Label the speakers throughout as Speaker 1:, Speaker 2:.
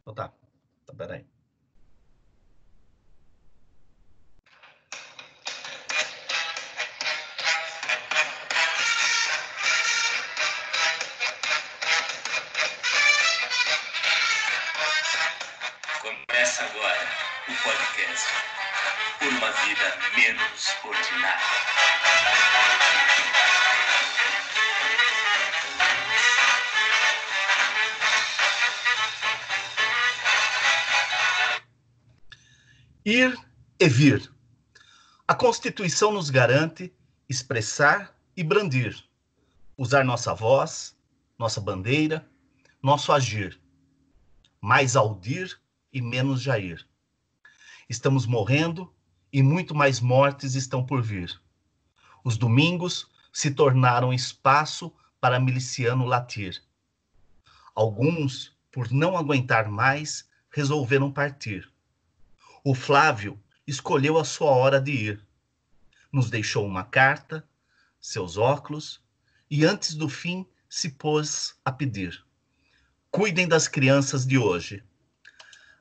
Speaker 1: Então tá. Então, peraí. Ir e vir. A Constituição nos garante expressar e brandir, usar nossa voz, nossa bandeira, nosso agir. Mais Aldir e menos Jair. Estamos morrendo e muito mais mortes estão por vir. Os domingos se tornaram espaço para miliciano latir. Alguns, por não aguentar mais, resolveram partir. O Flávio escolheu a sua hora de ir. Nos deixou uma carta, seus óculos, e antes do fim se pôs a pedir: Cuidem das crianças de hoje.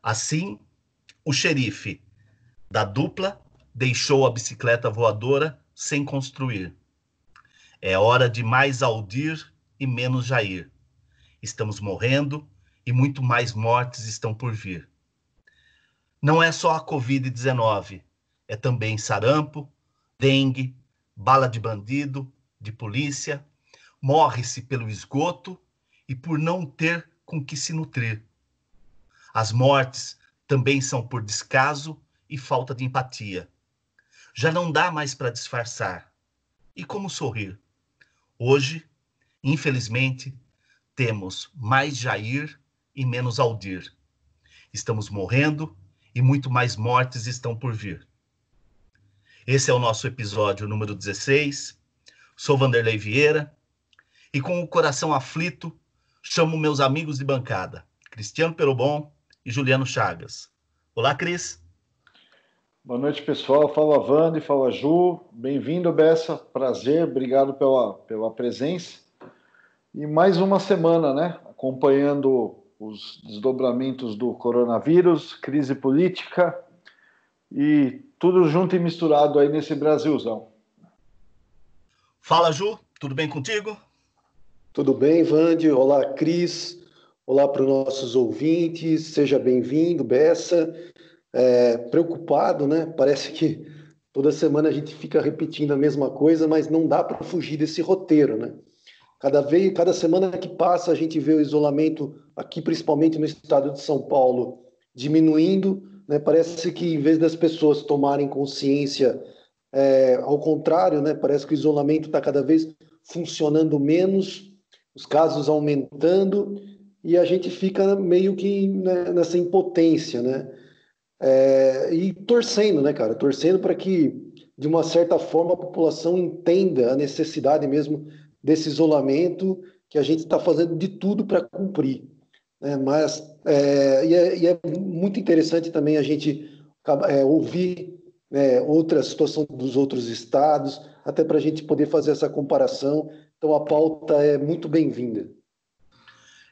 Speaker 1: Assim, o xerife da dupla deixou a bicicleta voadora sem construir. É hora de mais Aldir e menos Jair. Estamos morrendo e muito mais mortes estão por vir. Não é só a Covid-19, é também sarampo, dengue, bala de bandido, de polícia, morre-se pelo esgoto e por não ter com que se nutrir. As mortes também são por descaso e falta de empatia. Já não dá mais para disfarçar. E como sorrir? Hoje, infelizmente, temos mais Jair e menos Aldir. Estamos morrendo e muito mais mortes estão por vir. Esse é o nosso episódio número 16. Sou Vanderlei Vieira e com o coração aflito chamo meus amigos de bancada, Cristiano Perobon e Juliano Chagas. Olá, Cris.
Speaker 2: Boa noite, pessoal. Fala Vande, fala Ju. Bem-vindo, Bessa. Prazer, obrigado pela, pela presença. E mais uma semana, né? Acompanhando os desdobramentos do coronavírus, crise política e tudo junto e misturado aí nesse Brasilzão.
Speaker 1: Fala, Ju. Tudo bem contigo?
Speaker 3: Tudo bem, Vande? Olá, Cris. Olá para os nossos ouvintes. Seja bem-vindo, Bessa. É, preocupado, né? Parece que toda semana a gente fica repetindo a mesma coisa, mas não dá para fugir desse roteiro, né? Cada vez, cada semana que passa, a gente vê o isolamento aqui, principalmente no estado de São Paulo, diminuindo. Né? Parece que em vez das pessoas tomarem consciência, é, ao contrário, né? Parece que o isolamento está cada vez funcionando menos, os casos aumentando e a gente fica meio que né, nessa impotência, né? É, e torcendo, né, cara? Torcendo para que, de uma certa forma, a população entenda a necessidade mesmo desse isolamento que a gente está fazendo de tudo para cumprir. Né? Mas é, e, é, e, é, muito interessante também a gente é, ouvir né, outra situação dos outros estados, até para a gente poder fazer essa comparação. Então a pauta é muito bem-vinda.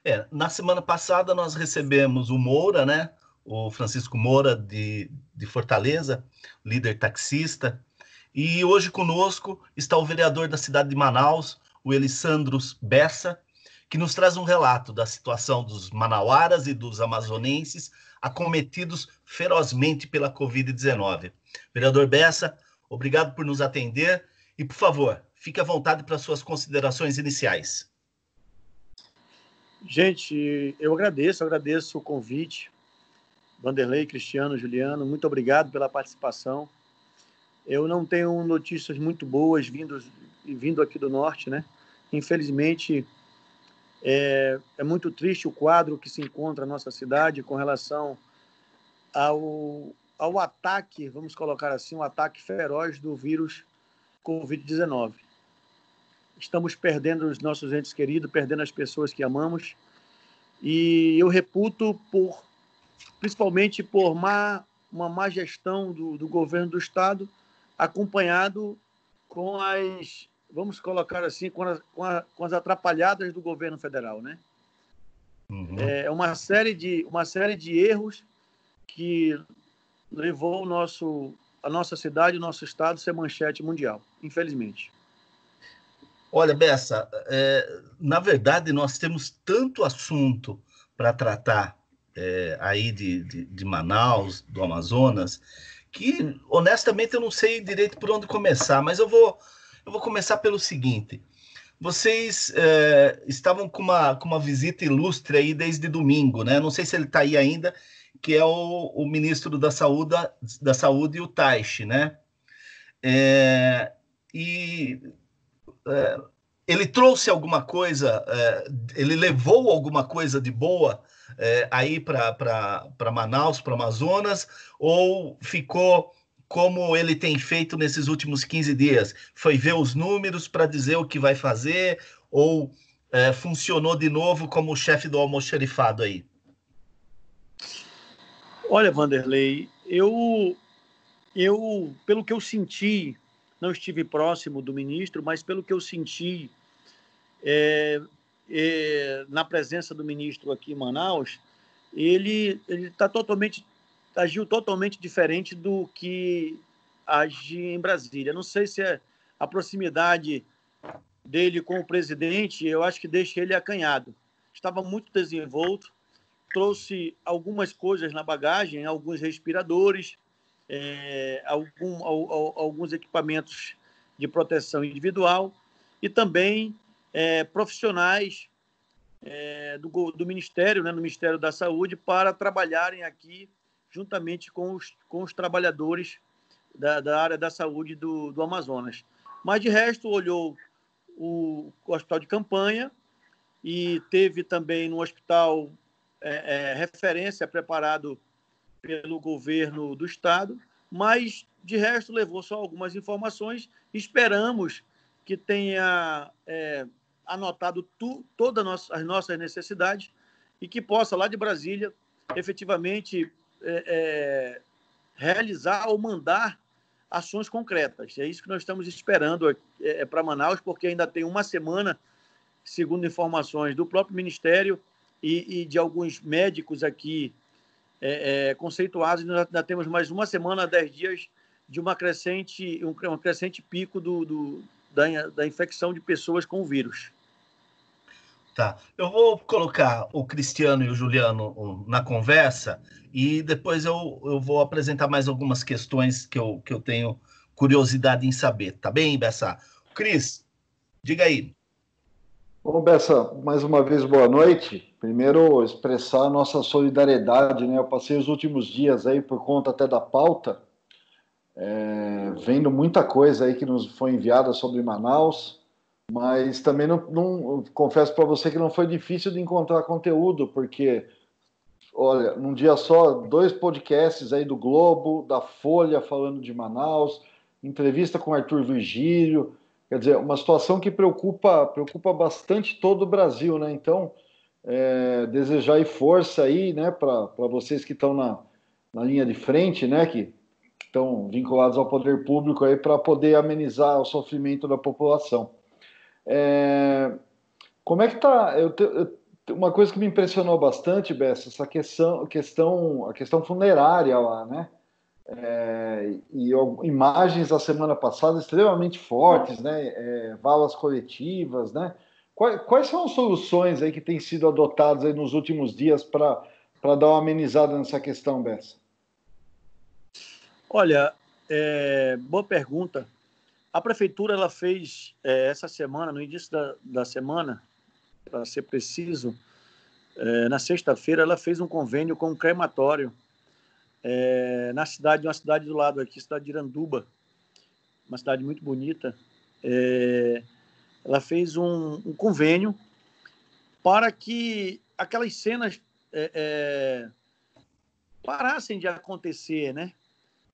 Speaker 1: É, na semana passada nós recebemos o Moura, né? O Francisco Moura de, de Fortaleza, líder taxista, e hoje conosco está o vereador da cidade de Manaus, o Elisandros Bessa, que nos traz um relato da situação dos manauaras e dos amazonenses acometidos ferozmente pela Covid-19. Vereador Bessa, obrigado por nos atender e, por favor, fique à vontade para suas considerações iniciais.
Speaker 4: Gente, eu agradeço, agradeço o convite. Vanderlei, Cristiano, Juliano, muito obrigado pela participação. Eu não tenho notícias muito boas vindo, vindo aqui do norte, né? Infelizmente, é, é muito triste o quadro que se encontra na nossa cidade com relação ao, ao ataque, vamos colocar assim, um ataque feroz do vírus Covid-19. Estamos perdendo os nossos entes queridos, perdendo as pessoas que amamos. E eu reputo por, principalmente por má, uma má gestão do, do governo do Estado, acompanhado com as vamos colocar assim, com, a, com, a, com, as atrapalhadas do governo federal, né? Uhum. É uma série de uma série de erros que levou o nosso a nossa cidade, o nosso estado a ser manchete mundial, infelizmente.
Speaker 1: Olha, Bessa, é, na verdade nós temos tanto assunto para tratar é, aí de, de, de, Manaus, do Amazonas, que honestamente eu não sei direito por onde começar, mas eu vou, eu vou começar pelo seguinte. Vocês é, estavam com uma, com uma visita ilustre aí desde domingo, né? Não sei se ele está aí ainda, que é o, o ministro da Saúde, da Saúde, o Taishi, né? É, e é, ele trouxe alguma coisa, é, ele levou alguma coisa de boa é, aí para Manaus, para Amazonas, ou ficou como ele tem feito nesses últimos 15 dias? Foi ver os números para dizer o que vai fazer, ou é, funcionou de novo como chefe do almoxerifado aí?
Speaker 4: Olha, Vanderlei, eu, eu, pelo que eu senti, não estive próximo do ministro, mas pelo que eu senti é, é, na presença do ministro aqui em Manaus, ele está totalmente agiu totalmente diferente do que age em Brasília. Não sei se é a proximidade dele com o presidente, eu acho que deixa ele acanhado. Estava muito desenvolto, trouxe algumas coisas na bagagem, alguns respiradores, é, algum, alguns equipamentos de proteção individual e também é, profissionais é, do, do, Ministério, né, Ministério da Saúde, para trabalharem aqui juntamente com os, com os trabalhadores da, da área da saúde do, do Amazonas. Mas, de resto, olhou o, o hospital de campanha e teve também no hospital é, é, referência preparado pelo governo do estado, mas de resto levou só algumas informações. Esperamos que tenha é, anotado tu, todas as nossas necessidades e que possa, lá de Brasília, efetivamente é, é, realizar ou mandar ações concretas. É isso que nós estamos esperando é, é para Manaus, porque ainda tem uma semana, segundo informações do próprio Ministério e, e de alguns médicos aqui é, é, conceituados, nós ainda temos mais uma semana, dez dias de uma crescente, um, um crescente pico do, do da, da infecção de pessoas com o vírus.
Speaker 1: Tá. Eu vou colocar o Cristiano e o Juliano na conversa e depois eu, eu vou apresentar mais algumas questões que eu, que eu tenho curiosidade em saber. Tá bem, Bessa? Cris, diga aí.
Speaker 2: Bom, Bessa, mais uma vez boa noite. Primeiro, expressar a nossa solidariedade, né? Eu passei os últimos dias aí por conta até da pauta, é, vendo muita coisa aí que nos foi enviada sobre Manaus mas também não, não confesso para você que não foi difícil de encontrar conteúdo, porque olha, num dia só, dois podcasts aí do Globo, da Folha falando de Manaus, entrevista com Arthur Virgílio, quer dizer, uma situação que preocupa, preocupa bastante todo o Brasil, né? Então, é, desejar aí força aí, né, para vocês que estão na, na linha de frente, né, que estão vinculados ao poder público aí para poder amenizar o sofrimento da população. É, como é que tá? Eu, eu, uma coisa que me impressionou bastante, Bessa, essa questão, questão, a questão funerária lá, né? É, e imagens da semana passada extremamente fortes, né? É, valas coletivas, né? Quais, quais, são as soluções aí que têm sido adotadas aí nos últimos dias para dar uma amenizada nessa questão, Bessa?
Speaker 4: Olha, é, boa pergunta. A prefeitura ela fez é, essa semana, no início da, da semana, para ser preciso, é, na sexta-feira ela fez um convênio com um crematório é, na cidade, uma cidade do lado aqui, cidade de Iranduba, uma cidade muito bonita. É, ela fez um, um, convênio para que aquelas cenas é, é, parassem de acontecer, né?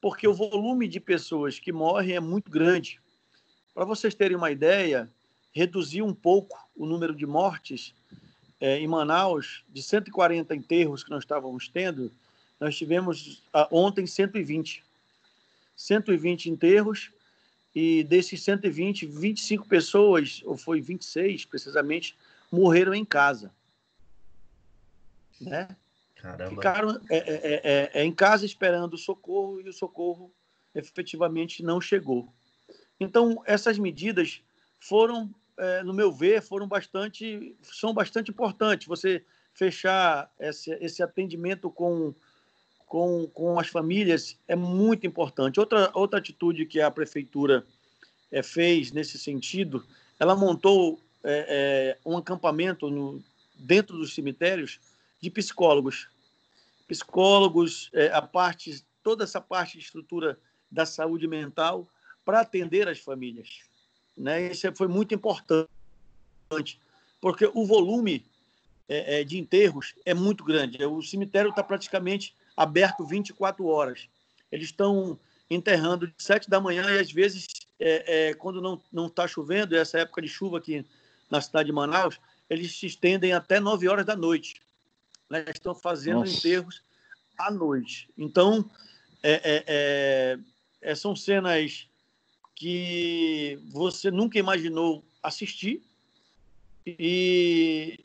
Speaker 4: Porque o volume de pessoas que morrem é muito grande. Para vocês terem uma ideia, reduziu um pouco o número de mortes é, em Manaus, de 140 enterros que nós estávamos tendo, nós tivemos ah, ontem 120. 120 enterros, e desses 120, 25 pessoas, ou foi 26 precisamente, morreram em casa. né?
Speaker 1: Caramba.
Speaker 4: Ficaram é, é, é, é, em casa esperando o socorro e o socorro efetivamente não chegou. Então, essas medidas foram, é, no meu ver, foram bastante, são bastante importantes. Você fechar esse, esse atendimento com, com, com as famílias é muito importante. Outra, outra atitude que a prefeitura é, fez nesse sentido, ela montou é, é, um acampamento no, dentro dos cemitérios de psicólogos. Psicólogos, é, a parte, toda essa parte de estrutura da saúde mental para atender as famílias. Né? Isso foi muito importante, porque o volume é, é, de enterros é muito grande. O cemitério está praticamente aberto 24 horas. Eles estão enterrando de 7 da manhã e, às vezes, é, é, quando não está chovendo, essa época de chuva aqui na cidade de Manaus, eles se estendem até 9 horas da noite. Né? Estão fazendo Nossa. enterros à noite. Então, é, é, é, são cenas que você nunca imaginou assistir. E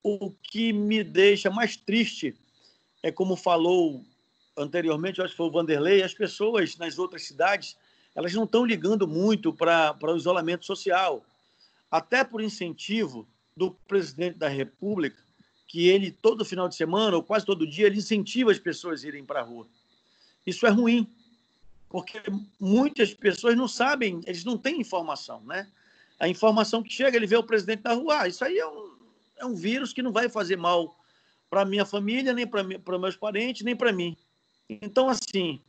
Speaker 4: o que me deixa mais triste é como falou anteriormente, acho que foi o Vanderlei, as pessoas nas outras cidades elas não estão ligando muito para o isolamento social, até por incentivo do presidente da República, que ele todo final de semana ou quase todo dia ele incentiva as pessoas a irem para a rua. Isso é ruim, porque muitas pessoas não sabem, eles não têm informação, né? A informação que chega, ele vê o presidente na rua, ah, isso aí é um, é um vírus que não vai fazer mal para minha família, nem para meus parentes, nem para mim. Então, assim,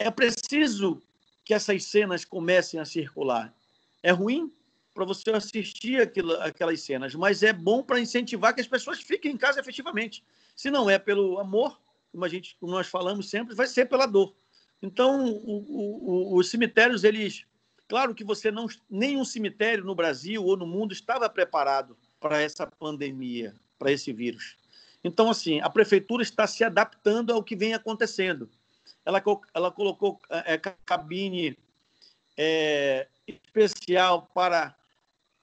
Speaker 4: é preciso que essas cenas comecem a circular. É ruim para você assistir aquilo, aquelas cenas, mas é bom para incentivar que as pessoas fiquem em casa efetivamente. Se não é pelo amor, como a gente, como nós falamos sempre, vai ser pela dor. Então, o, o, os cemitérios, eles, claro que você não, nenhum cemitério no Brasil ou no mundo estava preparado para essa pandemia, para esse vírus. Então, assim, a prefeitura está se adaptando ao que vem acontecendo. Ela, ela colocou é, cabine é, especial para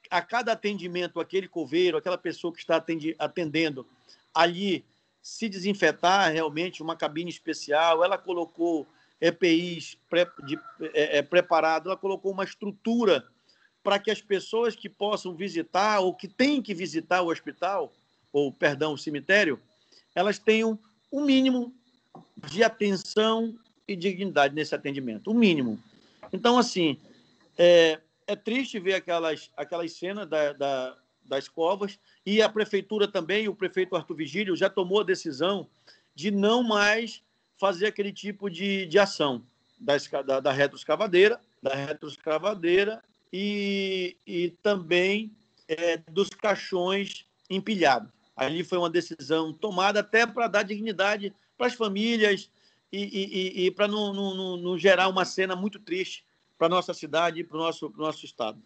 Speaker 4: a cada atendimento, aquele coveiro, aquela pessoa que está atendendo ali, se desinfetar realmente, uma cabine especial. Ela colocou EPIs pré, de, é, é, preparado, ela colocou uma estrutura para que as pessoas que possam visitar ou que têm que visitar o hospital, ou, perdão, o cemitério, elas tenham o um mínimo de atenção e dignidade nesse atendimento, o um mínimo. Então, assim, é, é, triste ver aquelas, aquelas cenas da, da, das covas e a prefeitura também, o prefeito Arthur Vigílio, já tomou a decisão de não mais fazer aquele tipo de, de ação da, da, da retroescavadeira, da retroescavadeira e, e também é, dos caixões empilhados. Ali foi uma decisão tomada até para dar dignidade para as famílias e, e, e para não, não, não, gerar uma cena muito triste para a nossa cidade e para o nosso, nosso estado.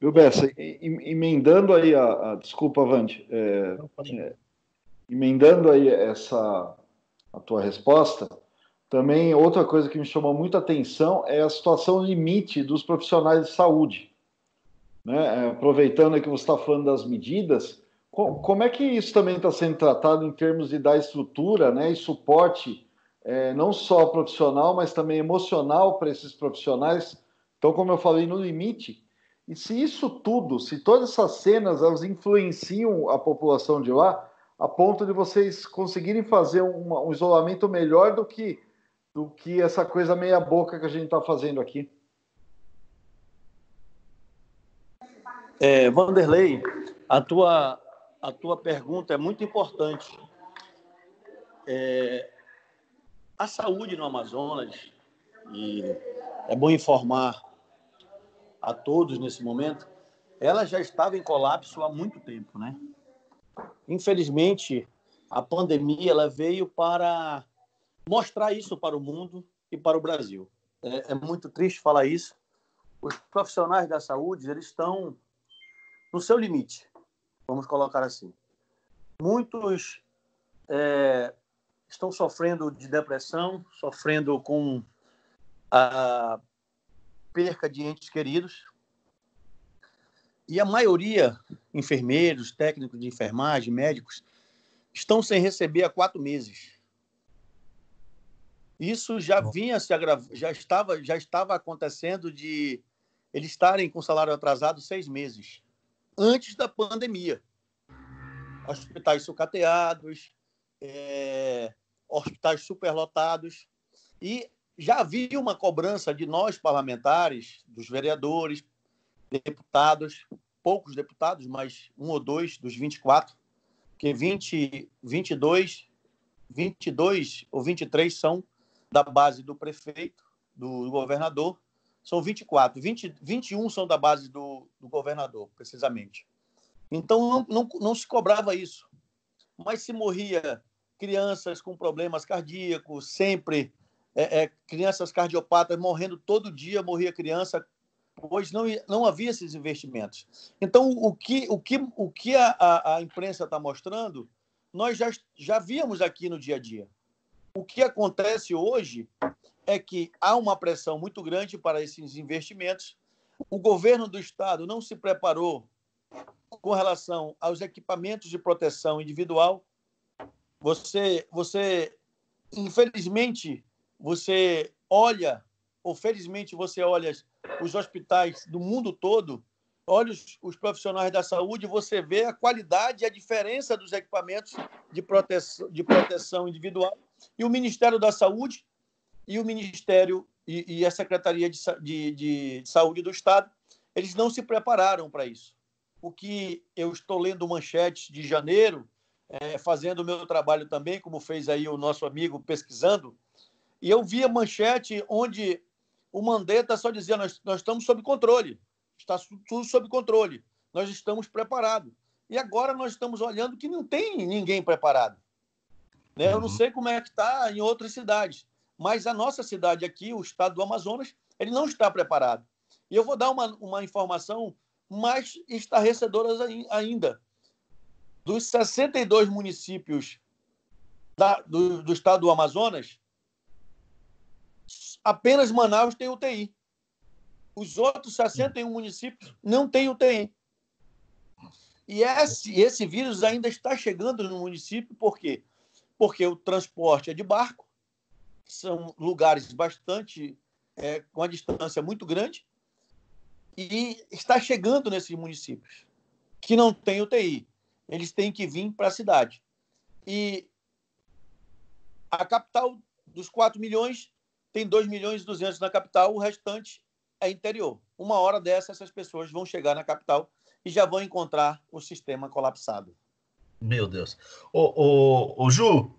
Speaker 2: Viu, Bessa, emendando aí a, a desculpa, Vande, é, é, emendando aí essa a tua resposta, também, outra coisa que me chamou muita atenção é a situação limite dos profissionais de saúde. Né? É, aproveitando que você está falando das medidas, como é que isso também está sendo tratado em termos de dar estrutura né, e suporte, é, não só profissional, mas também emocional para esses profissionais? Então, como eu falei, no limite. E se isso tudo, se todas essas cenas, elas influenciam a população de lá, a ponto de vocês conseguirem fazer um, isolamento melhor do que do que essa coisa meia boca que a gente está fazendo aqui.
Speaker 4: É, Vanderlei, a tua, a tua pergunta é muito importante. É, a saúde no Amazonas, e é bom informar a todos nesse momento, ela já estava em colapso há muito tempo, né? Infelizmente, a pandemia ela veio para mostrar isso para o mundo e para o Brasil. É, é muito triste falar isso. Os profissionais da saúde eles estão no seu limite, vamos colocar assim. Muitos é, estão sofrendo de depressão, sofrendo com a perca de entes queridos. E a maioria, enfermeiros, técnicos de enfermagem, médicos, estão sem receber há quatro meses. Isso já vinha se agravando, já estava, já estava acontecendo de eles estarem com salário atrasado seis meses, antes da pandemia. Hospitais sucateados, é, hospitais superlotados, e já havia uma cobrança de nós parlamentares, dos vereadores, deputados, poucos deputados, mas um ou dois dos 24, que 20, 22, 22 ou 23 são da base do prefeito, do governador, são 24. 20, 21 são da base do, do governador, precisamente. Então, não, não, não se cobrava isso. Mas se morria crianças com problemas cardíacos, sempre é, é, crianças cardiopatas morrendo todo dia, morria criança, pois não, não havia esses investimentos. Então, o que, o que, o que a, a, a imprensa está mostrando, nós já, já víamos aqui no dia a dia. O que acontece hoje é que há uma pressão muito grande para esses investimentos. O governo do estado não se preparou com relação aos equipamentos de proteção individual. Você, você, infelizmente, você olha, ou felizmente você olha os hospitais do mundo todo, olha os, os profissionais da saúde, você vê a qualidade e a diferença dos equipamentos de proteção, de proteção individual. E o Ministério da Saúde e o Ministério e, e a Secretaria de, de, de Saúde do Estado, eles não se prepararam para isso. O que eu estou lendo manchetes de janeiro, é, fazendo o meu trabalho também, como fez aí o nosso amigo pesquisando, e eu via manchete onde o Mandetta só dizia: nós, nós estamos sob controle, está tudo sob controle, nós estamos preparados. E agora nós estamos olhando que não tem ninguém preparado. Né? Eu não uhum. sei como é que está em outras cidades, mas a nossa cidade aqui, o estado do Amazonas, ele não está preparado. E eu vou dar uma, uma informação mais estarrecedora ainda. Dos 62 municípios da, do, do estado do Amazonas, apenas Manaus tem UTI. Os outros 61 municípios não têm UTI. E esse, esse vírus ainda está chegando no município, por quê? Porque o transporte é de barco, são lugares bastante é, com a distância muito grande, e está chegando nesses municípios que não têm UTI. Eles têm que vir para a cidade. E a capital dos 4 milhões tem 2 milhões e 200 na capital, o restante é interior. Uma hora dessa, essas pessoas vão chegar na capital e já vão encontrar o sistema colapsado.
Speaker 1: Meu Deus. Ô, ô, ô Ju,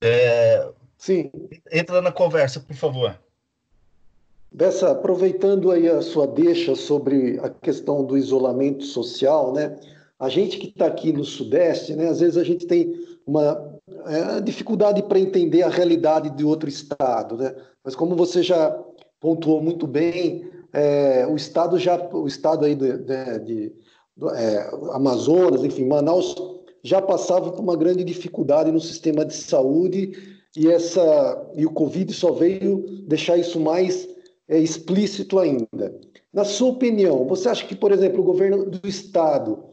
Speaker 1: é...
Speaker 3: Sim.
Speaker 1: entra na conversa, por favor.
Speaker 3: Dessa, aproveitando aí a sua deixa sobre a questão do isolamento social, né? A gente que está aqui no Sudeste, né? Às vezes a gente tem uma é, dificuldade para entender a realidade de outro estado, né? Mas como você já pontuou muito bem, é, o estado já, o estado aí de, de, de é, Amazonas, enfim, Manaus já passava por uma grande dificuldade no sistema de saúde e essa e o Covid só veio deixar isso mais é, explícito ainda. Na sua opinião, você acha que, por exemplo, o governo do estado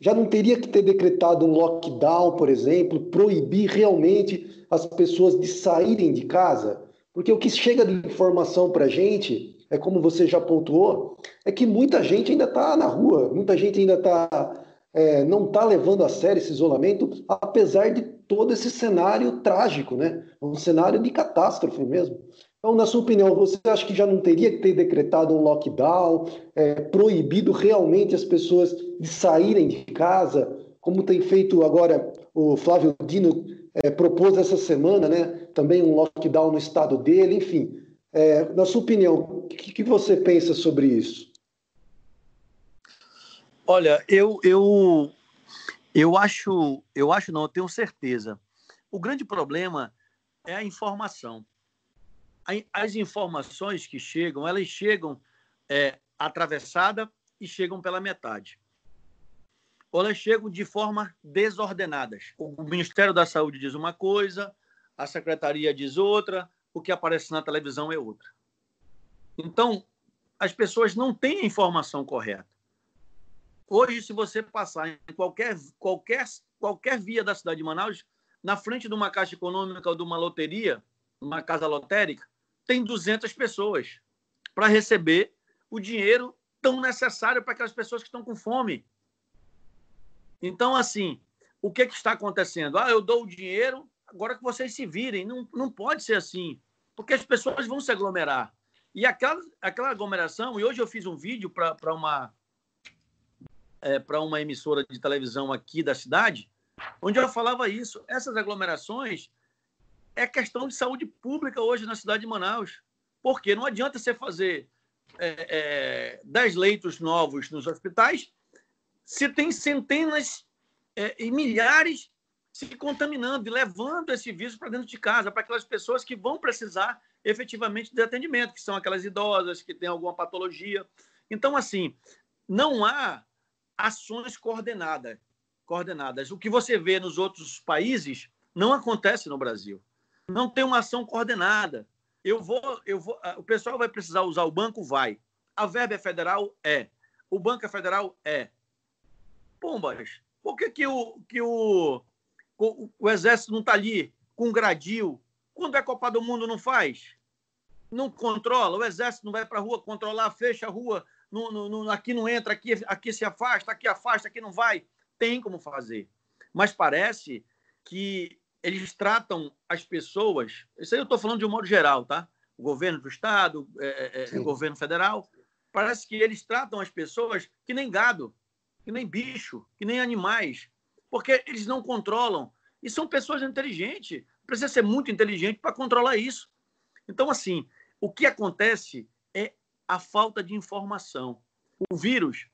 Speaker 3: já não teria que ter decretado um lockdown, por exemplo, proibir realmente as pessoas de saírem de casa? Porque o que chega de informação para a gente, é como você já pontuou, é que muita gente ainda está na rua, muita gente ainda tá, é, não está levando a sério esse isolamento, apesar de todo esse cenário trágico, né? Um cenário de catástrofe mesmo. Então, na sua opinião, você acha que já não teria que ter decretado um lockdown, é, proibido realmente as pessoas de saírem de casa, como tem feito agora o Flávio Dino é, propôs essa semana, né? Também um lockdown no estado dele, enfim. É, na sua opinião, o que, que, você pensa sobre isso?
Speaker 4: Olha, eu, eu, eu acho, eu acho não, eu tenho certeza. O grande problema é a informação as informações que chegam, elas chegam é, atravessada e chegam pela metade. Ou elas chegam de forma desordenadas. O Ministério da Saúde diz uma coisa, a Secretaria diz outra, o que aparece na televisão é outra. Então, as pessoas não têm a informação correta. Hoje, se você passar em qualquer, qualquer, qualquer via da cidade de Manaus, na frente de uma caixa econômica ou de uma loteria, uma casa lotérica, tem 200 pessoas para receber o dinheiro tão necessário para aquelas pessoas que estão com fome. Então, assim, o que, que está acontecendo? Ah, eu dou o dinheiro, agora que vocês se virem. Não, não pode ser assim, porque as pessoas vão se aglomerar. E aquela, aquela aglomeração, e hoje eu fiz um vídeo para uma, é, uma emissora de televisão aqui da cidade, onde eu falava isso. Essas aglomerações é questão de saúde pública hoje na cidade de Manaus. Porque não adianta você fazer é, é, 10 leitos novos nos hospitais se tem centenas é, e milhares se contaminando e levando esse vírus para dentro de casa, para aquelas pessoas que vão precisar efetivamente de atendimento, que são aquelas idosas que têm alguma patologia. Então, assim, não há ações coordenadas. coordenadas. O que você vê nos outros países não acontece no Brasil. Não tem uma ação coordenada. Eu vou, eu vou, o pessoal vai precisar usar o banco, vai. A verba é federal é. O banco é federal é. Pombas, por que, que, o, que o, o, o exército não está ali com gradil? Quando é Copa do Mundo não faz? Não controla, o exército não vai para a rua controlar, fecha a rua, não, não, aqui não entra, aqui, aqui se afasta, aqui afasta, aqui não vai. Tem como fazer. Mas parece que eles tratam as pessoas. Isso aí eu estou falando de um modo geral, tá? O governo do Estado, é, é, é o governo federal. Parece que eles tratam as pessoas que nem gado, que nem bicho, que nem animais, porque eles não controlam. E são pessoas inteligentes. Precisa ser muito inteligente para controlar isso. Então, assim, o que acontece é a falta de informação. O vírus,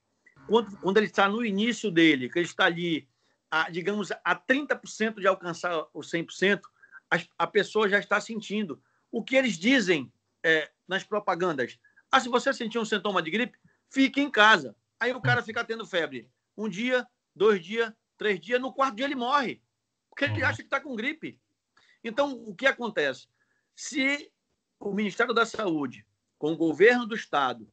Speaker 4: quando, quando ele está no início dele, que ele está ali, a, digamos, a 30% de alcançar o 100%, a, a pessoa já está sentindo. O que eles dizem é, nas propagandas? Ah, se você sentir um sintoma de gripe, fique em casa. Aí o cara fica tendo febre. Um dia, dois dias, três dias, no quarto dia ele morre. Porque ele uhum. acha que está com gripe. Então, o que acontece? Se o Ministério da Saúde com o governo do Estado,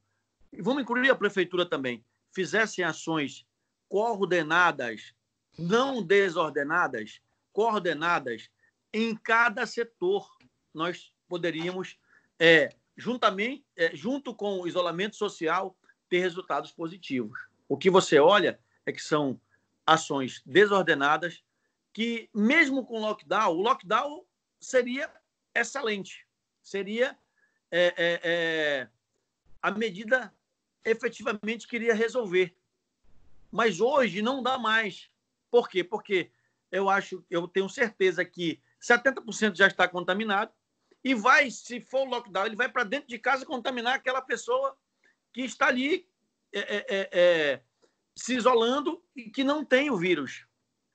Speaker 4: e vamos incluir a prefeitura também, fizessem ações coordenadas, não desordenadas, coordenadas em cada setor, nós poderíamos, é, juntamente, é, junto com o isolamento social, ter resultados positivos. O que você olha é que são ações desordenadas que, mesmo com lockdown, o lockdown seria excelente, seria é, é, é, a medida efetivamente queria resolver. Mas hoje não dá mais. Por quê? Porque eu acho, eu tenho certeza que 70% já está contaminado e vai, se for lockdown, ele vai para dentro de casa contaminar aquela pessoa que está ali é, é, é, é, se isolando e que não tem o vírus.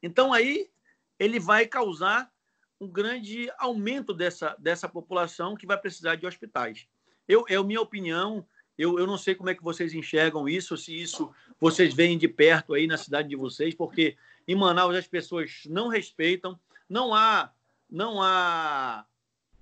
Speaker 4: Então aí ele vai causar um grande aumento dessa, dessa população que vai precisar de hospitais. Eu, é a minha opinião, eu, eu não sei como é que vocês enxergam isso, se isso vocês veem de perto aí na cidade de vocês, porque em Manaus as pessoas não respeitam, não há, não há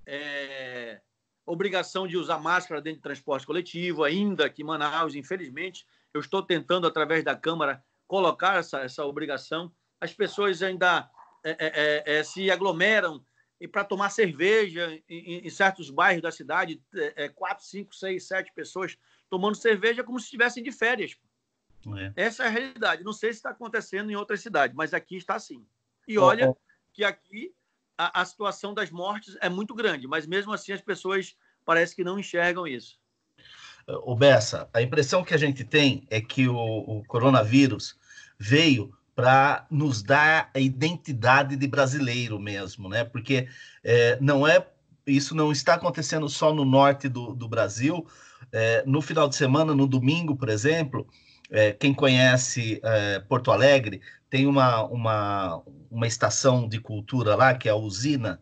Speaker 4: é, obrigação de usar máscara dentro de transporte coletivo, ainda que Manaus, infelizmente, eu estou tentando, através da Câmara, colocar essa, essa obrigação. As pessoas ainda é, é, é, é, se aglomeram e para tomar cerveja em, em, certos bairros da cidade, é, quatro, cinco, seis, sete pessoas tomando cerveja como se estivessem de férias. É. Essa é a realidade. Não sei se está acontecendo em outras cidades, mas aqui está assim. E olha oh, oh. que aqui a, a, situação das mortes é muito grande, mas mesmo assim as pessoas parece que não enxergam isso.
Speaker 1: O Bessa, a impressão que a gente tem é que o, o coronavírus veio para nos dar a identidade de brasileiro mesmo, né? Porque é, não é isso não está acontecendo só no norte do, do Brasil. É, no final de semana, no domingo, por exemplo, é, quem conhece é, Porto Alegre tem uma, uma, uma estação de cultura lá que é a usina,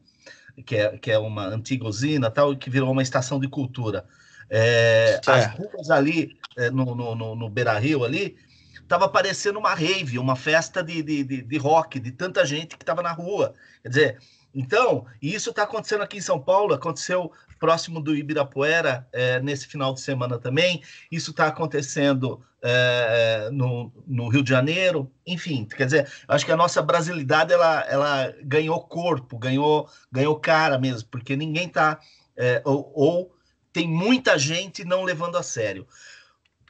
Speaker 1: que é, que é uma antiga usina tal, que virou uma estação de cultura. É, as ruas ali é, no, no, no, Beira Rio ali estava parecendo uma rave, uma festa de, de, de, de, rock, de tanta gente que estava na rua. Quer dizer, Então, e isso está acontecendo aqui em São Paulo, aconteceu próximo do Ibirapuera é, nesse final de semana também. Isso está acontecendo é, no, no, Rio de Janeiro. Enfim, quer dizer, acho que a nossa brasilidade ela, ela ganhou corpo, ganhou, ganhou cara mesmo, porque ninguém está é, ou, ou tem muita gente não levando a sério.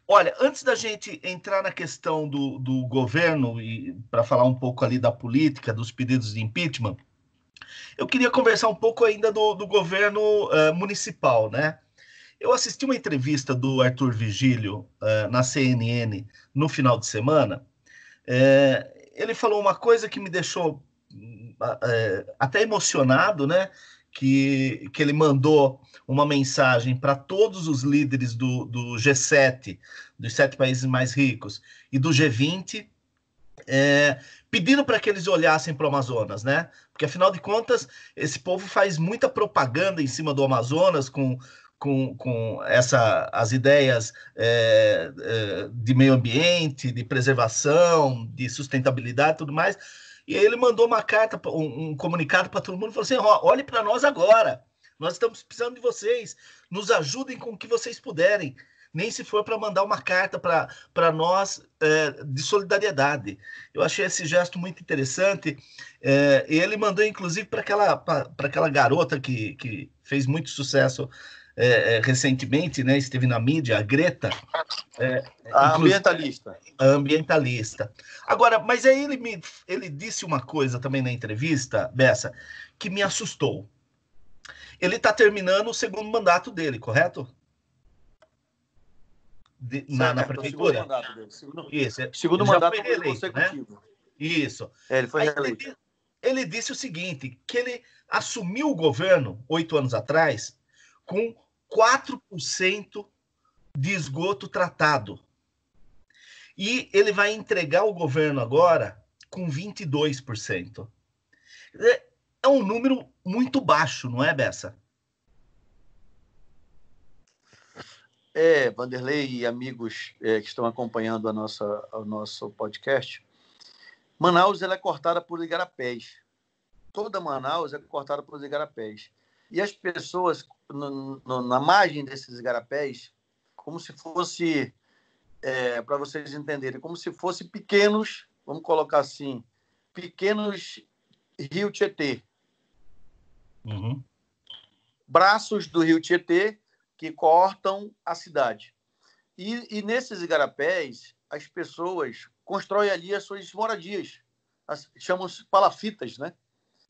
Speaker 1: Olha, antes da gente entrar na questão do, do governo e para falar um pouco ali da política, dos pedidos de impeachment, eu queria conversar um pouco ainda do, do governo uh, municipal, né? Eu assisti uma entrevista do Arthur Vigílio uh, na CNN no final de semana. Uh, ele falou uma coisa que me deixou até emocionado, né? Que, que ele mandou uma mensagem para todos os líderes do, do G7, dos sete países mais ricos, e do G20, é, pedindo para que eles olhassem para o Amazonas, né? Porque afinal de contas, esse povo faz muita propaganda em cima do Amazonas com, com, com essa, as ideias é, é, de meio ambiente, de preservação, de sustentabilidade e tudo mais. E aí ele mandou uma carta, um, um comunicado para todo mundo, falou assim: olhe para nós agora. Nós estamos precisando de vocês. Nos ajudem com o que vocês puderem nem se for para mandar uma carta para nós é, de solidariedade. Eu achei esse gesto muito interessante. É, ele mandou, inclusive, para aquela, aquela garota que, que fez muito sucesso é, é, recentemente, né, esteve na mídia, a Greta.
Speaker 4: É, a ambientalista.
Speaker 1: A ambientalista. Agora, mas aí ele, me, ele disse uma coisa também na entrevista, Bessa, que me assustou. Ele está terminando o segundo mandato dele, correto?
Speaker 4: De, na, na, prefeitura.
Speaker 1: Segundo mandato dele.
Speaker 4: Segundo, Isso. É, segundo mandato foi reeleito,
Speaker 1: né? Isso.
Speaker 4: É, ele foi reeleito.
Speaker 1: Ele, ele, disse o seguinte, que ele assumiu o governo oito anos atrás com 4% de esgoto tratado. E ele vai entregar o governo agora com 22%. É, é um número muito baixo, não é, Bessa?
Speaker 4: É, Vanderlei e amigos é, que estão acompanhando a nossa, o nosso podcast, Manaus ela é cortada por igarapés. Toda Manaus é cortada por igarapés. E as pessoas, no, no, na margem desses igarapés, como se fosse, é, para vocês entenderem, como se fosse pequenos, vamos colocar assim, pequenos rio Tietê. Uhum. Braços do rio Tietê que cortam a cidade. E, e nesses igarapés, as pessoas constroem ali as suas moradias, as, chamam-se palafitas, né?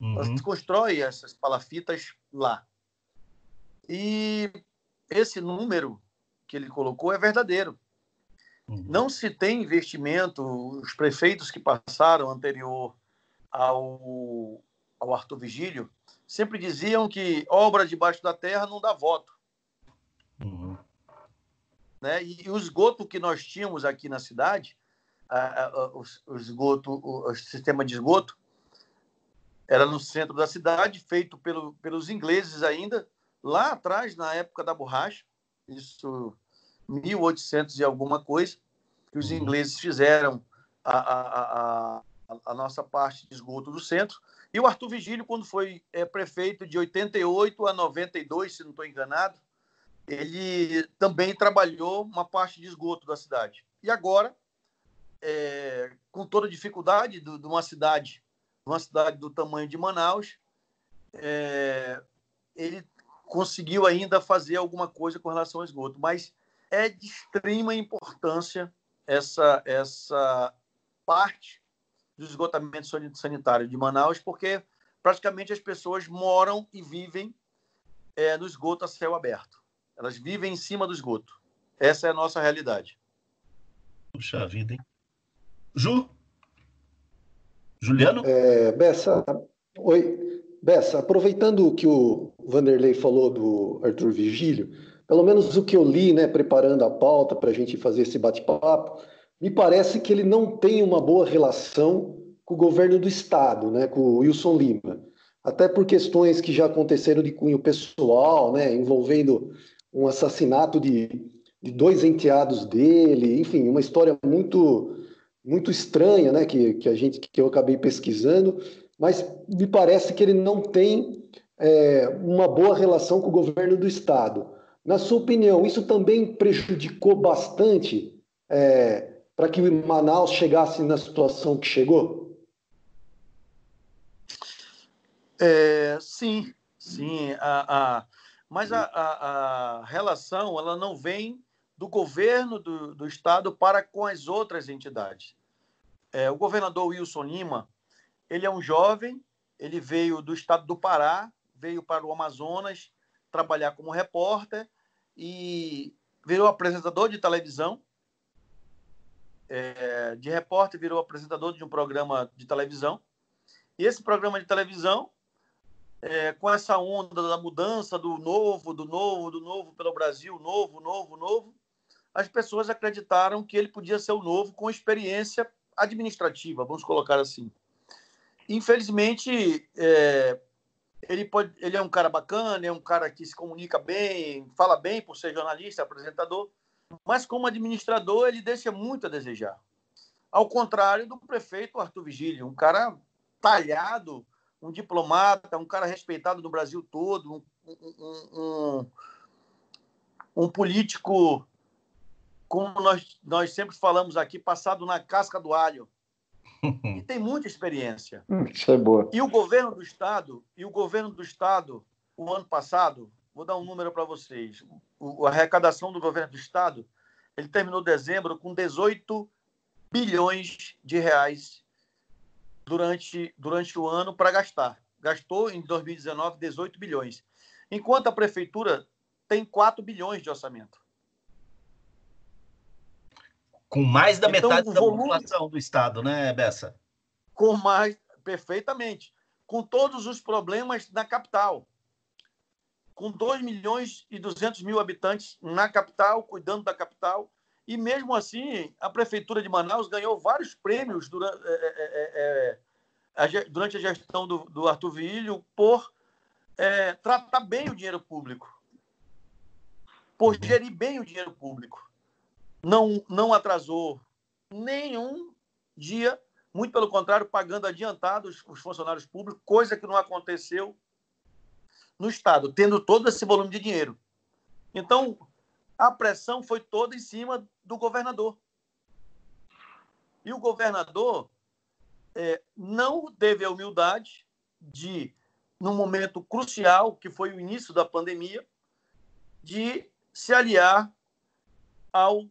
Speaker 4: Uhum. Elas constroem essas palafitas lá. E esse número que ele colocou é verdadeiro. Uhum. Não se tem investimento, os prefeitos que passaram anterior ao, ao Arthur Vigílio sempre diziam que obra debaixo da terra não dá voto. Uhum. Né? E, e, o esgoto que nós tínhamos aqui na cidade, a, a, o, o, esgoto, o, o, sistema de esgoto, era no centro da cidade, feito pelo, pelos ingleses ainda, lá atrás, na época da borracha, isso 1800 e alguma coisa, que os uhum. ingleses fizeram a, a, a, a, nossa parte de esgoto do centro. E o Arthur Vigílio, quando foi é, prefeito de 88 a 92, se não estou enganado, ele também trabalhou uma parte de esgoto da cidade. E agora, é, com toda a dificuldade de, de uma cidade, uma cidade do tamanho de Manaus, é, ele conseguiu ainda fazer alguma coisa com relação ao esgoto, mas é de extrema importância essa essa parte do esgotamento sanitário de Manaus, porque praticamente as pessoas moram e vivem é, no esgoto a céu aberto. Elas vivem em cima do esgoto. Essa é a nossa realidade.
Speaker 1: Puxa vida, hein? Ju? Juliano?
Speaker 3: É, Bessa, oi. Bessa, aproveitando o que o Vanderlei falou do Arthur Vigílio, pelo menos o que eu li, né, preparando a pauta para a gente fazer esse bate-papo, me parece que ele não tem uma boa relação com o governo do Estado, né, com o Wilson Lima. Até por questões que já aconteceram de cunho pessoal, né, envolvendo um assassinato de, de dois enteados dele, enfim, uma história muito muito estranha, né, que, que a gente que eu acabei pesquisando. mas me parece que ele não tem é, uma boa relação com o governo do Estado. Na sua opinião, isso também prejudicou bastante é, para que Manaus chegasse na situação que chegou?
Speaker 4: É, sim, sim. A, a, mas a, a, a, relação ela não vem do governo do, do estado para com as outras entidades. É, o governador Wilson Lima, ele é um jovem, ele veio do estado do Pará, veio para o Amazonas trabalhar como repórter e virou apresentador de televisão. É, de repórter virou apresentador de um programa de televisão. E esse programa de televisão, é, com essa onda da mudança do novo, do novo, do novo pelo Brasil, novo, novo, novo, as pessoas acreditaram que ele podia ser o novo com experiência administrativa, vamos colocar assim. Infelizmente, é, ele, pode, ele é um cara bacana, é um cara que se comunica bem, fala bem por ser jornalista, apresentador, mas como administrador ele deixa muito a desejar. Ao contrário do prefeito Arthur Vigílio, um cara talhado, um diplomata, um cara respeitado no Brasil todo, um, um, um, um político, como nós, nós sempre falamos aqui, passado na casca do alho e tem muita experiência.
Speaker 2: Hum, isso é boa.
Speaker 4: E o governo do estado, e o governo do estado, o ano passado, vou dar um número para vocês. O, a arrecadação do governo do estado, ele terminou dezembro com 18 bilhões de reais durante, durante o ano para gastar. Gastou em 2019 18 bilhões. Enquanto a prefeitura tem 4 bilhões de orçamento
Speaker 1: com mais da então, metade da volume, população do estado, né, Bessa?
Speaker 4: Com mais, perfeitamente. Com todos os problemas na capital. Com 2 milhões e 200 mil habitantes na capital, cuidando da capital. E mesmo assim, a Prefeitura de Manaus ganhou vários prêmios durante, é, é, é, durante a gestão do, do Arthur Vilho por tratar bem o dinheiro público, por uhum. gerir bem o dinheiro público não, não atrasou nenhum dia, muito pelo contrário, pagando adiantados os funcionários públicos, coisa que não aconteceu no Estado, tendo todo esse volume de dinheiro. Então, a pressão foi toda em cima do governador. E o governador é, não teve a humildade de, num momento crucial, que foi o início da pandemia, de se aliar ao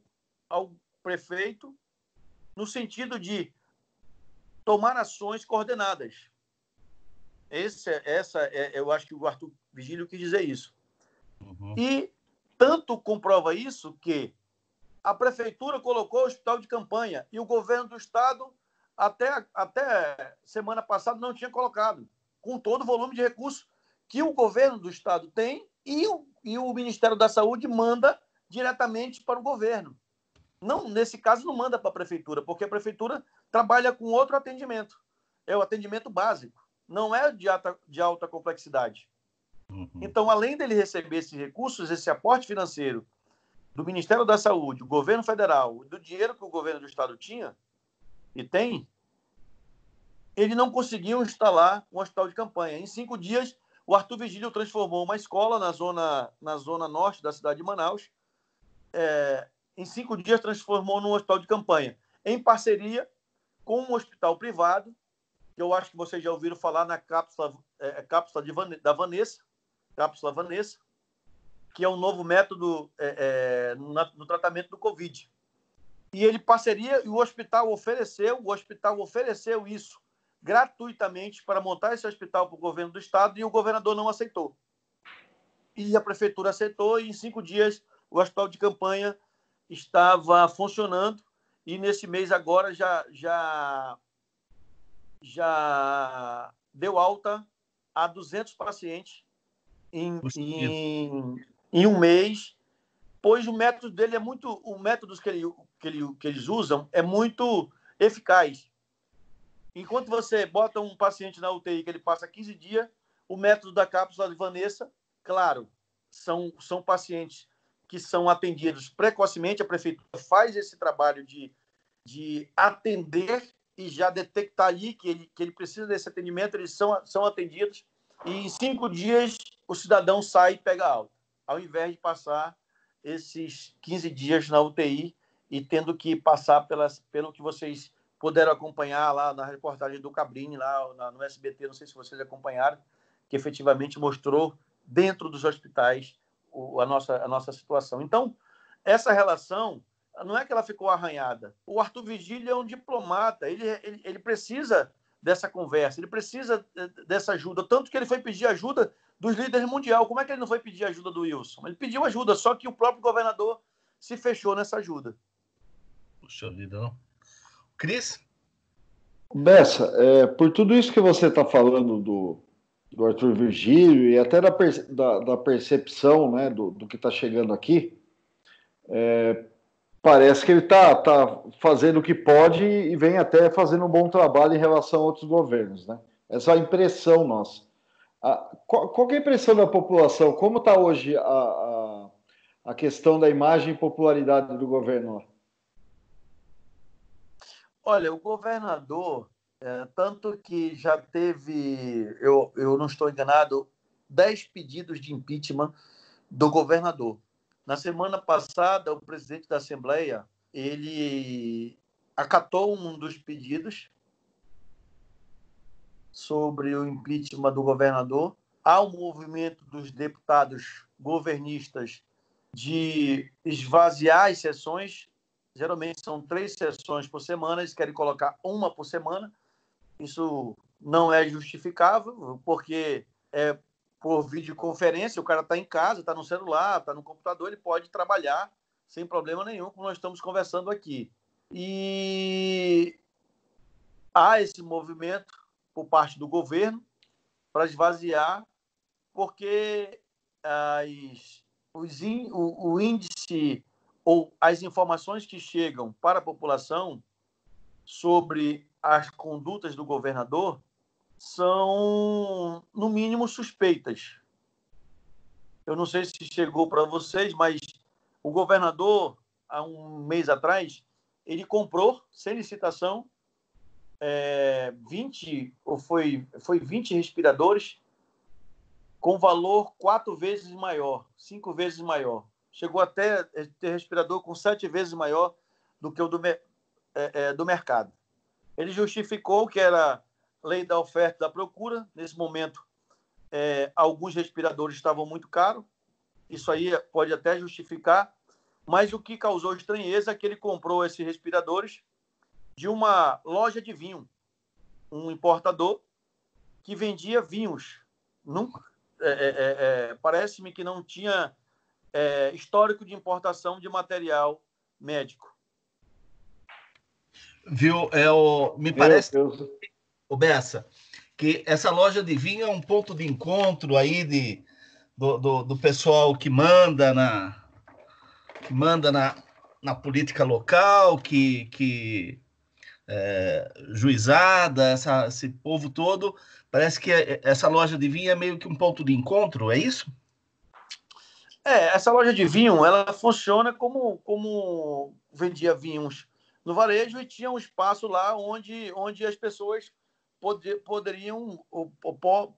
Speaker 4: ao prefeito no sentido de tomar ações coordenadas. Esse, é, essa é, eu acho que o Arthur Vigílio quis dizer isso. Uhum. E tanto comprova isso que a prefeitura colocou o hospital de campanha e o governo do estado até, até semana passada não tinha colocado, com todo o volume de recursos que o governo do estado tem e o, e o Ministério da Saúde manda diretamente para o governo. Não, nesse caso não manda para a prefeitura, porque a prefeitura trabalha com outro atendimento. É o atendimento básico, não é de alta, de alta complexidade. Uhum. Então, além dele receber esses recursos, esse aporte financeiro do Ministério da Saúde, o governo federal, do dinheiro que o governo do estado tinha e tem, ele não conseguiu instalar um hospital de campanha. Em cinco dias, o Arthur Vigílio transformou uma escola na zona, na zona norte da cidade de Manaus, é, em cinco dias transformou num hospital de campanha, em parceria com um hospital privado, que eu acho que vocês já ouviram falar na cápsula, é, é cápsula de, da Vanessa, cápsula Vanessa, que é um novo método é, é, no, no tratamento do Covid. E ele parceria e o hospital ofereceu, o hospital ofereceu isso gratuitamente para montar esse hospital para o governo do estado e o governador não aceitou. E a prefeitura aceitou e em cinco dias o hospital de campanha estava funcionando e nesse mês agora já já já deu alta a 200 pacientes em, em, em, um mês, pois o método dele é muito, o método que, ele, que, ele, que eles usam é muito eficaz. Enquanto você bota um paciente na UTI que ele passa 15 dias, o método da cápsula de Vanessa, claro, são, são pacientes que são atendidos precocemente. A prefeitura faz esse trabalho de, de atender e já detectar ali que ele, que ele precisa desse atendimento, eles são, são atendidos e em cinco dias o cidadão sai e pega alta, ao invés de passar esses 15 dias na UTI e tendo que passar pelas, pelo que vocês puderam acompanhar lá na reportagem do Cabrini, lá no SBT, não sei se vocês acompanharam, que efetivamente mostrou dentro dos hospitais o, a, nossa, a nossa situação. Então, essa relação não é que ela ficou arranhada. O Arthur Vigília é um diplomata, ele, ele, ele precisa dessa conversa, ele precisa dessa ajuda, tanto que ele foi pedir ajuda dos líderes mundial. Como é que ele não foi pedir ajuda do Wilson? Ele pediu ajuda, só que o próprio governador se fechou nessa ajuda.
Speaker 1: Puxa vida, não. Cris?
Speaker 2: Bessa, é, por tudo isso que você está falando do, do Arthur Virgílio e até da, da, da percepção né, do, do que está chegando aqui, é, parece que ele está tá fazendo o que pode e vem até fazendo um bom trabalho em relação a outros governos. Né? Essa é a impressão nossa. A, qual, qual é a impressão da população? Como está hoje a, a, a, questão da imagem e popularidade do governo?
Speaker 4: Olha, o governador, é, tanto que já teve, eu, eu não estou enganado, 10 pedidos de impeachment do governador. Na semana passada, o presidente da Assembleia ele acatou um dos pedidos sobre o impeachment do governador. Há um movimento dos deputados governistas de esvaziar as sessões Geralmente são três sessões por semana, eles querem colocar uma por semana. Isso não é justificável, porque é por videoconferência, o cara está em casa, está no celular, está no computador, ele pode trabalhar sem problema nenhum, como nós estamos conversando aqui. E há esse movimento por parte do governo para esvaziar, porque as, os, o, o índice ou as informações que chegam para a população sobre as condutas do governador são, no mínimo, suspeitas. Eu não sei se chegou para vocês, mas o governador, há um mês atrás, ele comprou, sem licitação, é, 20, ou foi, foi 20 respiradores com valor quatro vezes maior, cinco vezes maior chegou até ter respirador com sete vezes maior do que o do, é, é, do mercado. Ele justificou que era lei da oferta e da procura. Nesse momento, é, alguns respiradores estavam muito caros. Isso aí pode até justificar. Mas o que causou estranheza é que ele comprou esses respiradores de uma loja de vinho, um importador que vendia vinhos. Nunca, é, é, é Parece-me que não tinha é, histórico de importação de material médico.
Speaker 1: Viu? É o, me parece, o Bessa, que essa loja de vinho é um ponto de encontro aí de, do, do, do pessoal que manda na que manda na, na política local, que, que é, juizada, essa, esse povo todo. Parece que essa loja de vinho é meio que um ponto de encontro, é isso?
Speaker 4: É, essa loja de vinho, ela funciona como, como vendia vinhos no varejo e tinha um espaço lá onde, onde as pessoas pod, poderiam,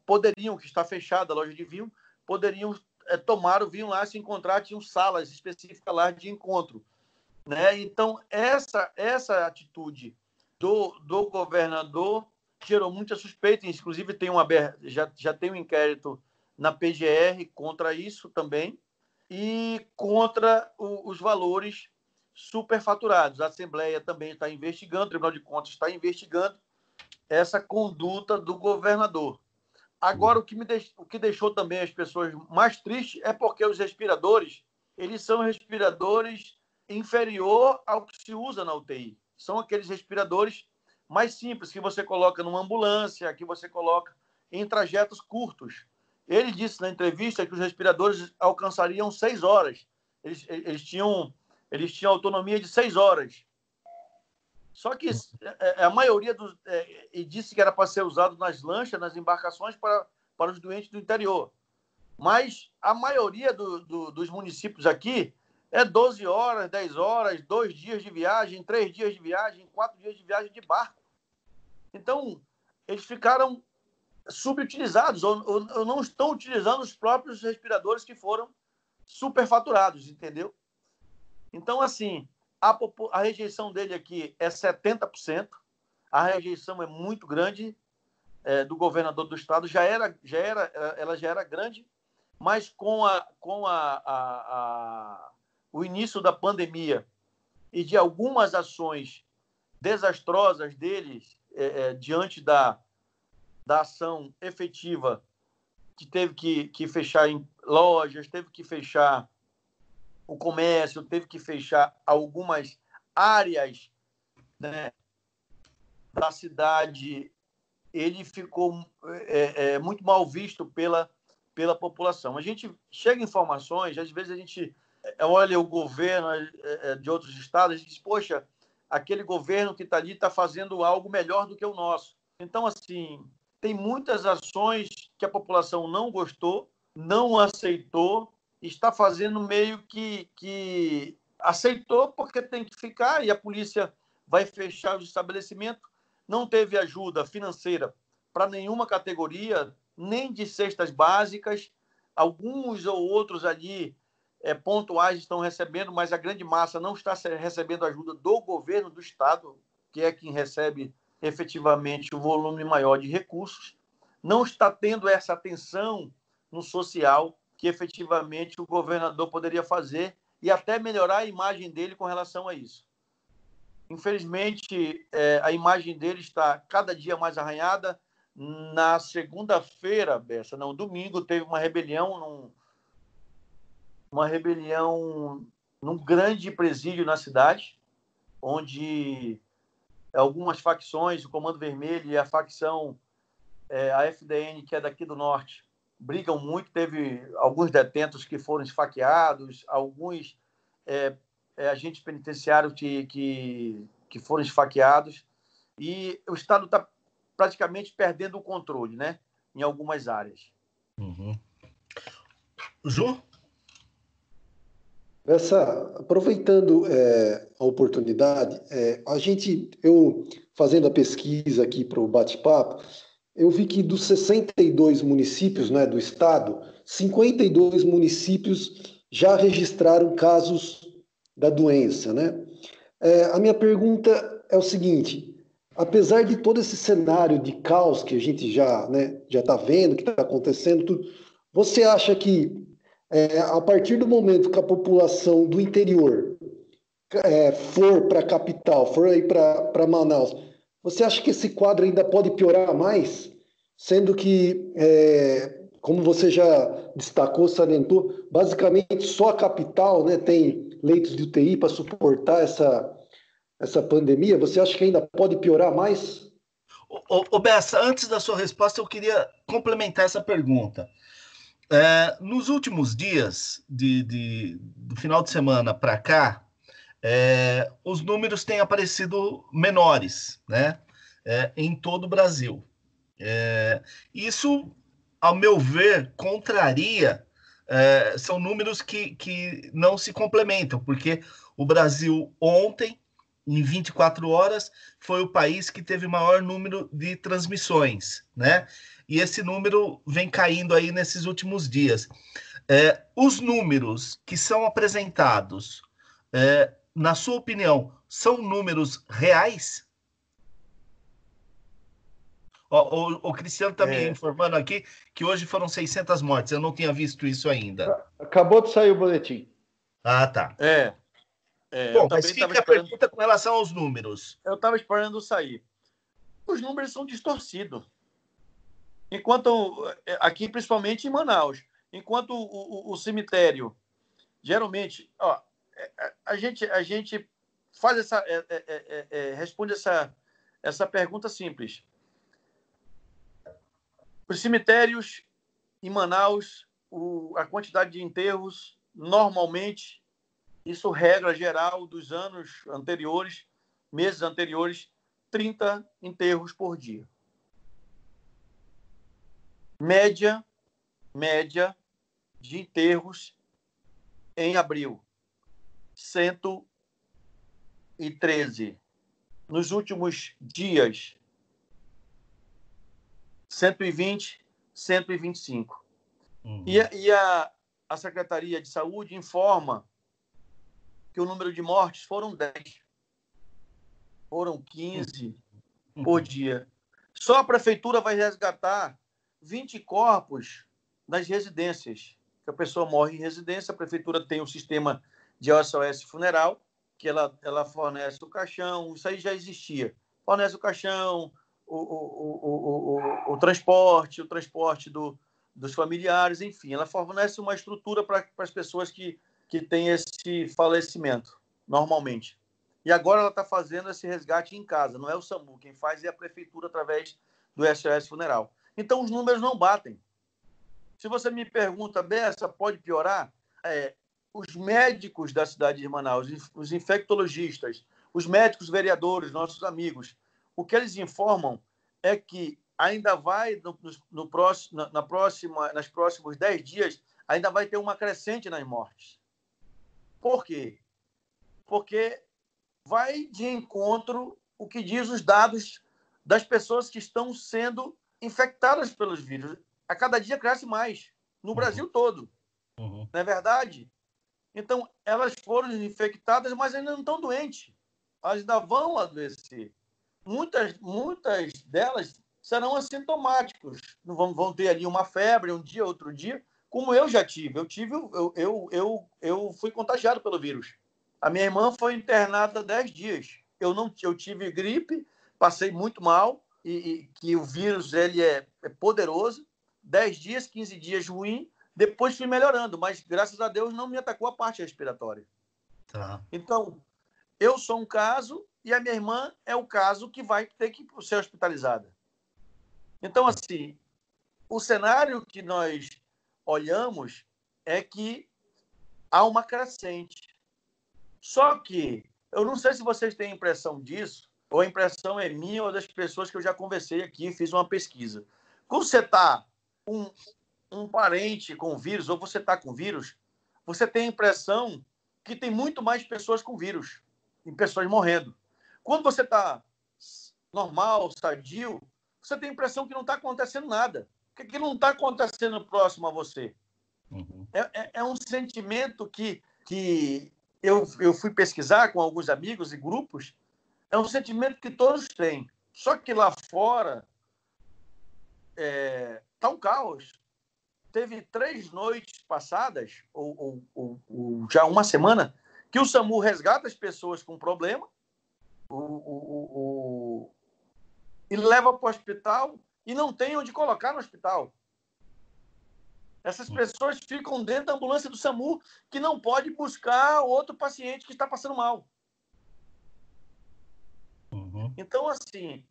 Speaker 4: poderiam, que está fechada a loja de vinho, poderiam é, tomar o vinho lá, se encontrar, tinham salas específicas lá de encontro. Né? Então, essa, essa atitude do, do governador gerou muita suspeita, inclusive tem uma, já, já tem um inquérito na PGR contra isso também, e contra o, os valores superfaturados. A Assembleia também está investigando, o Tribunal de Contas está investigando essa conduta do governador. Agora, o que, me deix... o que deixou também as pessoas mais tristes é porque os respiradores, eles são respiradores inferior ao que se usa na UTI. São aqueles respiradores mais simples que você coloca numa ambulância, que você coloca em trajetos curtos. Ele disse na entrevista que os respiradores alcançariam seis horas. Eles, eles, tinham, eles tinham autonomia de seis horas. Só que é, é, a maioria dos. É, e disse que era para ser usado nas lanchas, nas embarcações para, para os doentes do interior. Mas a maioria do, do, dos municípios aqui é 12 horas, 10 horas, dois dias de viagem, três dias de viagem, quatro dias de viagem de barco. Então, eles ficaram subutilizados ou, ou, ou não estão utilizando os próprios respiradores que foram superfaturados, entendeu? Então, assim, a, a rejeição dele aqui é 70%, a rejeição é muito grande é, do governador do estado, já era, já era, ela já era grande, mas com, a, com a, a, a o início da pandemia e de algumas ações desastrosas deles é, é, diante da, da ação efetiva que teve que, que fechar em lojas, teve que fechar o comércio, teve que fechar algumas áreas né, da cidade, ele ficou é, é, muito mal visto pela, pela população. A gente chega informações, às vezes a gente é, olha o governo é, é, de outros estados e diz, poxa, aquele governo que está ali está fazendo algo melhor do que o nosso. Então, assim, tem muitas ações que a população não gostou, não aceitou, está fazendo meio que, que aceitou porque tem que ficar e a polícia vai fechar o estabelecimento. Não teve ajuda financeira para nenhuma categoria, nem de cestas básicas. Alguns ou outros ali é, pontuais estão recebendo, mas a grande massa não está recebendo ajuda do governo do estado, que é quem recebe efetivamente o volume maior de recursos. Não está tendo essa atenção no social que efetivamente o governador poderia fazer e até melhorar a imagem dele com relação a isso. Infelizmente, é, a imagem dele está cada dia mais arranhada. Na segunda-feira, Bessa, não, domingo, teve uma rebelião, num, uma rebelião num grande presídio na cidade, onde algumas facções, o Comando Vermelho e a facção, é, a FDN, que é daqui do norte, brigam muito. Teve alguns detentos que foram esfaqueados, alguns é, é, agentes penitenciários que, que, que foram esfaqueados. E o Estado está praticamente perdendo o controle, né? Em algumas áreas.
Speaker 1: Uhum. Ju?
Speaker 3: Essa, aproveitando é, a oportunidade, é, a gente, eu fazendo a pesquisa aqui para o bate-papo, eu vi que dos 62 municípios né, do estado, 52 municípios já registraram casos da doença. Né? É, a minha pergunta é o seguinte: apesar de todo esse cenário de caos que a gente já né, já está vendo, que está acontecendo, tudo, você acha que é, a partir do momento que a população do interior é, for para a capital, for aí para Manaus, você acha que esse quadro ainda pode piorar mais? Sendo que, é, como você já destacou, salientou, basicamente só a capital né, tem leitos de UTI para suportar essa, essa pandemia. Você acha que ainda pode piorar mais?
Speaker 1: Ô, Bessa, antes da sua resposta, eu queria complementar essa pergunta. É, nos últimos dias, de, de, do final de semana para cá, é, os números têm aparecido menores, né? É, em todo o Brasil. É, isso, ao meu ver, contraria. É, são números que, que não se complementam, porque o Brasil ontem, em 24 horas, foi o país que teve maior número de transmissões, né? E esse número vem caindo aí nesses últimos dias. É, os números que são apresentados é, na sua opinião, são números reais? O, o, o Cristiano está me é. informando aqui que hoje foram 600 mortes. Eu não tinha visto isso ainda.
Speaker 2: Acabou de sair o boletim.
Speaker 1: Ah, tá.
Speaker 4: É. é
Speaker 1: Bom, mas fica a pergunta com relação aos números.
Speaker 4: Eu estava esperando sair. Os números são distorcidos. Enquanto, é, aqui principalmente em Manaus, enquanto o, o, o cemitério, geralmente, ó, a gente, a gente faz essa, é é, é, é, responde essa, essa pergunta simples. Os cemitérios em Manaus, o, a quantidade de enterros, normalmente, isso regra geral dos anos anteriores, meses anteriores, 30 enterros por dia. Média, média de enterros em abril. 113. Nos últimos dias, 120, 125.
Speaker 1: Uhum.
Speaker 4: E, a- e a, a Secretaria de Saúde informa que o número de mortes foram 10. Foram 15 por dia. Só a prefeitura vai resgatar 20 corpos nas residências. Que a pessoa morre em residência, a prefeitura tem um sistema de SOS funeral, que ela, ela fornece o caixão, isso aí já existia. Fornece o caixão, o, o, o, o, o, transporte, o transporte do, dos familiares, enfim, ela fornece uma estrutura para as pessoas que, que têm esse falecimento, normalmente. E agora ela está fazendo esse resgate em casa, não é o SAMU, quem faz é a prefeitura através do SOS Funeral. Então os números não batem. Se você me pergunta, Bessa, pode piorar? É, os médicos da cidade de Manaus, os infectologistas, os médicos vereadores, nossos amigos, o que eles informam é que ainda vai, no, no próximo, na, na próxima, nas próximos 10 dias, ainda vai ter uma crescente nas mortes. Por quê? Porque vai de encontro o que diz os dados das pessoas que estão sendo infectadas pelos vírus. A cada dia cresce mais, no
Speaker 1: Uhum.
Speaker 4: Brasil todo,
Speaker 1: Uhum.
Speaker 4: não é verdade? Então, elas foram infectadas, mas ainda não estão doentes. Elas ainda vão adoecer. Muitas, muitas delas serão assintomáticos. Vão, vão ter ali uma febre um dia, outro dia, como eu já tive. Eu tive, eu, eu, eu, eu fui contagiado pelo vírus. A minha irmã foi internada 10 dias. Eu não, eu tive gripe, passei muito mal e, e que o vírus ele é, é poderoso. 10 dias, 15 dias ruim, depois fui melhorando, mas graças a Deus não me atacou a parte respiratória.
Speaker 1: Tá.
Speaker 4: Então, eu sou um caso e a minha irmã é o caso que vai ter que ser hospitalizada. Então, assim, o cenário que nós olhamos é que há uma crescente. Só que eu não sei se vocês têm impressão disso, ou a impressão é minha ou das pessoas que eu já conversei aqui, fiz uma pesquisa. Quando você está um, um parente com vírus, ou você está com vírus, você tem a impressão que tem muito mais pessoas com vírus, e pessoas morrendo. Quando você está normal, sadio, você tem a impressão que não está acontecendo nada, que, que não está acontecendo próximo a você.
Speaker 1: Uhum.
Speaker 4: É, é, é, um sentimento que, que eu, eu fui pesquisar com alguns amigos e grupos, é um sentimento que todos têm. Só que lá fora está é, tá um caos. Teve três noites passadas, ou, ou, ou, ou, já uma semana, que o SAMU resgata as pessoas com problema o, e leva para o hospital e não tem onde colocar no hospital. Essas pessoas ficam dentro da ambulância do SAMU que não pode buscar outro paciente que está passando mal.
Speaker 1: Uhum.
Speaker 4: Então, assim,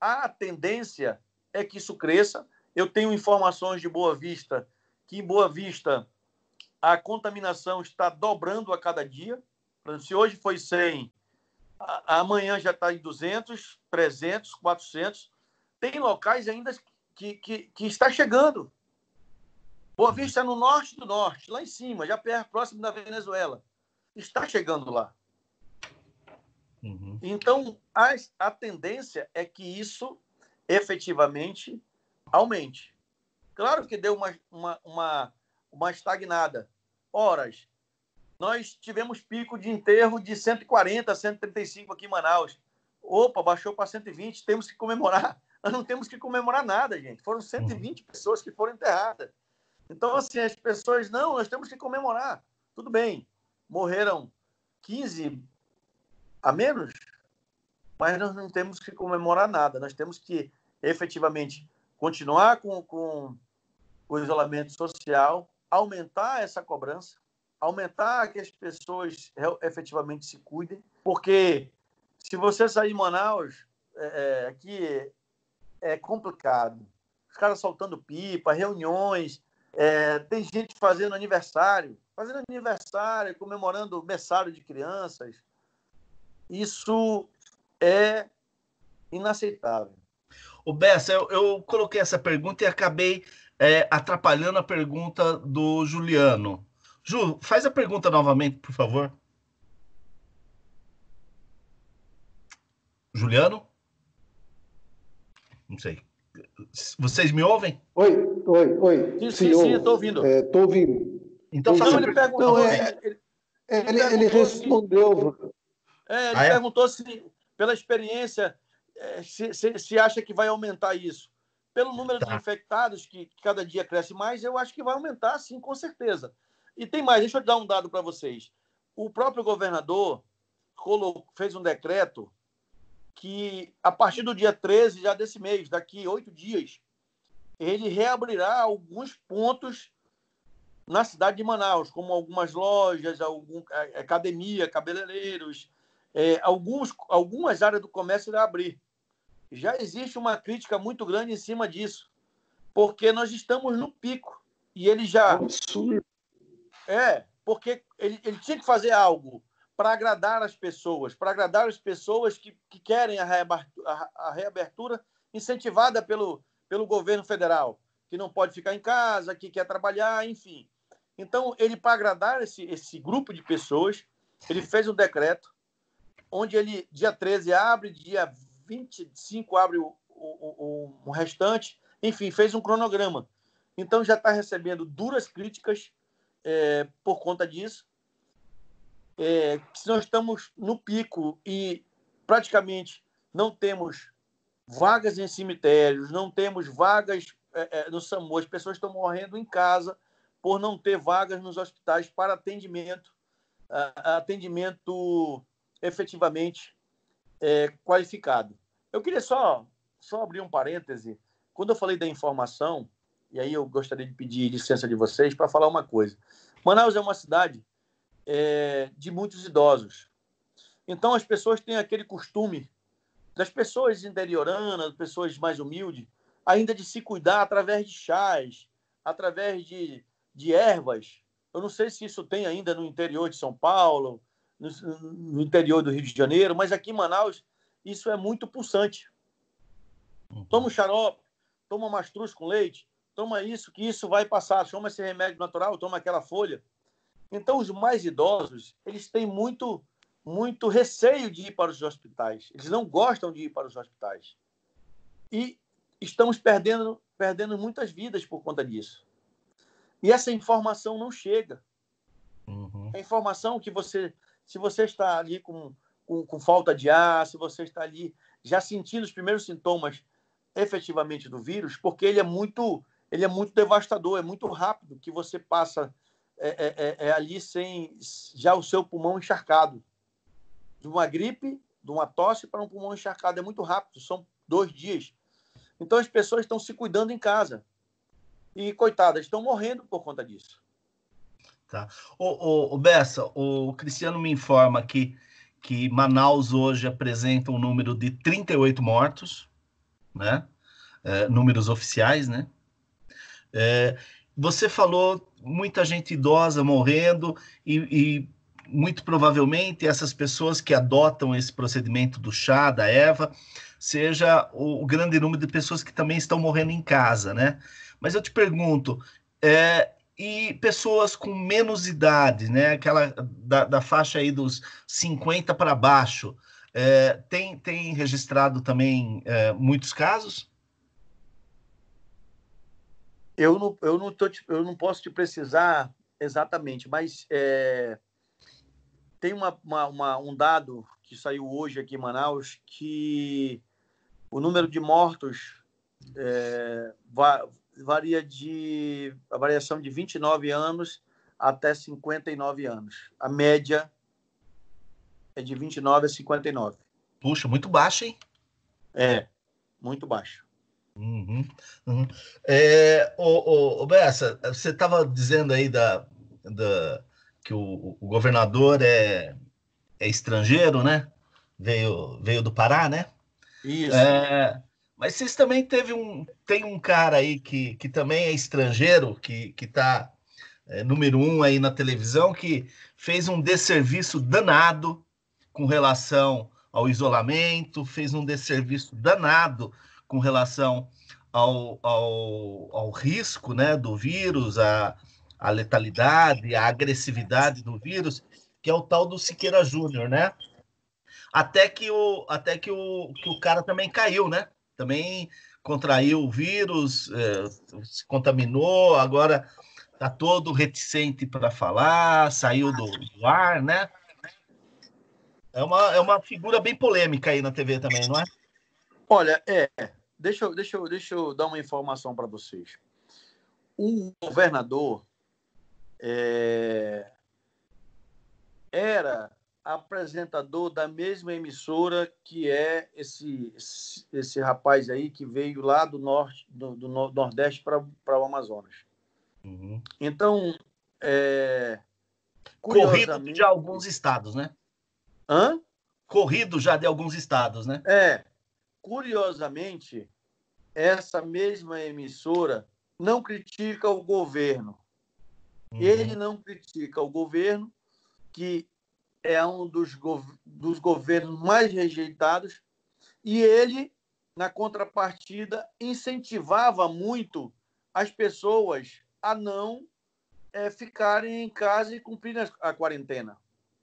Speaker 4: a tendência é que isso cresça. Eu tenho informações de Boa Vista que em Boa Vista a contaminação está dobrando a cada dia. Se hoje foi 100, amanhã já está em 200, 300, 400. Tem locais ainda que, que, que está chegando. Boa Vista é no norte do norte, lá em cima, já perto, próximo da Venezuela. Está chegando lá.
Speaker 1: Uhum.
Speaker 4: Então, a, a tendência é que isso efetivamente aumente. Claro que deu uma, uma, uma, uma estagnada. Horas. Nós tivemos pico de enterro de 140, 135 aqui em Manaus. Opa, baixou para 120, temos que comemorar. Nós não temos que comemorar nada, gente. Foram 120 uhum. pessoas que foram enterradas. Então, assim, as pessoas, não, nós temos que comemorar. Tudo bem, morreram 15 a menos, mas nós não temos que comemorar nada. Nós temos que efetivamente continuar com, com o isolamento social, aumentar essa cobrança, aumentar que as pessoas efetivamente se cuidem, porque se você sair em Manaus, é, aqui é complicado. Os caras soltando pipa, reuniões, é, tem gente fazendo aniversário, fazendo aniversário, comemorando mensário de crianças. Isso é inaceitável.
Speaker 1: O Bessa, eu, eu, coloquei essa pergunta e acabei é, atrapalhando a pergunta do Juliano. Ju, faz a pergunta novamente, por favor. Juliano? Não sei. Vocês me ouvem?
Speaker 3: Oi, oi, oi.
Speaker 4: Sim, sim, sim, estou ouvindo.
Speaker 3: Estou é, ouvindo.
Speaker 1: Então,
Speaker 4: não, ele perguntou. Não,
Speaker 3: é, ele, ele, ele, respondeu.
Speaker 4: Se, é, ele ah, é? perguntou se, pela experiência, se, se, se, acha que vai aumentar isso. Pelo número tá. de infectados, que, que cada dia cresce mais, eu acho que vai aumentar, sim, com certeza. E tem mais, deixa eu dar um dado para vocês. O próprio governador fez um decreto que, a partir do dia 13 já desse mês, daqui oito dias, ele reabrirá alguns pontos na cidade de Manaus, como algumas lojas, algum, academia, cabeleireiros, é, alguns, algumas áreas do comércio irá abrir. Já existe uma crítica muito grande em cima disso, porque nós estamos no pico e ele já.
Speaker 3: Absurdo.
Speaker 4: É, porque ele, ele tinha que fazer algo para agradar as pessoas, para agradar as pessoas que, que querem a reabertura, a, a reabertura incentivada pelo, pelo governo federal, que não pode ficar em casa, que quer trabalhar, enfim. Então, ele, para agradar esse, esse grupo de pessoas, ele fez um decreto onde ele, dia 13, abre, dia 25 abre o, o, o, o restante, enfim, fez um cronograma. Então, já está recebendo duras críticas é, por conta disso é, se nós estamos no pico e praticamente não temos vagas em cemitérios, não temos vagas é, é, no SAMU, as pessoas estão morrendo em casa por não ter vagas nos hospitais para atendimento, atendimento efetivamente é, qualificado. Eu queria só, só abrir um parêntese. Quando eu falei da informação, e aí eu gostaria de pedir licença de vocês para falar uma coisa. Manaus é uma cidade é, de muitos idosos. Então, as pessoas têm aquele costume das pessoas interioranas, pessoas mais humildes, ainda de se cuidar através de chás, através de, de ervas. Eu não sei se isso tem ainda no interior de São Paulo, no, no interior do Rio de Janeiro, mas aqui em Manaus isso é muito pulsante. Uhum. Toma um xarope, toma mastruz com leite, toma isso, que isso vai passar. Toma esse remédio natural, toma aquela folha. Então, os mais idosos, eles têm muito, muito receio de ir para os hospitais. Eles não gostam de ir para os hospitais. E estamos perdendo, perdendo muitas vidas por conta disso. E essa informação não chega. Uhum. A informação que você, se você está ali com, com, com falta de ar, se você está ali já sentindo os primeiros sintomas efetivamente do vírus, porque ele é muito, ele é muito devastador, é muito rápido que você passa é, é, é, é, ali sem já o seu pulmão encharcado. De uma gripe, de uma tosse para um pulmão encharcado. É muito rápido, são dois dias. Então as pessoas estão se cuidando em casa. E, coitadas, estão morrendo por conta disso.
Speaker 1: Tá. O, o, o Bessa, o Cristiano me informa que, que Manaus hoje apresenta um número de 38 mortos, né? É, números oficiais, né? É, você falou muita gente idosa morrendo e, e, muito provavelmente essas pessoas que adotam esse procedimento do chá, da Eva, seja o, o grande número de pessoas que também estão morrendo em casa, né? Mas eu te pergunto, é, e pessoas com menos idade, né? Aquela da, da faixa aí dos 50 para baixo, é, tem, tem registrado também é, muitos casos?
Speaker 4: Eu não, eu não, tô eu não posso te precisar exatamente, mas é, tem uma, uma, uma, um dado que saiu hoje aqui em Manaus que o número de mortos é, va, varia de a variação de 29 anos até 59 anos. A média é de 29 a 59.
Speaker 1: Puxa, muito baixo, hein?
Speaker 4: É, muito baixo.
Speaker 1: Uhum, uhum. É, o, o, o Bessa, você estava dizendo aí da, da, que o, o, governador é, é estrangeiro, né? Veio, veio do Pará, né?
Speaker 4: Isso.
Speaker 1: É, mas vocês também teve um, tem um cara aí que, que também é estrangeiro, que está é, número um aí na televisão, que fez um desserviço danado com relação ao isolamento, fez um desserviço danado com relação ao, ao, ao risco né, do vírus, a, a letalidade, a agressividade do vírus, que é o tal do Siqueira Júnior, né? Até que o até que o, que o cara também caiu, né? Também contraiu o vírus, é, se contaminou, agora está todo reticente para falar, saiu do, do, ar, né? É uma, é uma figura bem polêmica aí na TV também, não é?
Speaker 4: Olha, é. Deixa eu, deixa eu, deixa eu dar uma informação para vocês. O governador é, era apresentador da mesma emissora que é esse, esse, esse rapaz aí que veio lá do norte, do, do nordeste para o Amazonas. Uhum. Então, é,
Speaker 1: corrido de alguns estados, né?
Speaker 4: Hã?
Speaker 1: Corrido já de alguns estados, né?
Speaker 4: É. Curiosamente, essa mesma emissora não critica o governo. Uhum. Ele não critica o governo, que é um dos, gov dos governos mais rejeitados, e ele, na contrapartida, incentivava muito as pessoas a não é, ficarem em casa e cumprir a quarentena.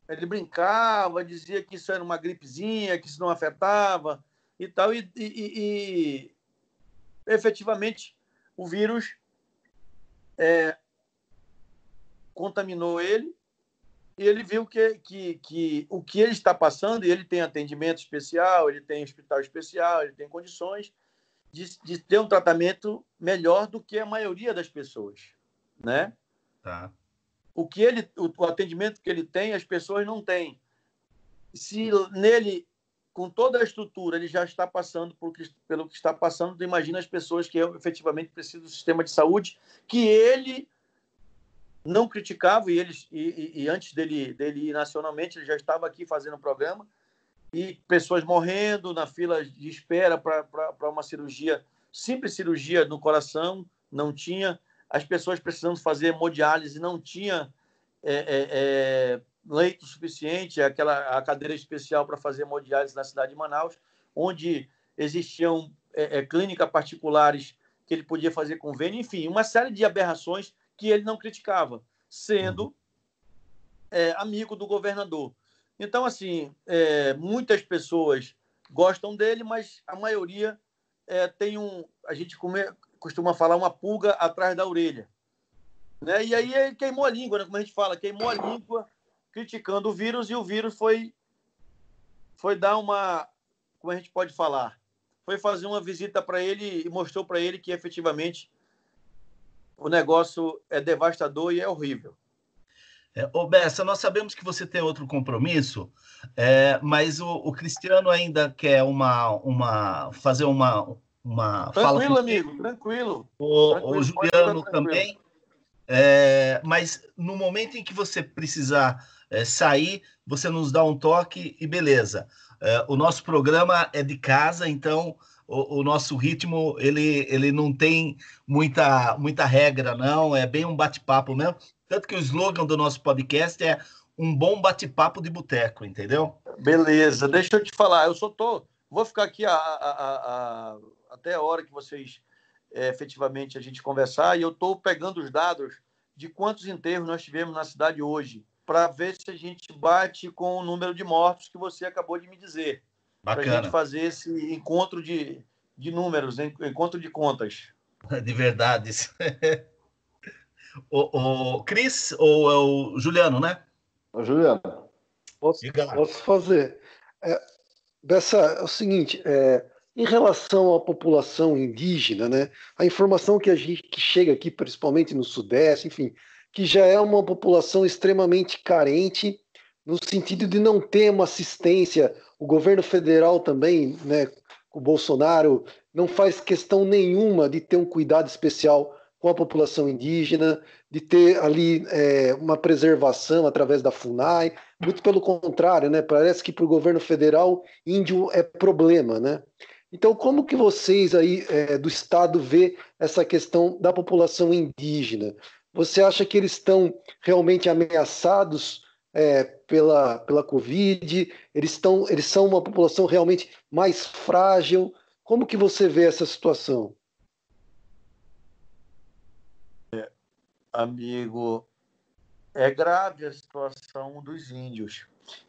Speaker 4: Ele brincava, dizia que isso era uma gripezinha, que isso não afetava e tal, e, e, e efetivamente o vírus é, contaminou ele e ele viu que, que, que o que ele está passando, e ele tem atendimento especial, ele tem hospital especial, ele tem condições de, de ter um tratamento melhor do que a maioria das pessoas, né?
Speaker 1: Tá.
Speaker 4: O que ele, o, o atendimento que ele tem, as pessoas não têm. Se nele, com toda a estrutura, ele já está passando por, pelo que está passando, tu imagina as pessoas que efetivamente precisam do sistema de saúde, que ele não criticava e eles e, e, antes dele dele ir nacionalmente ele já estava aqui fazendo o programa e pessoas morrendo na fila de espera para uma cirurgia simples cirurgia no coração não tinha. As pessoas precisando fazer hemodiálise não tinha é, é, é, leito suficiente aquela a cadeira especial para fazer hemodiálise na cidade de Manaus onde existiam é, é, clínicas particulares que ele podia fazer convênio enfim uma série de aberrações que ele não criticava, sendo uhum. é, amigo do governador. Então, assim, é, muitas pessoas gostam dele, mas a maioria é, tem um. A gente come, costuma falar uma pulga atrás da orelha. Né? E aí ele queimou a língua, né? como a gente fala, queimou a língua criticando o vírus e o vírus foi, foi dar uma. Como a gente pode falar? Foi fazer uma visita para ele e mostrou para ele que efetivamente o negócio é devastador e é horrível.
Speaker 1: É, ô Bessa, nós sabemos que você tem outro compromisso, é, mas o, o, Cristiano ainda quer uma, uma fazer uma, uma
Speaker 4: tranquilo, fala. amigo, tranquilo.
Speaker 1: O,
Speaker 4: tranquilo,
Speaker 1: o Juliano também. É, mas no momento em que você precisar é, sair, você nos dá um toque e beleza. É, o nosso programa é de casa, então o, o, nosso ritmo ele, ele não tem muita, muita regra, não, é bem um bate-papo mesmo. Tanto que o slogan do nosso podcast é um bom bate-papo de boteco, entendeu?
Speaker 4: Beleza, deixa eu te falar, eu só tô. Vou ficar aqui a, a, a, até a hora que vocês é, efetivamente a gente conversar, e eu estou pegando os dados de quantos enterros nós tivemos na cidade hoje, para ver se a gente bate com o número de mortos que você acabou de me dizer para a gente fazer esse encontro de, de números, encontro de contas.
Speaker 1: De verdades. o, o Cris ou é o Juliano, né?
Speaker 2: O Juliano.
Speaker 3: Posso, posso fazer. É, Bessa, é o seguinte, é, em relação à população indígena, né, a informação que a gente que chega aqui, principalmente no Sudeste, enfim, que já é uma população extremamente carente no sentido de não ter uma assistência o governo federal também, né, o Bolsonaro, não faz questão nenhuma de ter um cuidado especial com a população indígena, de ter ali é, uma preservação através da FUNAI. Muito pelo contrário, né? Parece que para o governo federal índio é problema, né? Então, como que vocês aí é, do Estado vê essa questão da população indígena? Você acha que eles estão realmente ameaçados é, pela, pela Covid, eles, estão, eles são uma população realmente mais frágil. Como que você vê essa situação?
Speaker 4: É, amigo, é grave a situação dos índios.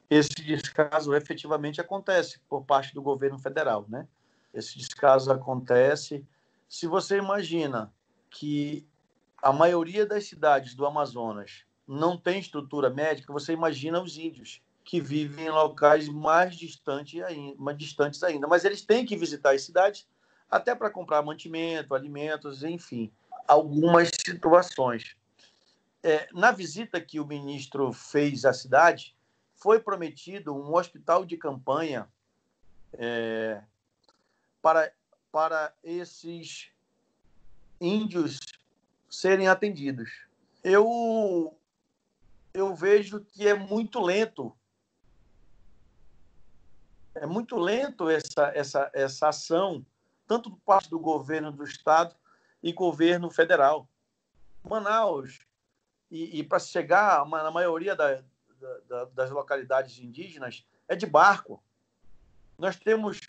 Speaker 4: Esse descaso efetivamente acontece por parte do governo federal, né? esse descaso acontece. Se você imagina que a maioria das cidades do Amazonas não tem estrutura médica, você imagina os índios que vivem em locais mais distantes ainda, mais distantes ainda. Mas eles têm que visitar as cidades até para comprar mantimento, alimentos, enfim, algumas situações. É, na visita que o ministro fez à cidade, foi prometido um hospital de campanha é, para, para esses índios serem atendidos. Eu, eu vejo que é muito lento. É muito lento essa, essa, essa ação, tanto por parte do governo do Estado e governo federal. Manaus, e, e para chegar na maioria da, da, das localidades indígenas, é de barco. Nós temos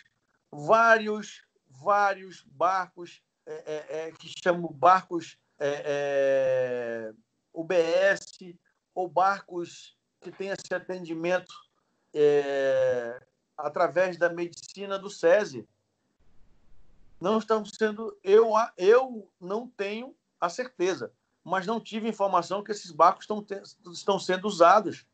Speaker 4: vários, vários barcos é, é, é, que chamam barcos é, é, UBS ou barcos que têm esse atendimento é, através da medicina do SESI. Não estão sendo. Eu, eu não tenho a certeza, mas não tive informação que esses barcos estão, estão sendo usados.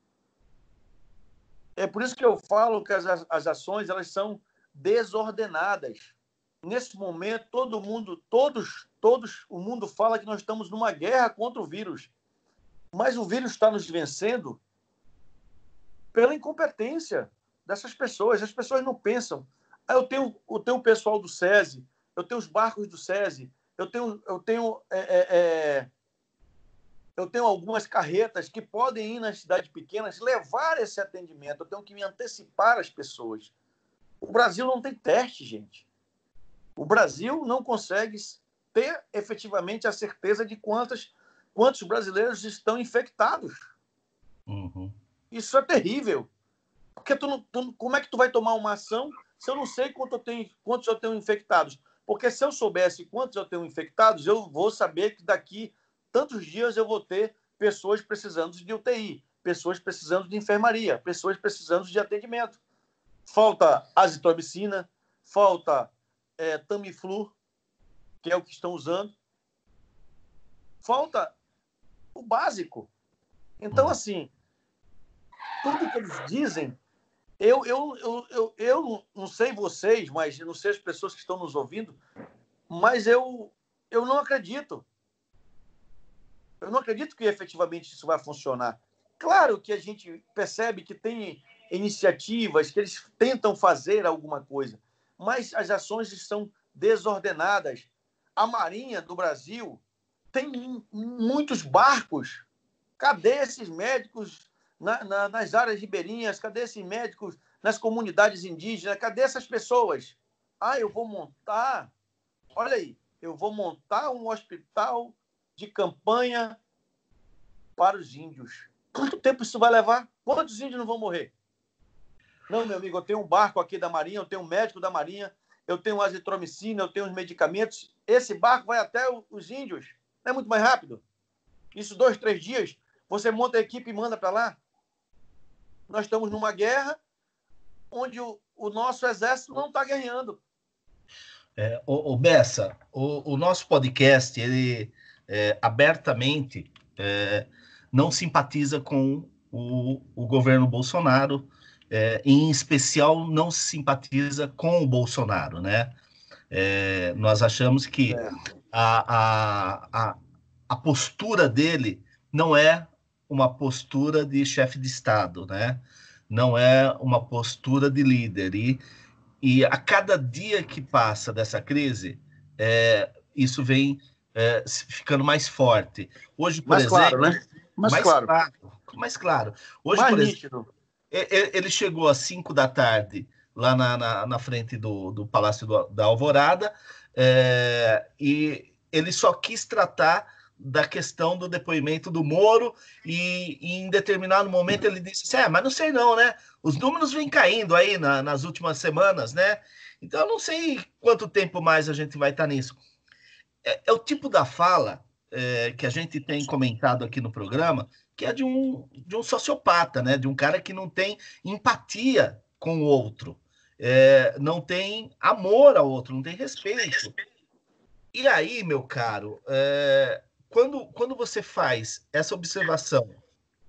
Speaker 4: É por isso que eu falo que as, as ações elas são desordenadas. Nesse momento, todo mundo, todos, todos, o mundo fala que nós estamos numa guerra contra o vírus. Mas o vírus está nos vencendo pela incompetência dessas pessoas. As pessoas não pensam. Ah, eu tenho, eu tenho o pessoal do SESI, eu tenho os barcos do SESI, eu tenho, eu tenho, é, é, é eu tenho algumas carretas que podem ir nas cidades pequenas levar esse atendimento. Eu tenho que me antecipar às pessoas. O Brasil não tem teste, gente. O Brasil não consegue ter efetivamente a certeza de quantas, quantos brasileiros estão infectados. Uhum. Isso é terrível. Porque tu, tu, como é que tu vai tomar uma ação se eu não sei quanto eu tenho, quantos eu tenho infectados? Porque se eu soubesse quantos eu tenho infectados, eu vou saber que daqui tantos dias eu vou ter pessoas precisando de UTI, pessoas precisando de enfermaria, pessoas precisando de atendimento. Falta azitromicina, falta é, Tamiflu, que é o que estão usando. Falta o básico. Então, assim, tudo que eles dizem, eu, eu, eu, eu, eu não sei vocês, mas não sei as pessoas que estão nos ouvindo, mas eu, eu não acredito. Eu não acredito que efetivamente isso vai funcionar. Claro que a gente percebe que tem iniciativas, que eles tentam fazer alguma coisa, mas as ações estão desordenadas. A Marinha do Brasil tem muitos barcos. Cadê esses médicos na, na, nas áreas ribeirinhas? Cadê esses médicos nas comunidades indígenas? Cadê essas pessoas? Ah, eu vou montar. Olha aí, eu vou montar um hospital de campanha para os índios. Quanto tempo isso vai levar? Quantos índios não vão morrer? Não, meu amigo, eu tenho um barco aqui da Marinha, eu tenho um médico da Marinha, eu tenho azitromicina, eu tenho os medicamentos. Esse barco vai até os índios. Não é muito mais rápido? Isso dois, três dias, você monta a equipe e manda para lá. Nós estamos numa guerra onde o, o nosso exército não está ganhando.
Speaker 1: É, o, o Bessa, o, o nosso podcast, ele é, abertamente é, não simpatiza com o, o governo Bolsonaro, é, em especial não simpatiza com o Bolsonaro, né? É, nós achamos que é. A, a, a, postura dele não é uma postura de chefe de Estado, né? Não é uma postura de líder. E, e a cada dia que passa dessa crise, é, isso vem é, ficando mais forte. Hoje, por
Speaker 4: mais
Speaker 1: exemplo.
Speaker 4: Claro, né? mais,
Speaker 1: mais claro. claro. Mais claro. Hoje,
Speaker 4: mais
Speaker 1: por
Speaker 4: nítido.
Speaker 1: exemplo, ele chegou às 5 da tarde lá na, na, na frente do, do Palácio do, da Alvorada é, e ele só quis tratar da questão do depoimento do Moro e, e, em determinado momento ele disse assim, é, mas não sei não, né? Os números vêm caindo aí na, nas últimas semanas, né? Então eu não sei quanto tempo mais a gente vai estar nisso é, é o tipo da fala é, que a gente tem comentado aqui no programa, que é de um, de um sociopata, né? de um cara que não tem empatia com o outro. É, não tem amor ao outro, não tem respeito. E aí, meu caro, é, quando, quando você faz essa observação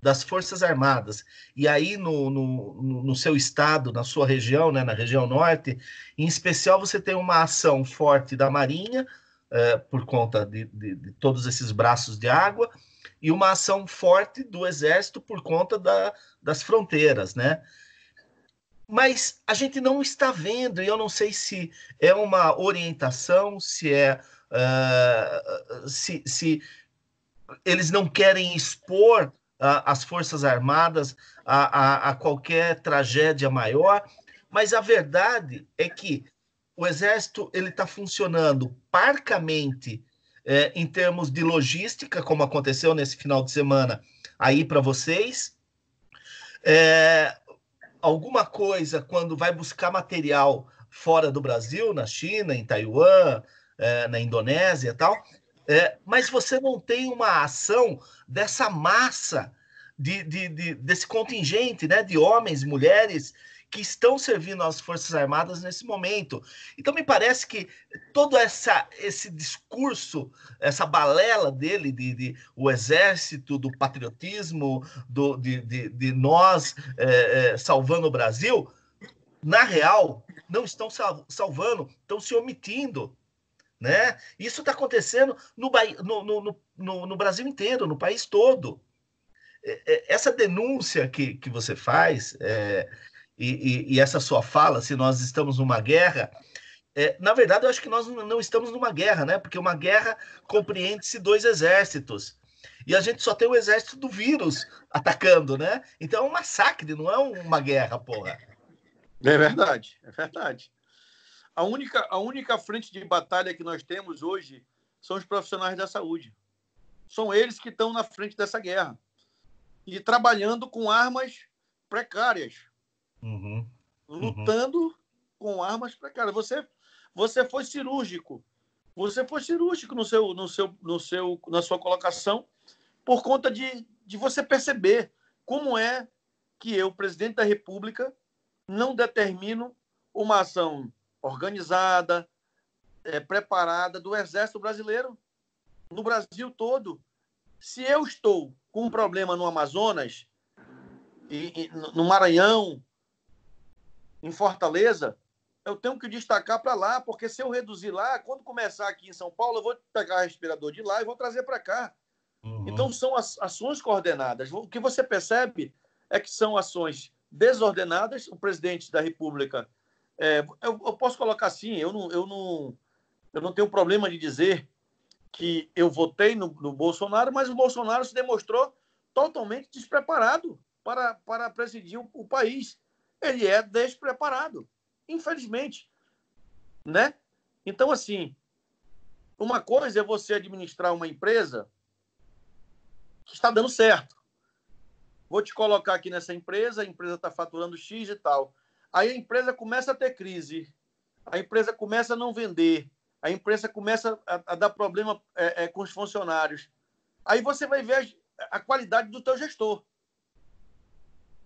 Speaker 1: das Forças Armadas, e aí no, no, no, seu estado, na sua região, né, na região norte, em especial você tem uma ação forte da Marinha, é, por conta de, de, de, todos esses braços de água, e uma ação forte do Exército por conta da, das fronteiras, né? Mas a gente não está vendo, e eu não sei se é uma orientação, se é. Uh, se, se eles não querem expor as Forças Armadas a, a, a, qualquer tragédia maior, mas a verdade é que o Exército ele está funcionando parcamente é, em termos de logística, como aconteceu nesse final de semana aí para vocês. É, alguma coisa quando vai buscar material fora do Brasil, na China, em Taiwan, é, na Indonésia e tal, é, mas você não tem uma ação dessa massa de, de, de, desse contingente né, de homens, mulheres que estão servindo às Forças Armadas nesse momento. Então, me parece que todo essa, esse discurso, essa balela dele, de, de o exército, do patriotismo, do, de, de, de nós é, é, salvando o Brasil, na real, não estão salvando, estão se omitindo. Né? Isso está acontecendo no, no, no, no, Brasil inteiro, no país todo. É, essa denúncia que, que você faz é, e, e, e, essa sua fala, se nós estamos numa guerra, é, na verdade, eu acho que nós não estamos numa guerra, né? Porque uma guerra compreende-se dois exércitos. E a gente só tem o exército do vírus atacando, né? Então é um massacre, não é uma guerra, porra.
Speaker 4: É verdade, é verdade. A única, a única frente de batalha que nós temos hoje são os profissionais da saúde. São eles que estão na frente dessa guerra. E trabalhando com armas precárias.
Speaker 1: Uhum.
Speaker 4: Lutando com armas precárias. Você, você foi cirúrgico. Você foi cirúrgico no seu, no seu, no seu, na sua colocação por conta de, de você perceber como é que eu, presidente da República, não determino uma ação organizada, é, preparada do Exército Brasileiro no Brasil todo. Se eu estou com um problema no Amazonas, e, e, no Maranhão, em Fortaleza, eu tenho que destacar para lá, porque se eu reduzir lá, quando começar aqui em São Paulo, eu vou pegar respirador de lá e vou trazer para cá. Uhum. Então, são as ações coordenadas. O que você percebe é que são ações desordenadas. O presidente da República é, eu, eu, posso colocar assim, eu não, eu, não, eu não tenho problema de dizer que eu votei no, no Bolsonaro, mas o Bolsonaro se demonstrou totalmente despreparado para, para presidir o, o país. Ele é despreparado, infelizmente. Né? Então, assim, uma coisa é você administrar uma empresa que está dando certo. Vou te colocar aqui nessa empresa, a empresa está faturando X e tal. Aí a empresa começa a ter crise, a empresa começa a não vender, a empresa começa a, a dar problema é, é, com os funcionários. Aí você vai ver a, qualidade do teu gestor.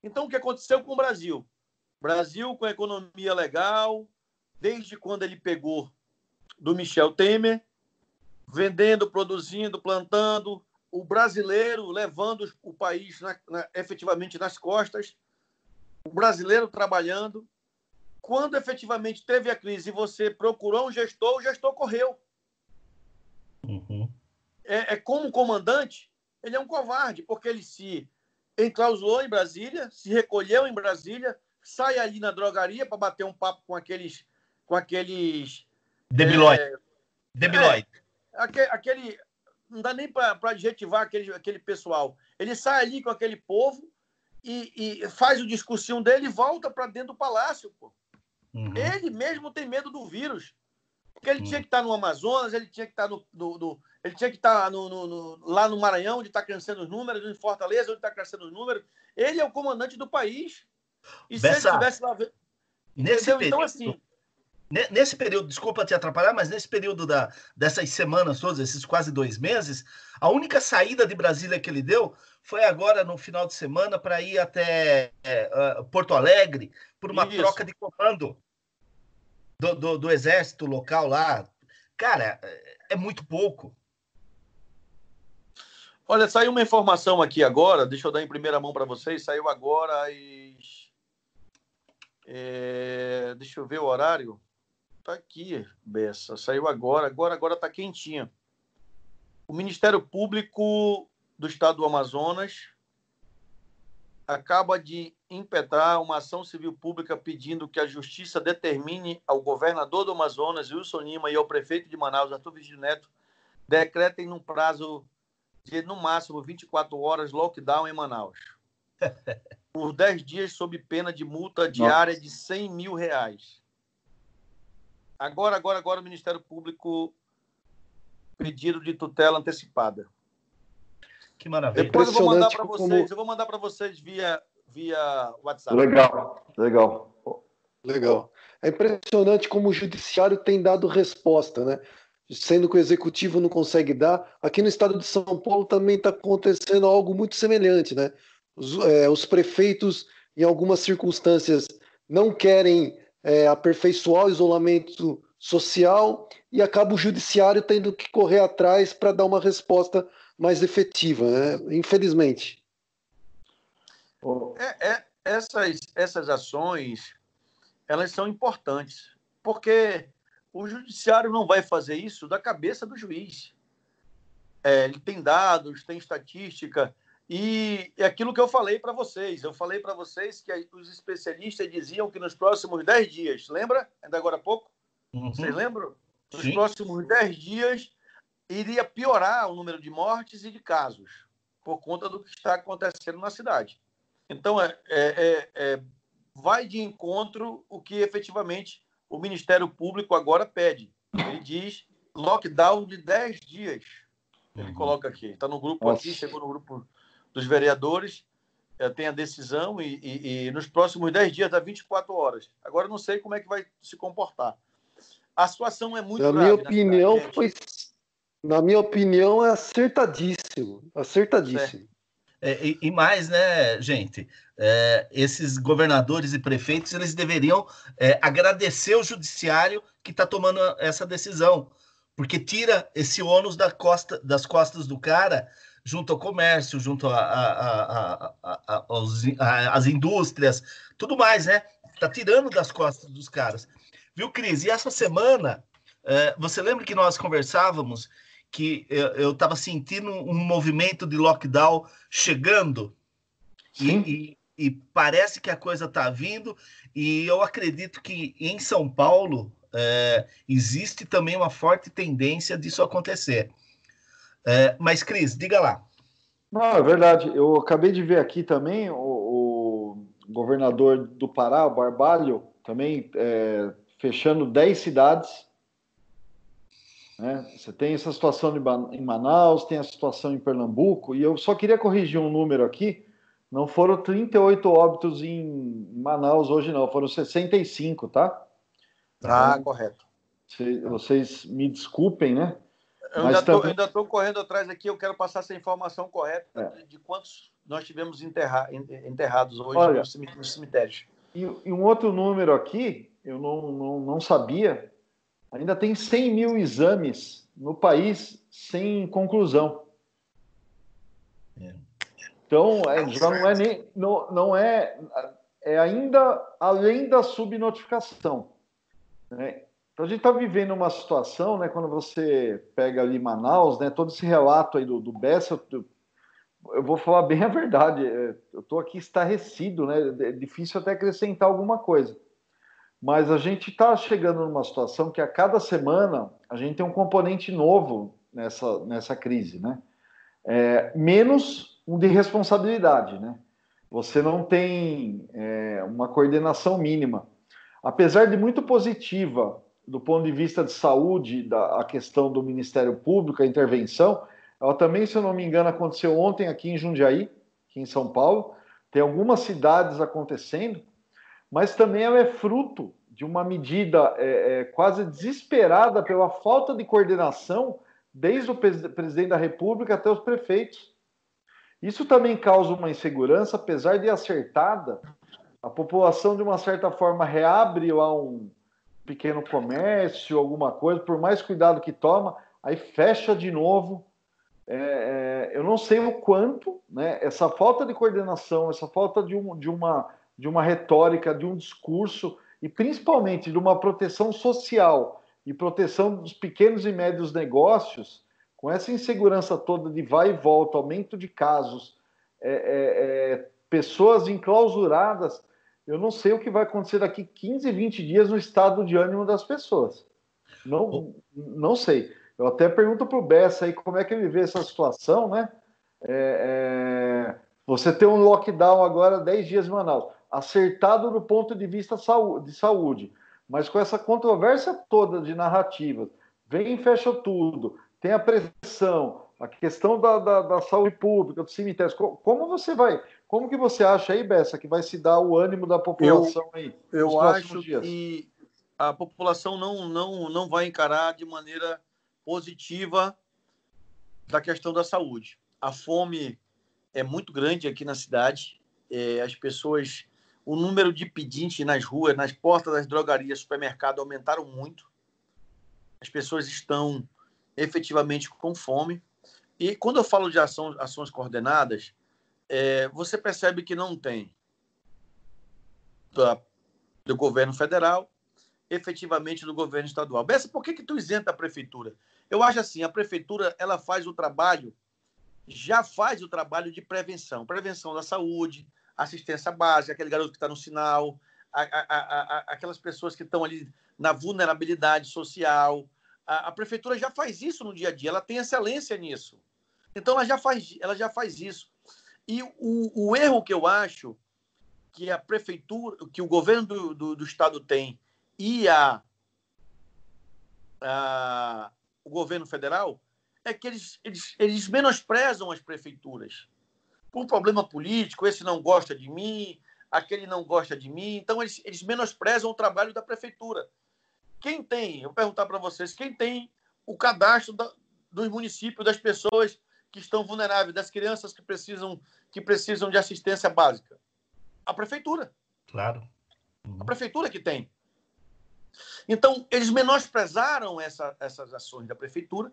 Speaker 4: Então, o que aconteceu com o Brasil? Brasil com economia legal, desde quando ele pegou do Michel Temer, vendendo, produzindo, plantando, o brasileiro levando o país na, na, efetivamente nas costas, o brasileiro trabalhando. Quando efetivamente teve a crise e você procurou um gestor, o gestor correu.
Speaker 1: Uhum.
Speaker 4: É, é, como comandante, ele é um covarde, porque ele se enclausurou em Brasília, se recolheu em Brasília, sai ali na drogaria para bater um papo com aqueles. com aqueles.
Speaker 1: Debiloid. É, Debiloid.
Speaker 4: É, aquele, aquele, Não dá nem para adjetivar aquele, aquele pessoal. Ele sai ali com aquele povo e, e faz o discursinho dele e volta para dentro do palácio, pô. Uhum. Ele mesmo tem medo do vírus. Porque ele uhum. tinha que estar no Amazonas, ele tinha que estar no, no, no ele tinha que estar no, no, lá no Maranhão, onde está crescendo os números, em Fortaleza, onde está crescendo os números. Ele é o comandante do país. E Bessa, se ele estivesse lá.
Speaker 1: Nesse então, período, então, assim. Nesse período, desculpa te atrapalhar, mas nesse período da, dessas semanas todas, esses quase dois meses, a única saída de Brasília que ele deu foi agora no final de semana para ir até é, uh, Porto Alegre por uma Isso. troca de comando. do, do, do exército local lá. Cara, é muito pouco.
Speaker 4: Olha, saiu uma informação aqui agora, deixa eu dar em primeira mão para vocês. Saiu agora às. É, deixa eu ver o horário. Tá aqui, Bessa. Saiu agora, agora, agora tá quentinha. O Ministério Público do Estado do Amazonas acaba de impetrar uma ação civil pública pedindo que a Justiça determine ao governador do Amazonas, Wilson Lima, e ao prefeito de Manaus, Arthur Vigílio Neto, decretem num prazo de, no máximo, 24 horas lockdown em Manaus. Por 10 dias, sob pena de multa diária Nossa. de 100 mil reais. Agora, agora, agora, o Ministério Público pedido de tutela antecipada.
Speaker 1: Que maravilha.
Speaker 4: Depois eu vou mandar para vocês, como... eu vou mandar para vocês via, via WhatsApp.
Speaker 2: Legal, legal.
Speaker 3: Legal. É impressionante como o judiciário tem dado resposta, né? Sendo que o executivo não consegue dar. Aqui no estado de São Paulo também está acontecendo algo muito semelhante, né? Os, é, os, prefeitos, em algumas circunstâncias, não querem é, aperfeiçoar o isolamento social e acaba o judiciário tendo que correr atrás para dar uma resposta mais efetiva, né? infelizmente.
Speaker 4: É, é, essas, essas ações elas são importantes, porque o judiciário não vai fazer isso da cabeça do juiz. É, ele tem dados, tem estatística, e é aquilo que eu falei para vocês. Eu falei para vocês que os especialistas diziam que nos próximos 10 dias, lembra? Ainda agora há pouco? Uhum. Vocês lembram? Nos Sim. próximos 10 dias iria piorar o número de mortes e de casos por conta do que está acontecendo na cidade. Então, é, é, é, é, vai de encontro o que efetivamente o Ministério Público agora pede. Ele diz lockdown de 10 dias. Ele uhum. coloca aqui. Está no grupo Nossa. aqui, chegou no grupo dos vereadores, é, tem a decisão e, e, e nos próximos 10 dias dá 24 horas. Agora não sei como é que vai se comportar. A situação é muito
Speaker 3: Na grave, minha opinião, cidade, foi na minha opinião, é acertadíssimo. Acertadíssimo.
Speaker 1: É, e, e, mais, né, gente? É, esses governadores e prefeitos eles deveriam é, agradecer o judiciário que está tomando essa decisão, porque tira esse ônus da costa, das costas do cara junto ao comércio, junto às indústrias, tudo mais, né? Está tirando das costas dos caras. Viu, Cris? E essa semana, é, você lembra que nós conversávamos que eu estava sentindo um movimento de lockdown chegando e, e, e, parece que a coisa está vindo e eu acredito que em São Paulo é, existe também uma forte tendência disso acontecer. É, mas, Cris, diga lá.
Speaker 2: Não, é verdade. Eu acabei de ver aqui também o, o governador do Pará, o Barbalho, também é, fechando 10 cidades né? Você tem essa situação em Manaus, tem a situação em Pernambuco, e eu só queria corrigir um número aqui. Não foram 38 óbitos em Manaus hoje, não, foram 65, tá?
Speaker 4: Ah, então, correto.
Speaker 2: Vocês me desculpem, né?
Speaker 4: Eu ainda também... estou correndo atrás aqui, eu quero passar essa informação correta é. de quantos nós tivemos enterra... enterrados hoje Olha, nos cemitérios.
Speaker 2: E, e, um outro número aqui, eu não, não, não sabia, ainda tem 100 mil exames no país sem conclusão. É. Então, é, já não é nem. Não, não é. É ainda além da subnotificação. Né? Então, a gente está vivendo uma situação, né, quando você pega ali Manaus, né, todo esse relato aí do, do Bessa, eu, eu vou falar bem a verdade, é, eu estou aqui estarrecido, né, é difícil até acrescentar alguma coisa. Mas a gente está chegando numa situação que a cada semana a gente tem um componente novo nessa, nessa crise, né? É, menos um de responsabilidade, né? Você não tem é, uma coordenação mínima. Apesar de muito positiva do ponto de vista de saúde, da, a questão do Ministério Público, a intervenção, ela também, se eu não me engano, aconteceu ontem aqui em Jundiaí, aqui em São Paulo. Tem algumas cidades acontecendo, mas também ela é fruto de uma medida é, é, quase desesperada pela falta de coordenação desde o presidente da República até os prefeitos. Isso também causa uma insegurança, apesar de acertada, a população de uma certa forma reabre lá um pequeno comércio, alguma coisa, por mais cuidado que toma, aí fecha de novo. É, é, eu não sei o quanto, né? Essa falta de coordenação, essa falta de, um, de, uma, de uma retórica, de um discurso e principalmente de uma proteção social e proteção dos pequenos e médios negócios, com essa insegurança toda de vai e volta, aumento de casos, é, é, é pessoas enclausuradas, eu não sei o que vai acontecer daqui 15, 20 dias no estado de ânimo das pessoas. Não, não sei. Eu até pergunto para o Bessa aí como é que ele vê essa situação, né? É, é, você tem um lockdown agora 10 dias em Manaus, acertado do ponto de vista de saúde, mas com essa controvérsia toda de narrativas, vem e fecha tudo, tem a pressão, a questão da, da, da saúde pública, do cemitério, como você vai, como que você acha aí, Bessa, que vai se dar o ânimo da população
Speaker 4: eu,
Speaker 2: aí?
Speaker 4: Eu acho dias? que a população não, não, não vai encarar de maneira positiva da questão da saúde. A fome é muito grande aqui na cidade. É, as pessoas, o número de pedintes nas ruas, nas portas das drogarias, supermercado aumentaram muito. As pessoas estão efetivamente com fome. E quando eu falo de ação, ações coordenadas, é, você percebe que não tem da, do governo federal, efetivamente do governo estadual. Bessa, por que, que tu isenta a prefeitura? Eu acho assim, a prefeitura ela faz o trabalho, já faz o trabalho de prevenção, prevenção da saúde, assistência básica, aquele garoto que está no sinal, a, a, a, aquelas pessoas que estão ali na vulnerabilidade social. A, prefeitura já faz isso no dia a dia, ela tem excelência nisso. Então ela já faz, ela já faz isso. E o, o erro que eu acho que a prefeitura, que o governo do, do, do estado tem e a, a, o governo federal é que eles, eles, eles menosprezam as prefeituras. Por problema político, esse não gosta de mim, aquele não gosta de mim. Então, eles, eles menosprezam o trabalho da prefeitura. Quem tem, eu vou perguntar para vocês, quem tem o cadastro da, dos municípios, das pessoas que estão vulneráveis, das crianças que precisam, que precisam de assistência básica? A prefeitura.
Speaker 1: Claro.
Speaker 4: Uhum. A prefeitura que tem. Então, eles menosprezaram essa, essas ações da prefeitura,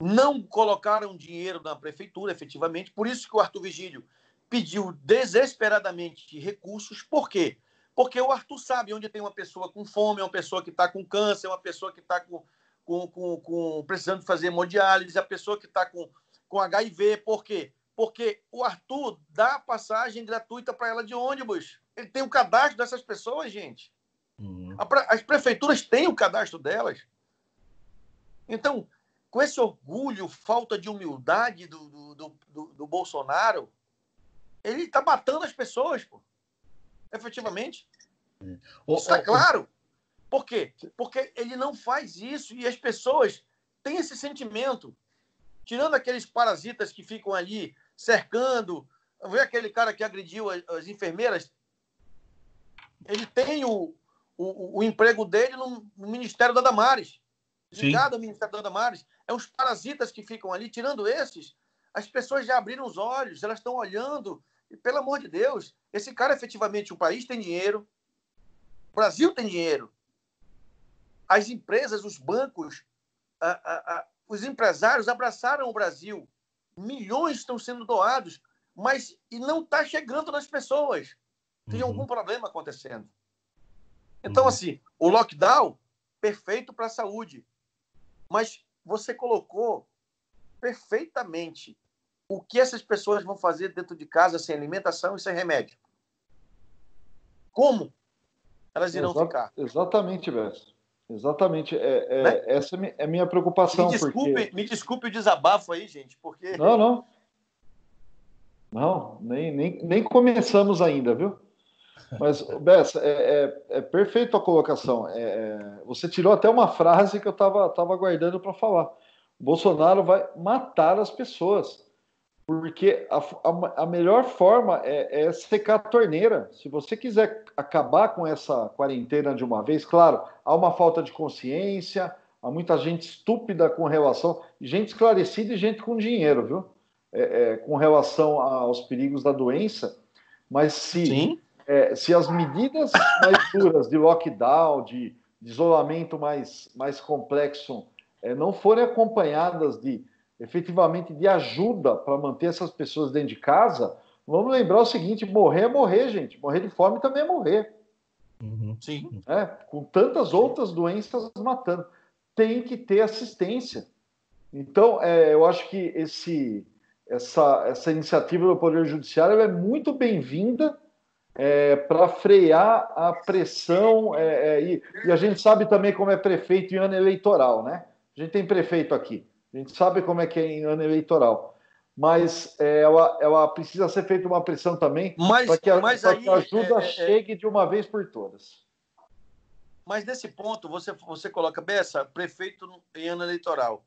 Speaker 4: não colocaram dinheiro na prefeitura, efetivamente, por isso que o Arthur Vigílio pediu desesperadamente recursos. Por quê? Porque o Arthur sabe onde tem uma pessoa com fome, uma pessoa que está com câncer, uma pessoa que está com com, com, com precisando fazer hemodiálise, a pessoa que está com, com HIV. Por quê? Porque o Arthur dá passagem gratuita para ela de ônibus. Ele tem o cadastro dessas pessoas, gente. Uhum. As prefeituras têm o cadastro delas. Então, com esse orgulho, falta de humildade do, do, do, do, Bolsonaro, ele está matando as pessoas, pô. efetivamente. É. Isso é claro. Por quê? Porque ele não faz isso e as pessoas têm esse sentimento. Tirando aqueles parasitas que ficam ali cercando, vê aquele cara que agrediu as, as enfermeiras, ele tem o, o, o emprego dele no, Ministério da Damares, ligado ao Ministério da Damares. É os parasitas que ficam ali, tirando esses, as pessoas já abriram os olhos, elas estão olhando, e pelo amor de Deus, esse cara efetivamente, o país tem dinheiro, o Brasil tem dinheiro, as empresas, os bancos, a, a, a, os empresários abraçaram o Brasil. Milhões estão sendo doados, mas e não está chegando nas pessoas. Tem uhum. algum problema acontecendo. Então, uhum. assim, o lockdown, perfeito para a saúde. Mas você colocou perfeitamente o que essas pessoas vão fazer dentro de casa sem alimentação e sem remédio. Como elas irão
Speaker 2: Exato,
Speaker 4: ficar?
Speaker 2: Exatamente, Bess. Exatamente. É, é né? Essa é a minha preocupação.
Speaker 4: Me desculpe,
Speaker 2: porque...
Speaker 4: me desculpe o desabafo aí, gente, porque.
Speaker 2: Não, não. Não, nem, nem, nem começamos ainda, viu? Mas, Bessa, é, é, é perfeito a colocação. É, é você tirou até uma frase que eu estava tava aguardando para falar. O Bolsonaro vai matar as pessoas porque a, a, a melhor forma é, é, secar a torneira. Se você quiser acabar com essa quarentena de uma vez, claro, há uma falta de consciência, há muita gente estúpida com relação, gente esclarecida e gente com dinheiro, viu? É, é, com relação aos perigos da doença, mas se é, se as medidas mais duras de lockdown, de, de isolamento mais, mais complexo, é, não forem acompanhadas de efetivamente de ajuda para manter essas pessoas dentro de casa, vamos lembrar o seguinte: morrer é morrer, gente. Morrer de fome também é morrer.
Speaker 1: Uhum. Sim.
Speaker 2: É, com tantas outras doenças matando. Tem que ter assistência. Então, é, eu acho que esse, essa, essa iniciativa do Poder Judiciário é muito bem-vinda é, para frear a pressão. É, é, e, e, a gente sabe também como é prefeito em ano eleitoral, né? A gente tem prefeito aqui. A gente sabe como é que é em ano eleitoral. Mas é, ela, ela precisa ser feita uma pressão também para que, que a ajuda é, chegue de uma vez por todas.
Speaker 4: Mas nesse ponto, você, você coloca, Bessa, prefeito em ano eleitoral.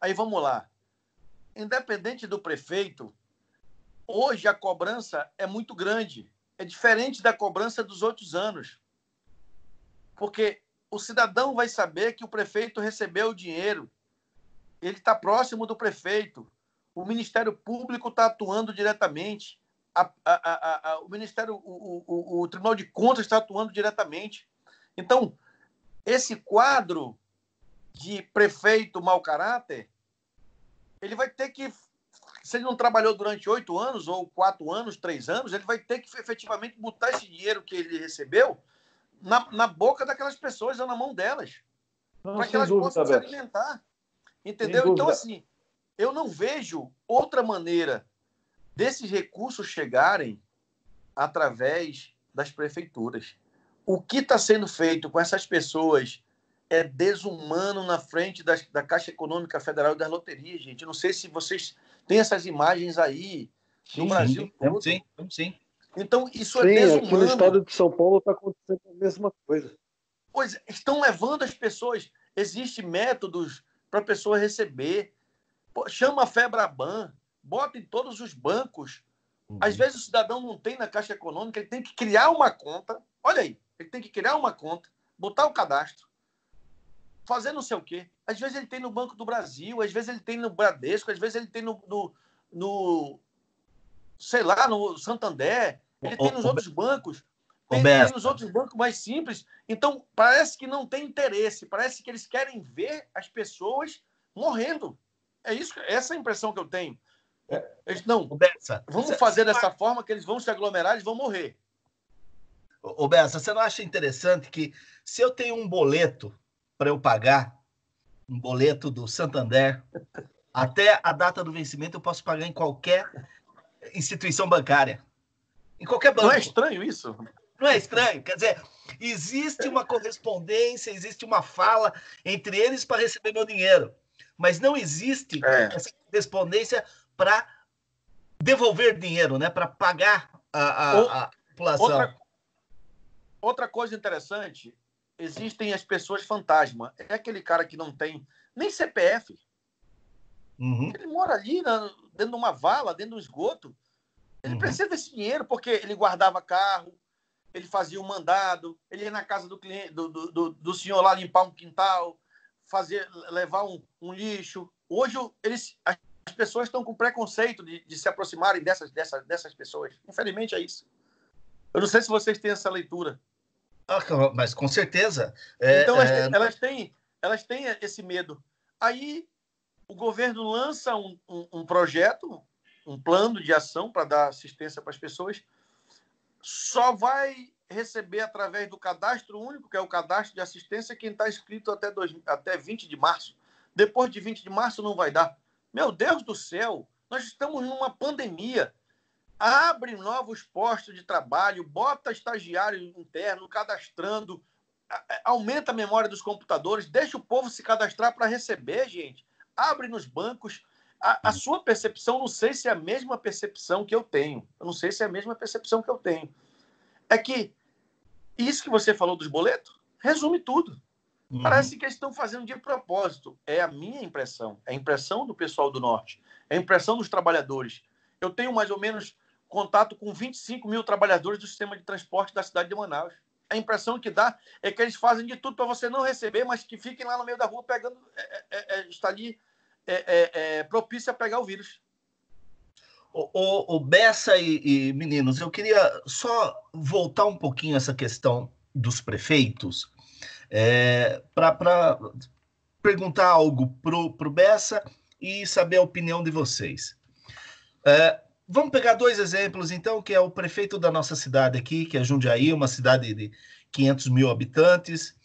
Speaker 4: Aí vamos lá. Independente do prefeito, hoje a cobrança é muito grande. É diferente da cobrança dos outros anos. Porque o cidadão vai saber que o prefeito recebeu o dinheiro. Ele está próximo do prefeito. O Ministério Público está atuando diretamente. A, a, a, o Ministério, o, o, o Tribunal de Contas está atuando diretamente. Então, esse quadro de prefeito mau caráter, ele vai ter que, se ele não trabalhou durante oito anos, ou quatro anos, três anos, ele vai ter que efetivamente botar esse dinheiro que ele recebeu na, na boca daquelas pessoas ou na mão delas. Para que elas dúvida, possam se alimentar. Entendeu? Então, assim, eu não vejo outra maneira desses recursos chegarem através das prefeituras. O que está sendo feito com essas pessoas é desumano na frente das, da Caixa Econômica Federal e das loterias, gente. Eu não sei se vocês têm essas imagens aí no sim, Brasil sim,
Speaker 1: todo. Sim, sim.
Speaker 4: Então, isso é sim, é desumano.
Speaker 3: Aqui no estado de São Paulo está acontecendo a mesma coisa.
Speaker 4: Pois é, estão levando as pessoas. Existem métodos para a pessoa receber. Pô, chama a Febraban, bota em todos os bancos. Uhum. Às vezes o cidadão não tem na Caixa Econômica, ele tem que criar uma conta. Olha aí, ele tem que criar uma conta, botar o cadastro, fazer não sei o quê. Às vezes ele tem no Banco do Brasil, às vezes ele tem no Bradesco, às vezes ele tem no, no, no sei lá, no Santander, ele tem nos outros bancos, tem, tem, nos outros bancos mais simples. Então, parece que não tem interesse, parece que eles querem ver as pessoas morrendo. É isso, essa é a impressão que eu tenho. É, eles, não, Bessa, vamos fazer dessa forma que eles vão se aglomerar, eles vão morrer.
Speaker 1: Ô, Bessa, você não acha interessante que se eu tenho um boleto para eu pagar um boleto do Santander, até a data do vencimento eu posso pagar em qualquer instituição bancária. Em qualquer banco.
Speaker 4: Não é estranho isso?
Speaker 1: Não é estranho? Quer dizer, existe uma correspondência, existe uma fala entre eles para receber meu dinheiro. Mas não existe é. essa correspondência para devolver dinheiro, né? para pagar a, a, a população.
Speaker 4: Outra, outra coisa interessante existem as pessoas fantasma. É aquele cara que não tem nem CPF. Uhum. Ele mora ali na, dentro de uma vala, dentro do esgoto. Ele uhum. precisa desse dinheiro porque ele guardava carro, ele fazia um mandado, ele ia na casa do cliente, do, do, do, do senhor lá limpar um quintal, fazer, levar um, um lixo. Hoje eles, as pessoas estão com preconceito de, de se aproximarem dessas, dessas, dessas pessoas. Infelizmente é isso. Eu não sei se vocês têm essa leitura.
Speaker 1: Ah, mas com certeza.
Speaker 4: É, então, é... elas, têm, elas têm esse medo. Aí, o governo lança um, um, um projeto, um plano de ação para dar assistência para as pessoas, só vai receber através do cadastro único, que é o cadastro de assistência, quem está inscrito até, dois, até 20 de março. Depois de 20 de março não vai dar. Meu Deus do céu, nós estamos numa pandemia abre novos postos de trabalho, bota estagiário interno, cadastrando, aumenta a memória dos computadores, deixa o povo se cadastrar para receber, gente. Abre nos bancos. A, a, sua percepção, não sei se é a mesma percepção que eu tenho. Eu não sei se é a mesma percepção que eu tenho. É que isso que você falou dos boletos resume tudo. Uhum. Parece que eles estão fazendo de propósito. É a minha impressão. É a impressão do pessoal do Norte. É a impressão dos trabalhadores. Eu tenho mais ou menos contato com 25 mil trabalhadores do sistema de transporte da cidade de Manaus. A impressão que dá é que eles fazem de tudo para você não receber, mas que fiquem lá no meio da rua pegando, é, é, é, é está ali é, é, propício a pegar o vírus.
Speaker 1: O, o, o Bessa e, e, meninos, eu queria só voltar um pouquinho essa questão dos prefeitos é, para perguntar algo para o Bessa e saber a opinião de vocês. É, vamos pegar dois exemplos, então, que é o prefeito da nossa cidade aqui, que é Jundiaí, uma cidade de 500 mil habitantes,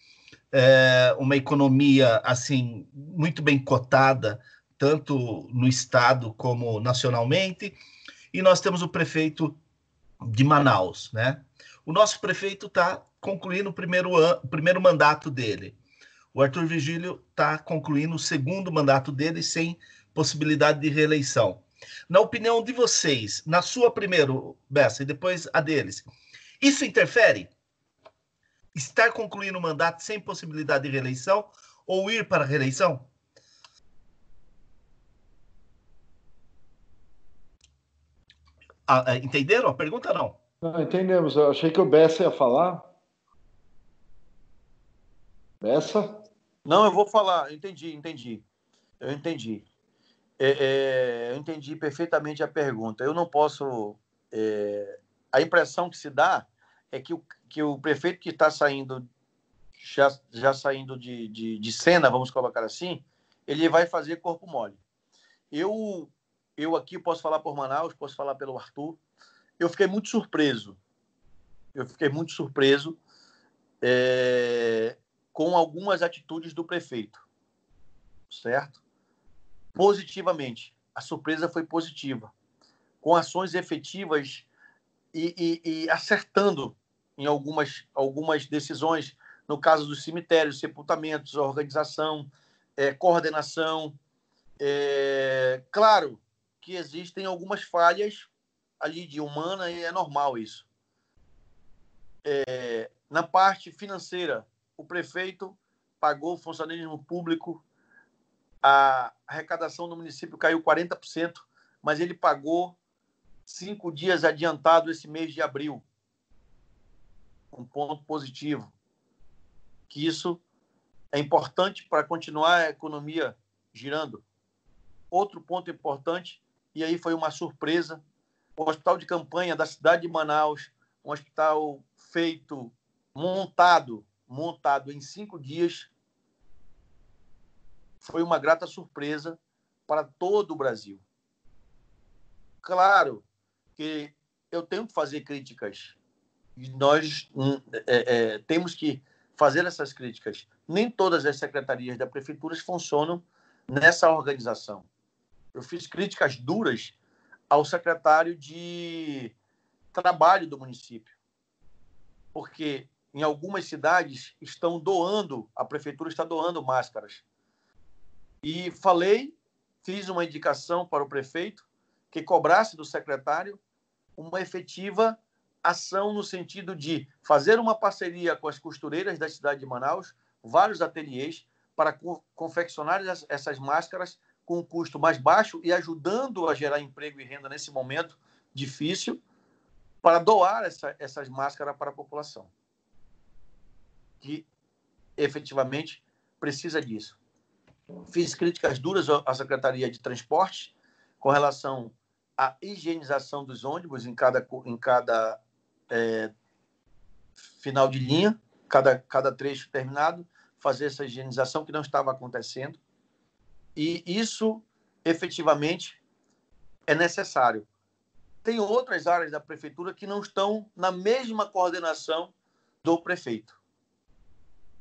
Speaker 1: é, uma economia, assim, muito bem cotada, tanto no estado como nacionalmente, e nós temos o prefeito de Manaus, né? O nosso prefeito está concluindo o primeiro, ano, o primeiro mandato dele. O Arthur Vigílio está concluindo o segundo mandato dele sem possibilidade de reeleição. Na opinião de vocês, na sua primeiro, Bessa, e depois a deles, isso interfere? Estar concluindo o mandato sem possibilidade de reeleição ou ir para a reeleição? Ah, é, entenderam a pergunta não?
Speaker 2: Não, entendemos. Eu achei que o Bessa ia falar. Bessa?
Speaker 4: Não, eu vou falar. Entendi, entendi. Eu entendi. É, é, eu entendi perfeitamente a pergunta. Eu não posso. É, a impressão que se dá é que o, que o prefeito que está saindo, já, já saindo de, de, de cena, vamos colocar assim, ele vai fazer corpo mole. Eu eu aqui posso falar por Manaus, posso falar pelo Arthur. Eu fiquei muito surpreso. Eu fiquei muito surpreso é, com algumas atitudes do prefeito, certo? Positivamente. A surpresa foi positiva. Com ações efetivas e, e, e acertando em algumas, algumas decisões, no caso dos cemitérios, sepultamentos, organização, é, coordenação. É, claro, que existem algumas falhas ali de humana e é normal isso. É, na parte financeira, o prefeito pagou o funcionalismo público, a arrecadação do município caiu 40%, mas ele pagou cinco dias adiantado esse mês de abril. Um ponto positivo. Que isso é importante para continuar a economia girando. Outro ponto importante e aí foi uma surpresa. O hospital de campanha da cidade de Manaus, um hospital feito, montado, montado em cinco dias, foi uma grata surpresa para todo o Brasil. Claro que eu tenho que fazer críticas nós hum, é, é, temos que fazer essas críticas. Nem todas as secretarias da prefeitura funcionam nessa organização eu fiz críticas duras ao secretário de trabalho do município, porque em algumas cidades estão doando, a prefeitura está doando máscaras. E falei, fiz uma indicação para o prefeito que cobrasse do secretário uma efetiva ação no sentido de fazer uma parceria com as costureiras da cidade de Manaus, vários ateliês, para confeccionar essas máscaras com um custo mais baixo e ajudando a gerar emprego e renda nesse momento difícil para doar essa, essas máscaras para a população que efetivamente precisa disso. Fiz críticas duras à Secretaria de Transporte com relação à higienização dos ônibus em cada, em cada é, final de linha, cada, cada trecho terminado, fazer essa higienização que não estava acontecendo. E isso, efetivamente, é necessário. Tem outras áreas da prefeitura que não estão na mesma coordenação do prefeito.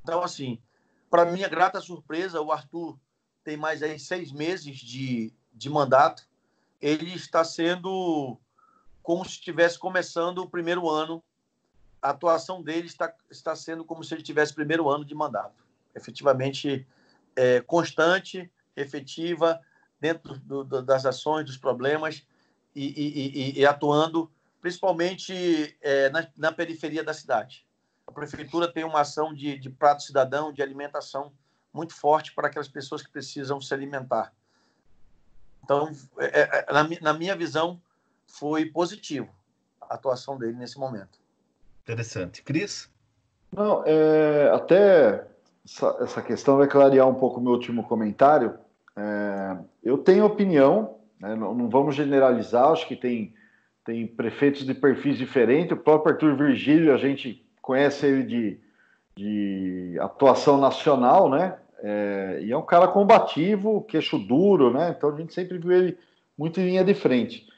Speaker 4: Então, assim, para minha grata surpresa, o Arthur tem mais aí seis meses de, de mandato. Ele está sendo como se estivesse começando o primeiro ano. A atuação dele está, está sendo como se ele tivesse primeiro ano de mandato. Efetivamente, é, constante, efetiva dentro do, do, das ações, dos problemas e, e, e, e atuando principalmente é, na, na, periferia da cidade. A prefeitura tem uma ação de, de prato cidadão, de alimentação muito forte para aquelas pessoas que precisam se alimentar. Então, é, é, na, na minha visão, foi positivo a atuação dele nesse momento.
Speaker 1: Interessante. Cris?
Speaker 2: Não, é, até essa, essa questão vai clarear um pouco o meu último comentário. É, eu tenho opinião, Né? Não, não, vamos generalizar, acho que tem, tem prefeitos de perfis diferentes. O próprio Arthur Virgílio, a gente conhece ele de, de atuação nacional, né? É, e é um cara combativo, queixo duro, né? Então a gente sempre viu ele muito em linha de frente.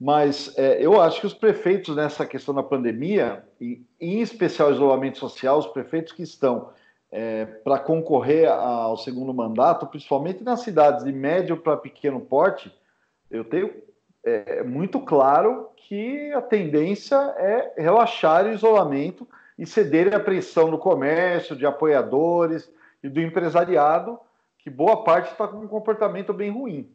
Speaker 2: Mas é, eu acho que os prefeitos nessa questão da pandemia, e em especial isolamento social, os prefeitos que estão é, para concorrer ao segundo mandato, principalmente nas cidades de médio para pequeno porte, eu tenho é, muito claro que a tendência é relaxar o isolamento e ceder à pressão do comércio, de apoiadores e do empresariado, que boa parte está com um comportamento bem ruim.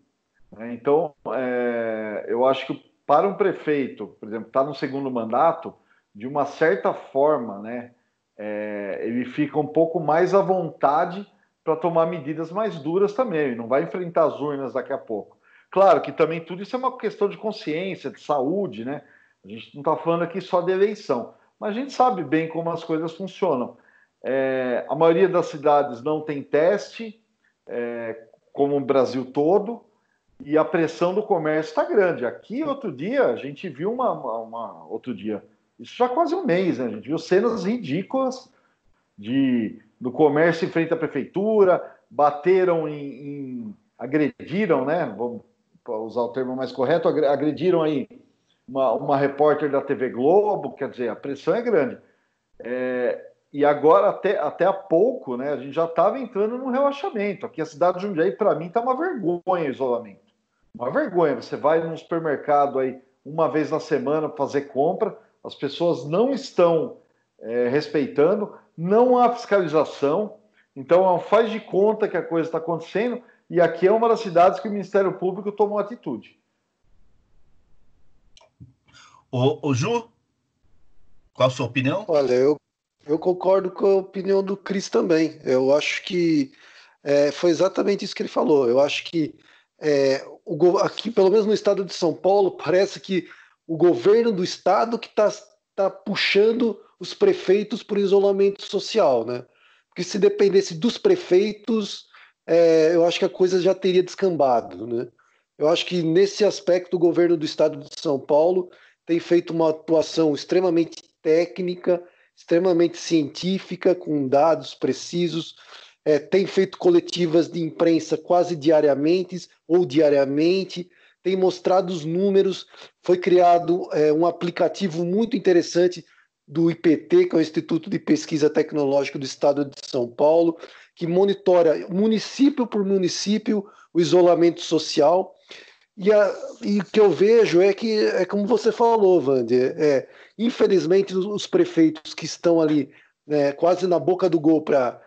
Speaker 2: Né? Então, é, eu acho que para um prefeito, por exemplo, está no segundo mandato, de uma certa forma, né, é, ele fica um pouco mais à vontade para tomar medidas mais duras também. Não vai enfrentar as urnas daqui a pouco. Claro que também tudo isso é uma questão de consciência, de saúde, né? A gente não está falando aqui só de eleição, mas a gente sabe bem como as coisas funcionam. É, a maioria das cidades não tem teste, é, como o Brasil todo, e a pressão do comércio está grande. Aqui, outro dia, a gente viu uma, uma, uma, Outro dia, isso já quase um mês, né? A gente viu cenas ridículas de, do comércio em frente à prefeitura, bateram em. em agrediram, né? Vamos usar o termo mais correto, agrediram aí uma, uma repórter da TV Globo, quer dizer, a pressão é grande. É, e agora, até, até há pouco, né, a gente já estava entrando num relaxamento. Aqui a cidade de Jundiaí, para mim, está uma vergonha o isolamento. Uma vergonha. Você vai num supermercado aí uma vez na semana fazer compra, as pessoas não estão é, respeitando, não há fiscalização, então faz de conta que a coisa está acontecendo, e aqui é uma das cidades que o Ministério Público tomou atitude.
Speaker 1: O, o Ju, qual a sua opinião?
Speaker 3: Olha, eu, eu concordo com a opinião do Cris também. Eu acho que é, foi exatamente isso que ele falou. Eu acho que é, o, aqui, pelo menos no estado de São Paulo, parece que o governo do estado que está tá puxando os prefeitos para o isolamento social, né? Porque se dependesse dos prefeitos, é, eu acho que a coisa já teria descambado, né? Eu acho que nesse aspecto o governo do estado de São Paulo tem feito uma atuação extremamente técnica, extremamente científica, com dados precisos, é, tem feito coletivas de imprensa quase diariamente ou diariamente, tem mostrado os números. Foi criado é, um aplicativo muito interessante do IPT, que é o Instituto de Pesquisa Tecnológica do Estado de São Paulo, que monitora município por município o isolamento social. E, a, e o que eu vejo é que, é como você falou, Wander, é, infelizmente os prefeitos que estão ali né, quase na boca do gol para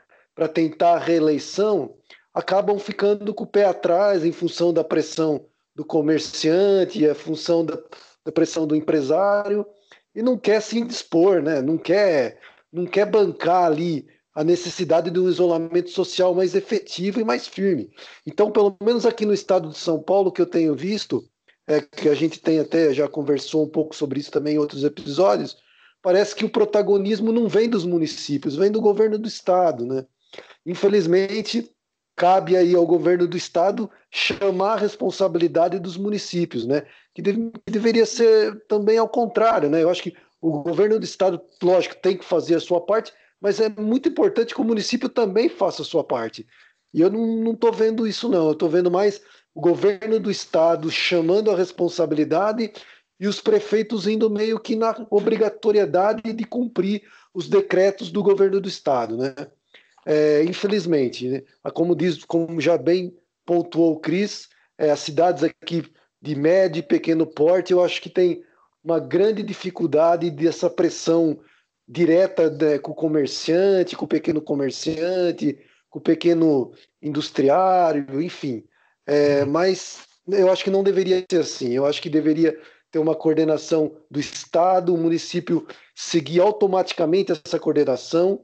Speaker 3: tentar a reeleição acabam ficando com o pé atrás em função da pressão do comerciante, a função da, da pressão do empresário, e não quer se indispor, né? não, quer, não quer bancar ali a necessidade de um isolamento social mais efetivo e mais firme. Então, pelo menos aqui no estado de São Paulo, que eu tenho visto, é, que a gente tem até já conversou um pouco sobre isso também em outros episódios, parece que o protagonismo não vem dos municípios, vem do governo do estado, né? Infelizmente, cabe aí ao governo do estado chamar a responsabilidade dos municípios, né? Que, deve, que deveria ser também ao contrário, né? Eu acho que o governo do estado, lógico, tem que fazer a sua parte, mas é muito importante que o município também faça a sua parte. E eu não estou vendo isso, não. Eu estou vendo mais o governo do estado chamando a responsabilidade e os prefeitos indo meio que na obrigatoriedade de cumprir os decretos do governo do estado, né? É, infelizmente, né? como diz, como já bem pontuou o Cris, é, as cidades aqui de médio e pequeno porte, eu acho que tem uma grande dificuldade dessa pressão direta né, com o comerciante, com o pequeno comerciante, com o pequeno industriário, enfim. É, mas eu acho que não deveria ser assim. Eu acho que deveria ter uma coordenação do Estado, o município seguir automaticamente essa coordenação.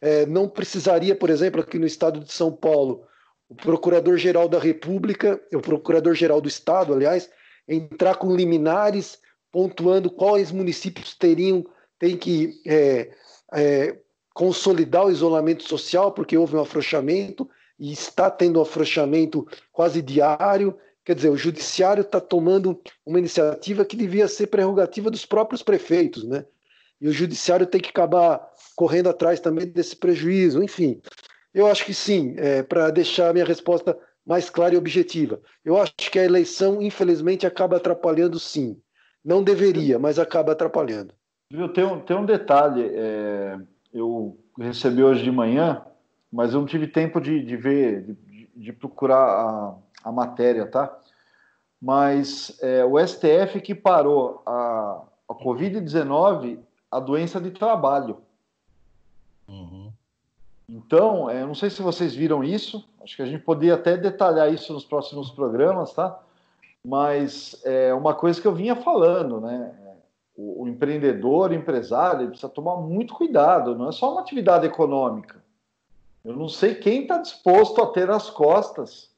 Speaker 3: É, não precisaria, por exemplo, aqui no Estado de São Paulo, o Procurador-Geral da República, o Procurador-Geral do Estado, aliás, entrar com liminares pontuando quais municípios teriam tem que é, é, consolidar o isolamento social, porque houve um afrouxamento, e está tendo um afrouxamento quase diário, Quer dizer, o judiciário está tomando uma iniciativa que devia ser prerrogativa dos próprios prefeitos, né? E o judiciário tem que acabar correndo atrás também desse prejuízo. Enfim, eu acho que sim, é, para deixar a minha resposta mais clara e objetiva. Eu acho que a eleição, infelizmente, acaba atrapalhando sim. Não deveria, mas acaba atrapalhando.
Speaker 2: Tem um, tem um detalhe. É, eu recebi hoje de manhã, mas eu não tive tempo de, de ver, de, de procurar a, a, matéria, tá? Mas é, o STF que parou a, a Covid-19, a doença de trabalho. Uhum. Então, é, não sei se vocês viram isso, acho que a gente poderia até detalhar isso nos próximos programas, tá? Mas é uma coisa que eu vinha falando, né? O, o empreendedor, o empresário, ele precisa tomar muito cuidado, não é só uma atividade econômica. Eu não sei quem está disposto a ter nas costas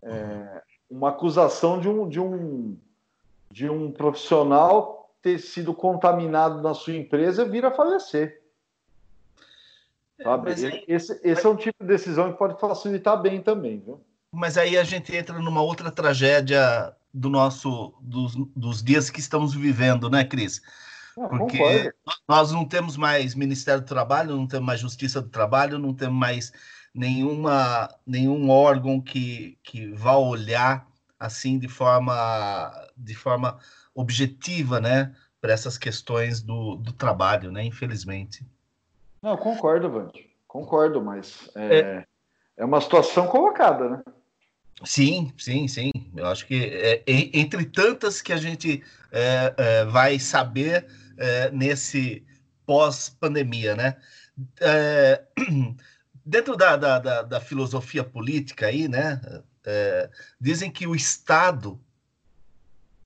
Speaker 2: é, uma acusação de um, de, um, de um profissional ter sido contaminado na sua empresa e vir a falecer. Sabe? Aí, esse, esse é um tipo de decisão que pode facilitar bem também, viu?
Speaker 1: Mas aí a gente entra numa outra tragédia do nosso dos, dos dias que estamos vivendo, né, Cris? Ah, Porque concordo. nós não temos mais Ministério do Trabalho, não temos mais Justiça do Trabalho, não temos mais nenhuma, nenhum órgão que, que vá olhar assim de forma, de forma objetiva, né, para essas questões do, do trabalho, né, infelizmente.
Speaker 2: Não, concordo, Vande. Concordo, mas é, é, é, uma situação colocada, né?
Speaker 1: Sim, sim, sim. Eu acho que é, entre tantas que a gente é, é vai saber é, nesse pós-pandemia, né? É, dentro da, da, da, da, filosofia política aí, né? dizem que o Estado,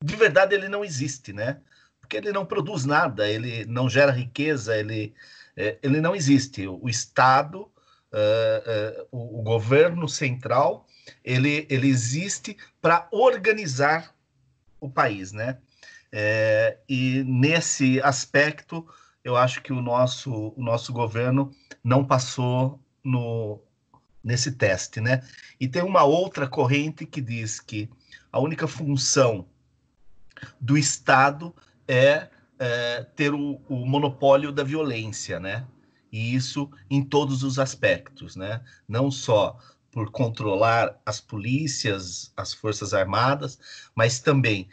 Speaker 1: de verdade, ele não existe, né? Porque ele não produz nada, ele não gera riqueza, ele é, ele não existe. O Estado, uh, uh, o, governo central, ele, ele existe para organizar o país, né? É, e nesse aspecto, eu acho que o nosso, o nosso governo não passou no, nesse teste, né? E tem uma outra corrente que diz que a única função do Estado é é, ter o, o, monopólio da violência, né? E isso em todos os aspectos, né? Não só por controlar as polícias, as forças armadas, mas também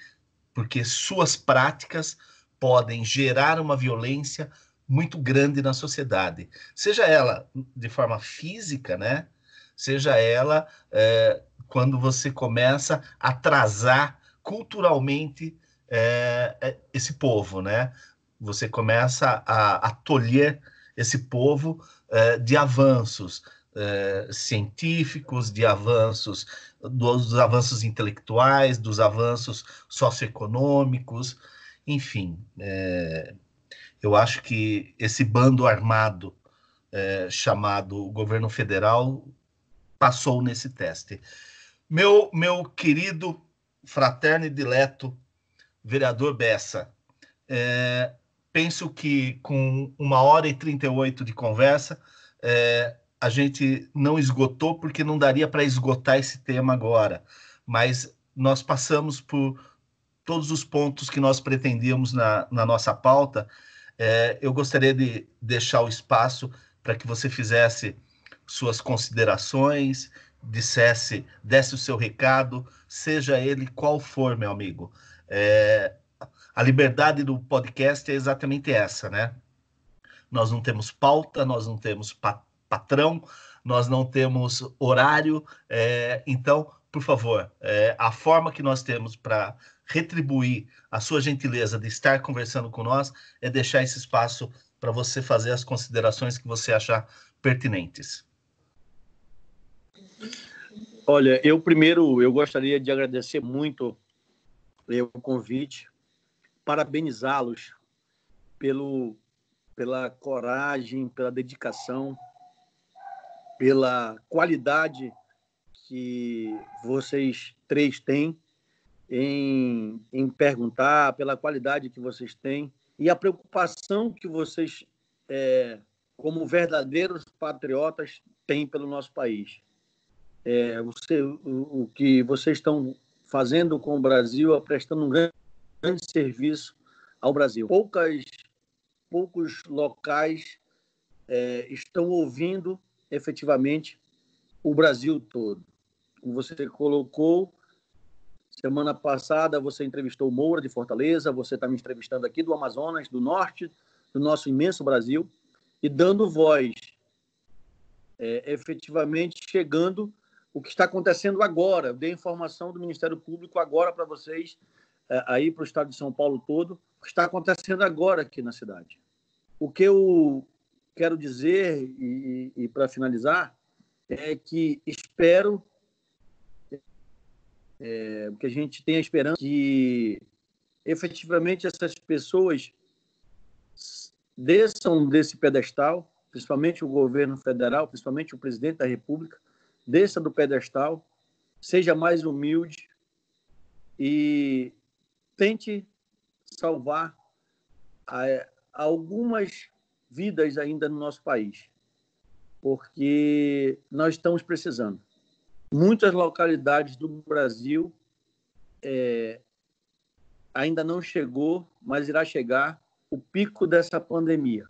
Speaker 1: porque suas práticas podem gerar uma violência muito grande na sociedade, seja ela de forma física, né? Seja ela é, quando você começa a atrasar culturalmente é, é, esse povo, né? Você começa a, a tolher esse povo é, de avanços é, científicos, de avanços, dos avanços intelectuais, dos avanços socioeconômicos, enfim. É, eu acho que esse bando armado é, chamado governo federal passou nesse teste. Meu, meu querido fraterno e dileto vereador Bessa. É, penso que com uma hora e 38 de conversa, é, a gente não esgotou, porque não daria para esgotar esse tema agora, mas nós passamos por todos os pontos que nós pretendíamos na, na nossa pauta. É, eu gostaria de deixar o espaço para que você fizesse suas considerações, dissesse, desse o seu recado, seja ele qual for, meu amigo. É, a liberdade do podcast é exatamente essa, né? Nós não temos pauta, nós não temos pa patrão, nós não temos horário, é, então, por favor, é, a forma que nós temos para retribuir a sua gentileza de estar conversando com nós é deixar esse espaço para você fazer as considerações que você achar pertinentes.
Speaker 4: Olha, eu primeiro eu gostaria de agradecer muito o convite, parabenizá-los pelo pela coragem, pela dedicação, pela qualidade que vocês três têm em, em perguntar, pela qualidade que vocês têm e a preocupação que vocês, é, como verdadeiros patriotas, têm pelo nosso país. É, você, o, o que vocês estão fazendo com o Brasil, prestando um grande, grande serviço ao Brasil. Poucas, poucos locais é, estão ouvindo efetivamente o Brasil todo. Como você colocou, semana passada você entrevistou o Moura de Fortaleza, você está me entrevistando aqui do Amazonas, do norte do nosso imenso Brasil, e dando voz, é, efetivamente chegando o que está acontecendo agora. Eu dei informação do Ministério Público agora para vocês, é, aí para o estado de São Paulo todo, o que está acontecendo agora aqui na cidade. O que eu quero dizer, e, e para finalizar, é que espero é, que a gente tenha esperança que efetivamente essas pessoas desçam desse pedestal, principalmente o governo federal, principalmente o presidente da República, desça do pedestal, seja mais humilde e tente salvar algumas vidas ainda no nosso país, porque nós estamos precisando. Muitas localidades do Brasil é, ainda não chegou, mas irá chegar o pico dessa pandemia.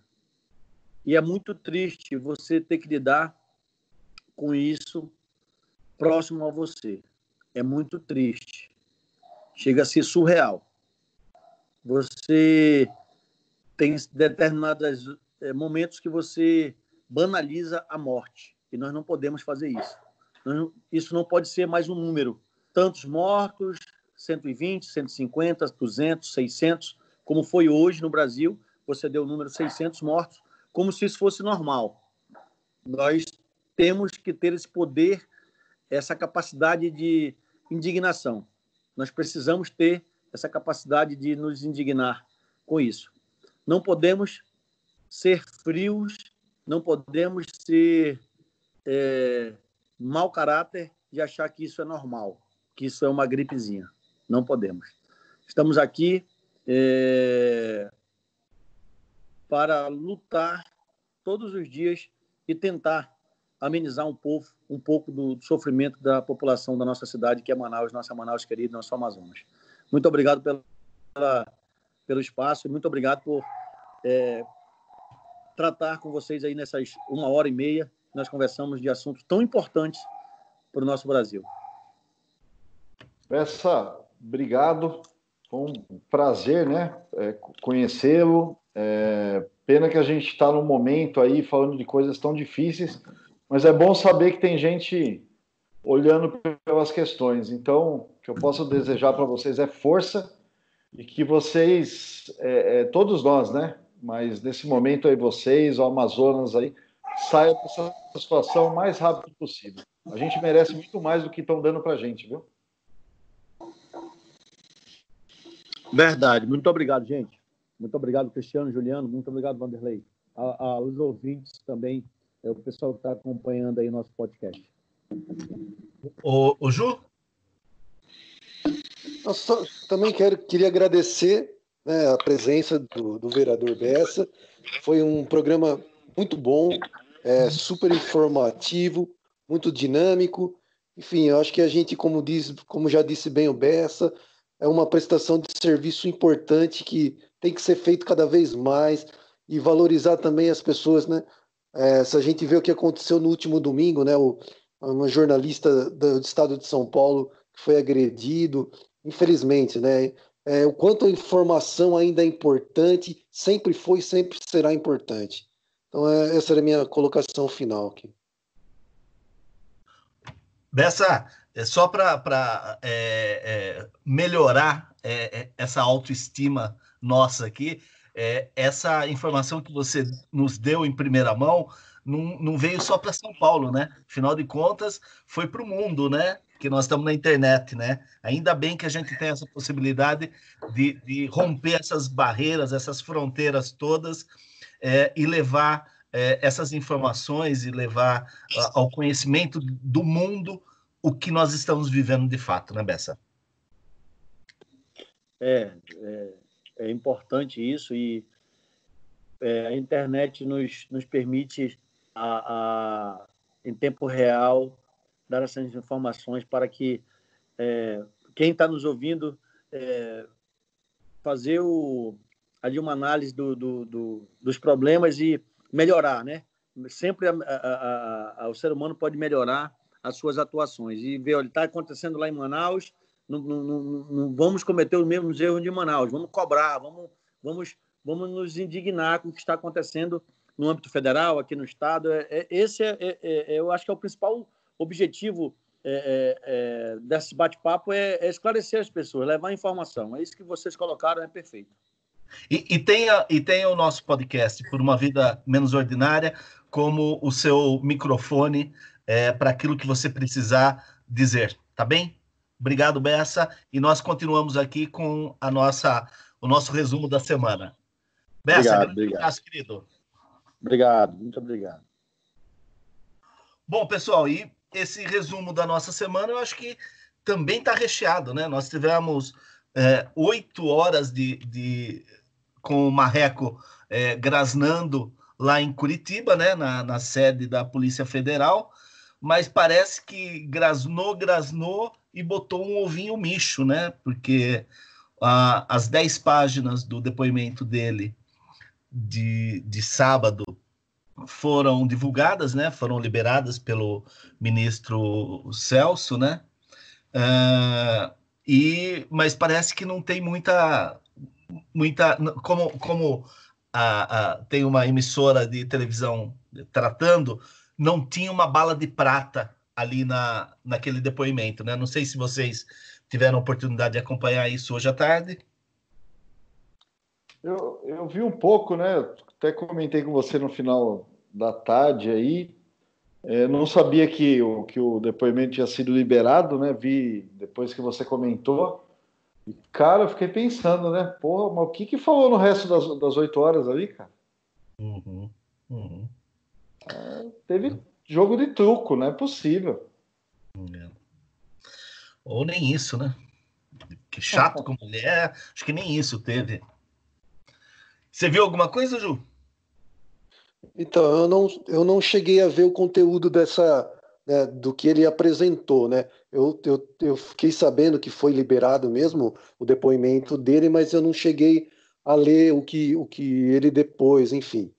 Speaker 4: E é muito triste você ter que lidar com isso próximo a você. É muito triste. Chega a ser surreal. Você tem determinados é, momentos que você banaliza a morte. E nós não podemos fazer isso. Isso não pode ser mais um número. Tantos mortos, 120, 150, 200, 600, como foi hoje no Brasil, você deu o número 600 mortos, como se isso fosse normal. Nós temos que ter esse poder, essa capacidade de indignação. Nós precisamos ter essa capacidade de nos indignar com isso. Não podemos ser frios, não podemos ser é, mau caráter de achar que isso é normal, que isso é uma gripezinha. Não podemos. Estamos aqui é, para lutar todos os dias e tentar amenizar um pouco, um pouco do sofrimento da população da nossa cidade, que é Manaus, nossa Manaus querida, nosso Amazonas. Muito obrigado pela, pelo espaço e muito obrigado por é, tratar com vocês aí nessas uma hora e meia nós conversamos de assuntos tão importantes para o nosso Brasil.
Speaker 2: Essa, obrigado. Foi um prazer, né? É, Conhecê-lo. É, pena que a gente está num momento aí falando de coisas tão difíceis, mas é bom saber que tem gente olhando pelas questões. Então, o que eu posso desejar para vocês é força e que vocês, é, é, todos nós, né? Mas nesse momento aí vocês, o Amazonas aí, saia dessa situação o mais rápido possível. A gente merece muito mais do que estão dando para a gente, viu?
Speaker 4: Verdade. Muito obrigado, gente. Muito obrigado, Cristiano, Juliano. Muito obrigado, Vanderlei. A, aos ouvintes também, é o pessoal que está acompanhando aí nosso podcast.
Speaker 1: O, o Ju?
Speaker 3: Eu só, também quero, queria agradecer né, a presença do, do vereador Bessa. Foi um programa muito bom, é, super informativo, muito dinâmico. Enfim, eu acho que a gente, como, diz, como já disse bem o Bessa, é uma prestação de serviço importante que tem que ser feito cada vez mais e valorizar também as pessoas, né? É, se a gente vê o que aconteceu no último domingo, né? O, jornalista do, do estado de São Paulo foi agredido, infelizmente, né? É, o quanto a informação ainda é importante, sempre foi sempre será importante. Então, é, essa era a minha colocação final aqui.
Speaker 1: Bessa, é só para é, é, melhorar é, é, essa autoestima nossa aqui, é, essa informação que você nos deu em primeira mão não, não veio só para São Paulo, né? Afinal de contas, foi para o mundo, né? Que nós estamos na internet, né? Ainda bem que a gente tem essa possibilidade de, de romper essas barreiras, essas fronteiras todas é, e levar é, essas informações e levar a, ao conhecimento do mundo o que nós estamos vivendo de fato, né, Bessa?
Speaker 4: É, é, é importante isso e é, a internet nos, nos permite, a, a, em tempo real, dar essas informações para que é, quem está nos ouvindo é, fazer o, ali uma análise do, do, do, dos problemas e melhorar, né? Sempre a, o ser humano pode melhorar as suas atuações e ver, olha, está acontecendo lá em Manaus, não, não, não, vamos cometer os mesmos erros de Manaus, vamos cobrar, vamos, vamos, vamos nos indignar com o que está acontecendo no âmbito federal, aqui no estado. É, é, esse é, é, é eu acho que é o principal objetivo é, é, desse bate-papo é, esclarecer as pessoas, levar informação. É isso que vocês colocaram, é perfeito.
Speaker 1: E, e, tenha, e tenha o nosso podcast Por uma Vida Menos Ordinária como o seu microfone é, para aquilo que você precisar dizer, tá bem? Obrigado, Bessa. E nós continuamos aqui com a nossa, o nosso resumo da semana.
Speaker 4: Bessa, obrigado, obrigado. Abraço, querido. Obrigado, muito obrigado.
Speaker 1: Bom, pessoal, e esse resumo da nossa semana eu acho que também está recheado, né? Nós tivemos é, oito horas de, de, com o Marreco é, grasnando lá em Curitiba, né? Na, na sede da Polícia Federal, mas parece que grasnou, grasnou e botou um ovinho micho, né? Porque ah, as dez páginas do depoimento dele de, de sábado foram divulgadas, né? Foram liberadas pelo ministro Celso, né? Uh, e mas parece que não tem muita muita como como a, a, tem uma emissora de televisão tratando não tinha uma bala de prata ali na, naquele depoimento, né? Não sei se vocês tiveram oportunidade de acompanhar isso hoje à tarde.
Speaker 2: Eu, eu vi um pouco, né? Até comentei com você no final da tarde aí. É, não sabia que o, que o depoimento tinha sido liberado, né? Vi depois que você comentou. E, cara, eu fiquei pensando, né? Porra, mas o que que falou no resto das oito horas ali, cara? Uhum, uhum. É, teve jogo de truco, não é possível. É.
Speaker 1: Ou nem isso, né? Que chato com mulher, acho que nem isso teve. Você viu alguma coisa, Ju?
Speaker 3: Então, eu não, eu não cheguei a ver o conteúdo dessa, né, do que ele apresentou, né? Eu, eu, eu fiquei sabendo que foi liberado mesmo o depoimento dele, mas eu não cheguei a ler o que, o que ele depois, enfim.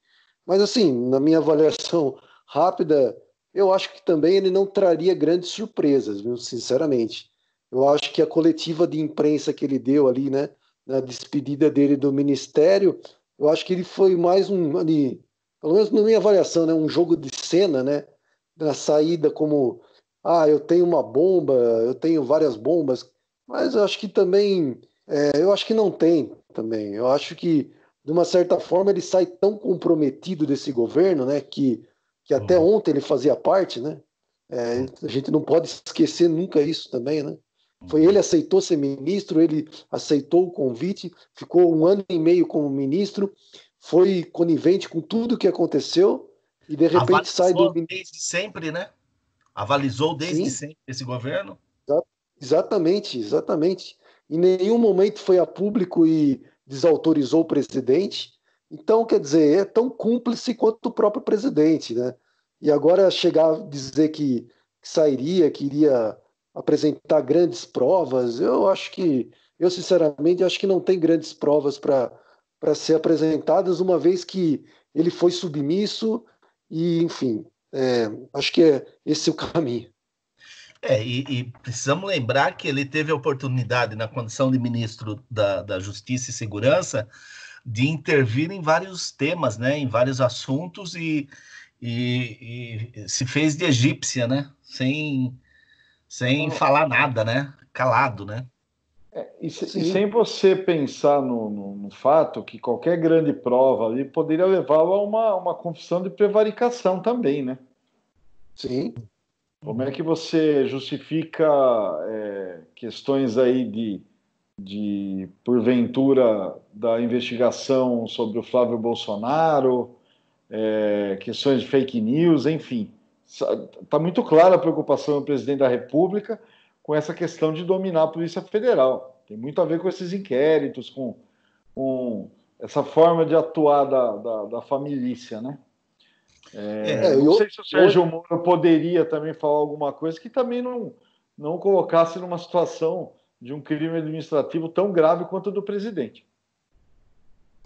Speaker 3: Mas assim, na minha avaliação rápida, eu acho que também ele não traria grandes surpresas, viu? sinceramente. Eu acho que a coletiva de imprensa que ele deu ali, né, na despedida dele do ministério, eu acho que ele foi mais um, ali, pelo menos na minha avaliação, né, um jogo de cena, né, na saída como, ah, eu tenho uma bomba, eu tenho várias bombas, mas eu acho que também, é, eu acho que não tem também. Eu acho que de uma certa forma ele sai tão comprometido desse governo, né, que que até uhum. ontem ele fazia parte, né? É, a gente não pode esquecer nunca isso também, né? Foi ele aceitou ser ministro, ele aceitou o convite, ficou um ano e meio como ministro, foi conivente com tudo que aconteceu e de repente Avalizou sai do
Speaker 1: desde sempre, né? Avalizou desde Sim. sempre esse governo.
Speaker 3: Exatamente, exatamente. Em nenhum momento foi a público e desautorizou o presidente. Então, quer dizer, é tão cúmplice quanto o próprio presidente, né? E agora chegar a dizer que, que sairia, que iria apresentar grandes provas, eu acho que, eu sinceramente acho que não tem grandes provas para ser apresentadas, uma vez que ele foi submisso e, enfim, é, acho que é esse o caminho.
Speaker 1: É, e, e, precisamos lembrar que ele teve a oportunidade, na condição de ministro da, da Justiça e Segurança, de intervir em vários temas, né, em vários assuntos e, e, e se fez de egípcia, né, sem, sem falar nada, né, calado, né.
Speaker 2: É, e, se, e, sem você pensar no, no, no, fato que qualquer grande prova ali poderia levá-lo a uma, uma confissão de prevaricação também, né?
Speaker 3: Sim.
Speaker 2: Como é que você justifica é, questões aí de de porventura da investigação sobre o Flávio Bolsonaro, é, questões de fake news, enfim. Está muito clara a preocupação do presidente da República com essa questão de dominar a Polícia Federal. Tem muito a ver com esses inquéritos, com, com essa forma de atuar da, da, da família, né? É, é, não eu, sei se o Sérgio eu... Moro poderia também falar alguma coisa que também não, não colocasse numa situação de um crime administrativo tão grave quanto o do presidente.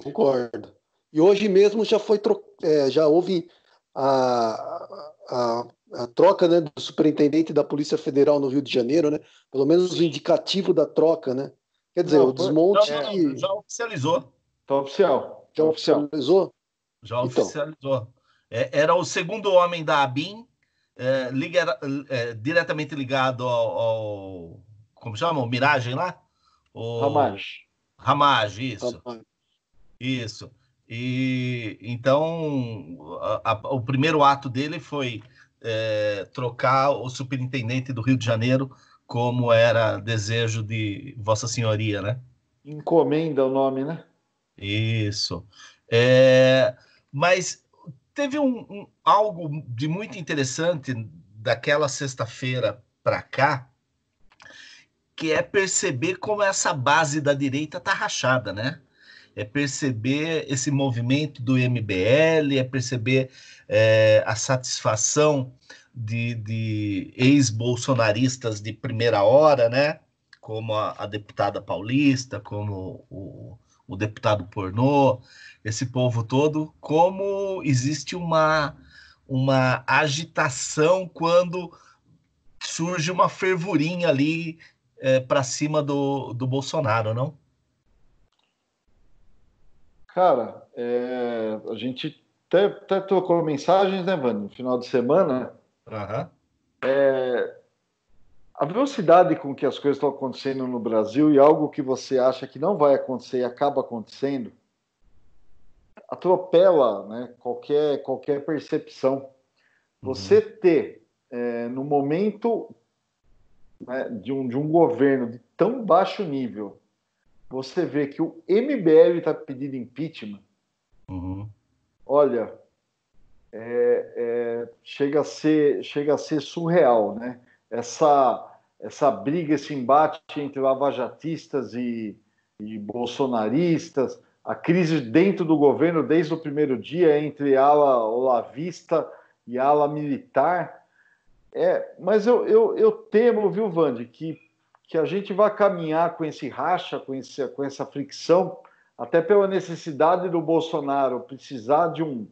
Speaker 3: Concordo. E hoje mesmo já foi tro... é, já houve a, a, a, troca né, do superintendente da Polícia Federal no Rio de Janeiro, né? Pelo menos o indicativo da troca, né? Quer dizer, não, o desmonte. Não,
Speaker 1: não, já oficializou.
Speaker 2: Está oficial.
Speaker 3: Já oficializou?
Speaker 1: Já então. É, era o segundo homem da ABIN, é, liga, é, diretamente ligado ao, ao, Como chama? O Miragem lá? O...
Speaker 2: Ramage.
Speaker 1: Ramage, isso. Ramage. Isso. E então a, a, o primeiro ato dele foi é, trocar o superintendente do Rio de Janeiro, como era desejo de Vossa Senhoria, né?
Speaker 2: Encomenda o nome, né?
Speaker 1: Isso. É, mas teve um, um, algo de muito interessante daquela sexta-feira para cá, que é perceber como essa base da direita tá rachada, né? é perceber esse movimento do MBL, é perceber é, a satisfação de, de ex-bolsonaristas de primeira hora, né? Como a, a deputada paulista, como o, o deputado pornô, esse povo todo, como existe uma, uma agitação quando surge uma fervurinha ali é, para cima do, do Bolsonaro, não?
Speaker 2: Cara, é, a gente até, até trocou mensagens, né, Vani, no final de semana.
Speaker 1: Uhum.
Speaker 2: É, a velocidade com que as coisas estão acontecendo no Brasil e algo que você acha que não vai acontecer e acaba acontecendo, atropela né, qualquer, qualquer percepção. Você uhum. ter, é, no momento né, de, um, de um governo de tão baixo nível, você vê que o MBL está pedindo impeachment,
Speaker 1: uhum.
Speaker 2: olha, é, é, chega, a ser, chega a ser surreal, né? Essa, essa briga, esse embate entre lavajatistas e, e bolsonaristas, a crise dentro do governo desde o primeiro dia entre ala olavista e ala militar. É, mas eu, eu, eu temo, viu, Vande, que que a gente vai caminhar com esse racha, com, esse, com essa fricção, até pela necessidade do Bolsonaro precisar de um,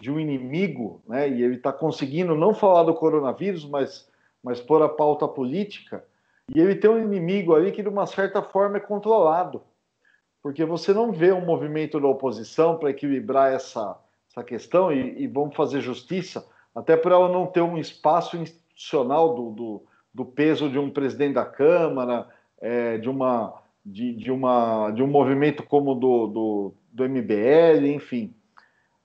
Speaker 2: de um inimigo, né? e ele está conseguindo não falar do coronavírus, mas, mas pôr a pauta política, e ele tem um inimigo ali que, de uma certa forma, é controlado, porque você não vê um movimento da oposição para equilibrar essa, essa questão, e, e vamos fazer justiça, até para ela não ter um espaço institucional do, do do peso de um presidente da Câmara, é, de, uma, de, de, uma, de um movimento como do, do, do MBL, enfim.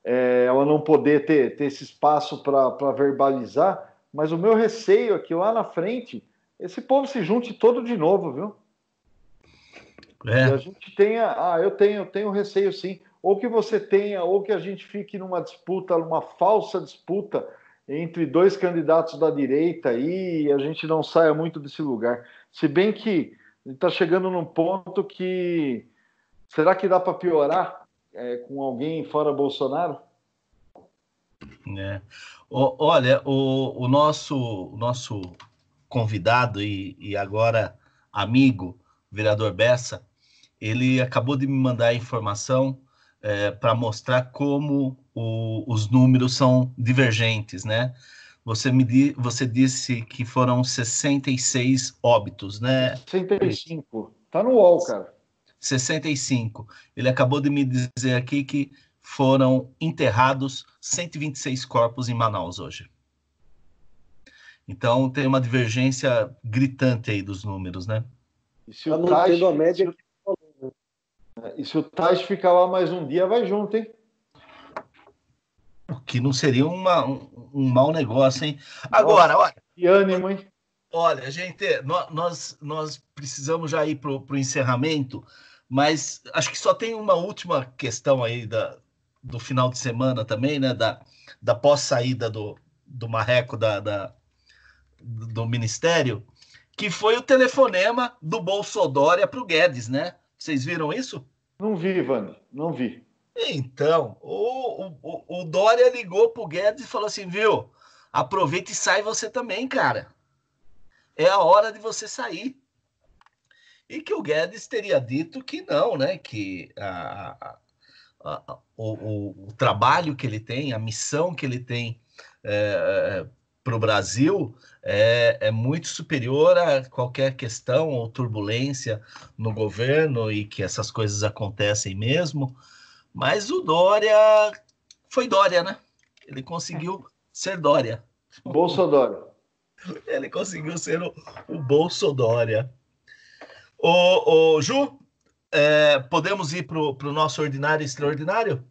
Speaker 2: É, ela não poder ter, ter esse espaço para verbalizar, mas o meu receio é que lá na frente esse povo se junte todo de novo, viu? É. a gente tenha, ah, eu tenho, eu tenho receio sim, ou que você tenha, ou que a gente fique numa disputa, numa falsa disputa entre dois candidatos da direita e a gente não saia muito desse lugar. Se bem que está chegando num ponto que será que dá para piorar é, com alguém fora Bolsonaro?
Speaker 1: É. O, olha, o, o, nosso, o nosso convidado e, e agora amigo, vereador Bessa, ele acabou de me mandar a informação é, para mostrar como o, os números são divergentes, né? Você me di, você disse que foram 66 óbitos, né?
Speaker 2: 65. Tá no UOL, cara.
Speaker 1: 65. Ele acabou de me dizer aqui que foram enterrados 126 corpos em Manaus hoje. Então tem uma divergência gritante aí dos números, né?
Speaker 2: E se o tá a média e se o Tais ficar lá mais um dia, vai junto, hein?
Speaker 1: O que não seria uma, um, um mau negócio, hein? Agora, Nossa, olha.
Speaker 2: Que ânimo, hein?
Speaker 1: Olha, gente, nós, nós precisamos já ir para o encerramento, mas acho que só tem uma última questão aí da, do final de semana também, né? Da, da pós-saída do, do Marreco da, da, do Ministério, que foi o telefonema do Bolsodória para o Guedes, né? Vocês viram isso?
Speaker 2: Não vi, Vani, não vi.
Speaker 1: Então, o, o, o Dória ligou pro Guedes e falou assim, viu? Aproveita e sai você também, cara. É a hora de você sair. e que o Guedes teria dito que não, né? Que a, a, a, o, o, o, trabalho que ele tem, a missão que ele tem é, para o Brasil é, é, muito superior a qualquer questão ou turbulência no governo e que essas coisas acontecem mesmo. Mas o Dória foi Dória, né? Ele conseguiu ser Dória.
Speaker 2: Bolsodória.
Speaker 1: Ele conseguiu ser o, o Bolsodória. Ô, ô, Ju, é, podemos ir para o nosso ordinário extraordinário?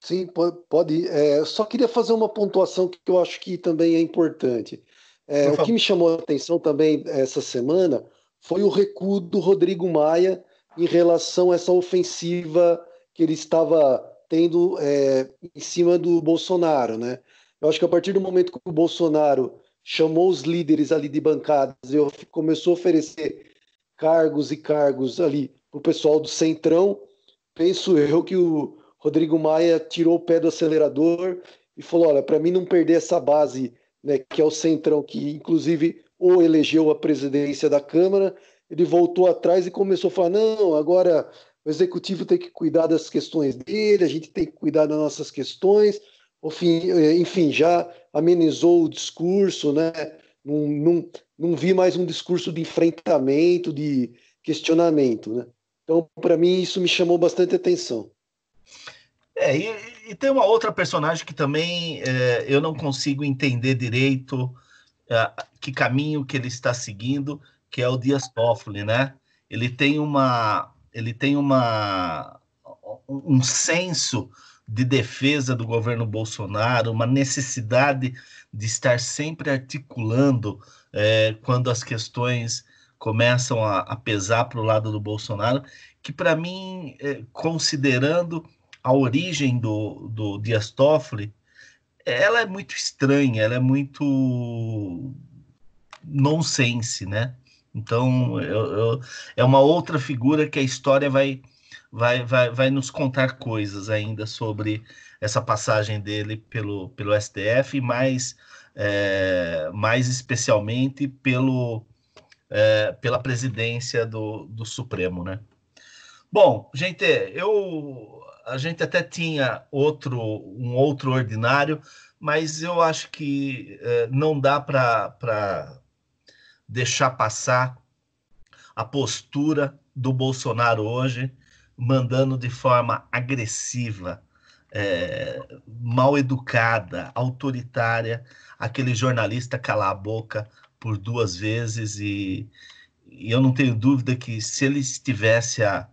Speaker 3: Sim, pode ir. É, só queria fazer uma pontuação que eu acho que também é importante. É, o que me chamou a atenção também essa semana foi o recuo do Rodrigo Maia em relação a essa ofensiva que ele estava tendo é, em cima do Bolsonaro, né? Eu acho que a partir do momento que o Bolsonaro chamou os líderes ali de bancadas e começou a oferecer cargos e cargos ali para o pessoal do Centrão, penso eu que o Rodrigo Maia tirou o pé do acelerador e falou: olha, para mim não perder essa base, né, que é o Centrão, que inclusive ou elegeu a presidência da Câmara, ele voltou atrás e começou a falar: não, agora o executivo tem que cuidar das questões dele, a gente tem que cuidar das nossas questões. Enfim, já amenizou o discurso, né? Não, não, não vi mais um discurso de enfrentamento, de questionamento, né? Então, para mim, isso me chamou bastante atenção.
Speaker 1: É, e, e tem uma outra personagem que também é, eu não consigo entender direito é, que caminho que ele está seguindo, que é o Dias Toffoli, né? Ele tem uma, ele tem uma, um senso de defesa do governo Bolsonaro, uma necessidade de estar sempre articulando é, quando as questões começam a, a pesar para o lado do Bolsonaro, que para mim, é, considerando a origem do, do Dias Toffoli, ela é muito estranha, ela é muito nonsense, né? Então, eu, eu, é uma outra figura que a história vai, vai, vai, vai nos contar coisas ainda sobre essa passagem dele pelo, pelo STF, mais, é, mais especialmente pelo, é, pela presidência do, do Supremo, né? Bom, gente, eu a gente até tinha outro um outro ordinário, mas eu acho que é, não dá para deixar passar a postura do Bolsonaro hoje, mandando de forma agressiva, é, mal educada, autoritária, aquele jornalista calar a boca por duas vezes e, e eu não tenho dúvida que se ele estivesse a,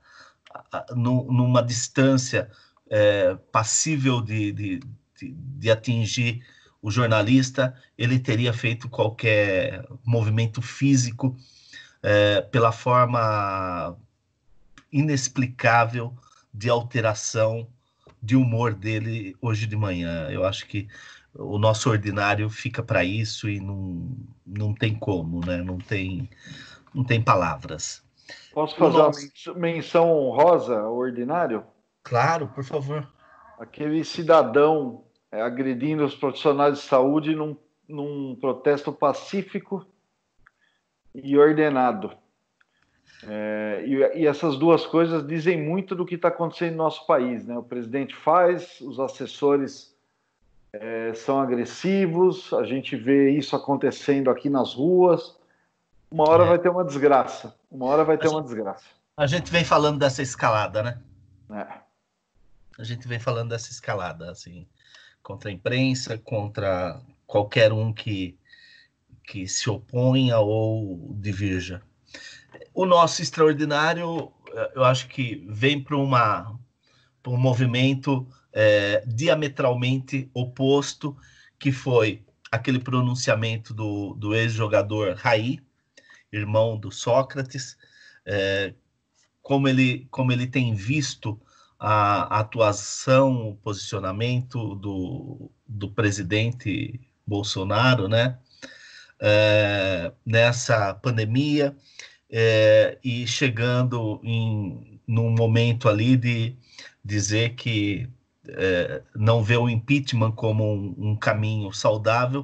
Speaker 1: a, numa distância é, passível de, de, de, de atingir o jornalista, ele teria feito qualquer movimento físico é, pela forma inexplicável de alteração de humor dele hoje de manhã. Eu acho que o nosso ordinário fica para isso e não, não tem como, né? Não tem, não tem palavras.
Speaker 2: Posso fazer uma menção honrosa ao ordinário?
Speaker 1: Claro, por favor.
Speaker 2: Aquele cidadão é, agredindo os profissionais de saúde num, num protesto pacífico e ordenado. É, e, e, essas duas coisas dizem muito do que está acontecendo no nosso país. Né? O presidente faz, os assessores é, são agressivos, a gente vê isso acontecendo aqui nas ruas. Uma hora é. vai ter uma desgraça. Uma hora vai ter a uma gente, desgraça.
Speaker 1: A gente vem falando dessa escalada, né?
Speaker 2: É.
Speaker 1: A gente vem falando dessa escalada, assim, contra a imprensa, contra qualquer um que, que se oponha ou divirja. O nosso extraordinário, eu acho que vem para uma um movimento é, diametralmente oposto, que foi aquele pronunciamento do, do ex-jogador Raí, irmão do Sócrates, é, como, ele, como ele tem visto a, atuação, o posicionamento do, do presidente Bolsonaro, né? É, nessa pandemia é, e chegando em num momento ali de dizer que é, não vê o impeachment como um, um, caminho saudável,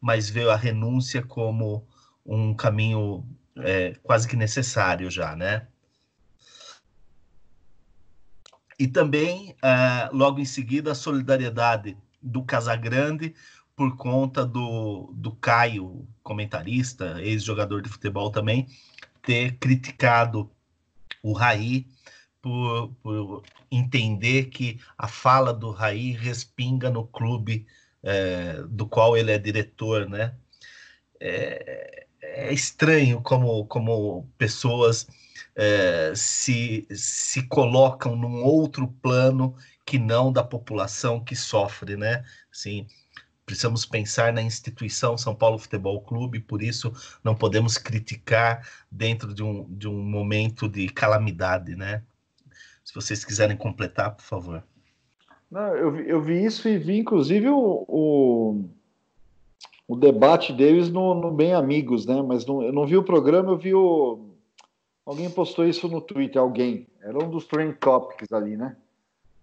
Speaker 1: mas vê a renúncia como um caminho é, quase que necessário já, né? E também, uh, logo em seguida, a solidariedade do Casagrande por conta do, do Caio, comentarista, ex-jogador de futebol também, ter criticado o Raí por, por, entender que a fala do Raí respinga no clube é, do qual ele é diretor, né? É, é estranho como, como pessoas é, se, se colocam num outro plano que não da população que sofre, né? Assim, precisamos pensar na instituição São Paulo Futebol Clube, por isso não podemos criticar dentro de um, de um momento de calamidade, né? Se vocês quiserem completar, por favor.
Speaker 2: Não, eu, vi, eu vi isso e vi, inclusive, o, o, o debate deles no, no, Bem Amigos, né? Mas não, eu não vi o programa, eu vi o. Alguém postou isso no Twitter, alguém. Era um dos trend topics ali, né?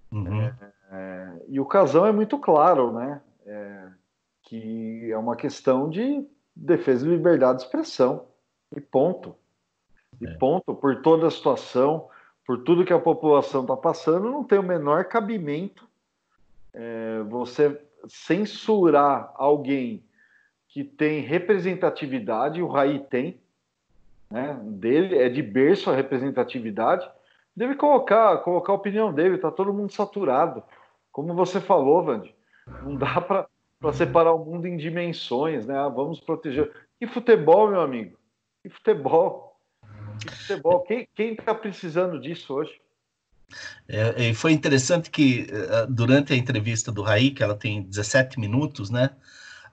Speaker 2: Uhum. É, é, e o casão é muito claro, né? É, que é uma questão de defesa de liberdade de expressão. E ponto. E é. ponto. Por toda a situação, por tudo que a população está passando, não tem o menor cabimento é, você censurar alguém que tem representatividade, o Raí tem, né, dele, é de berço a representatividade, deve colocar, colocar a opinião dele, está todo mundo saturado. Como você falou, Vande, não dá para separar o mundo em dimensões, né? Ah, vamos proteger. E futebol, meu amigo? E futebol? E futebol? Quem está precisando disso hoje?
Speaker 1: É, foi interessante que eh, durante a entrevista do Raí, que ela tem 17 minutos, né?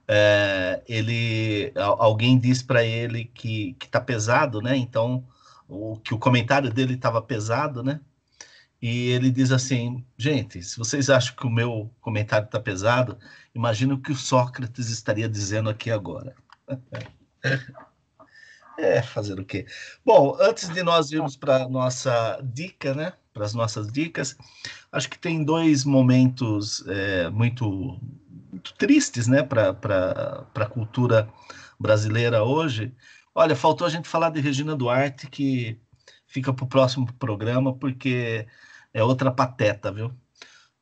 Speaker 1: É, ele alguém disse para ele que que tá pesado, né? Então o que o comentário dele estava pesado, né? E ele diz assim, gente, se vocês acham que o meu comentário está pesado, imagina o que o Sócrates estaria dizendo aqui agora. é, fazer o quê? Bom, antes de nós irmos para nossa dica, né? para as nossas dicas. Acho que tem dois momentos é, muito, muito, tristes né, para a cultura brasileira hoje. Olha, faltou a gente falar de Regina Duarte, que fica para o próximo programa, porque é outra pateta, viu?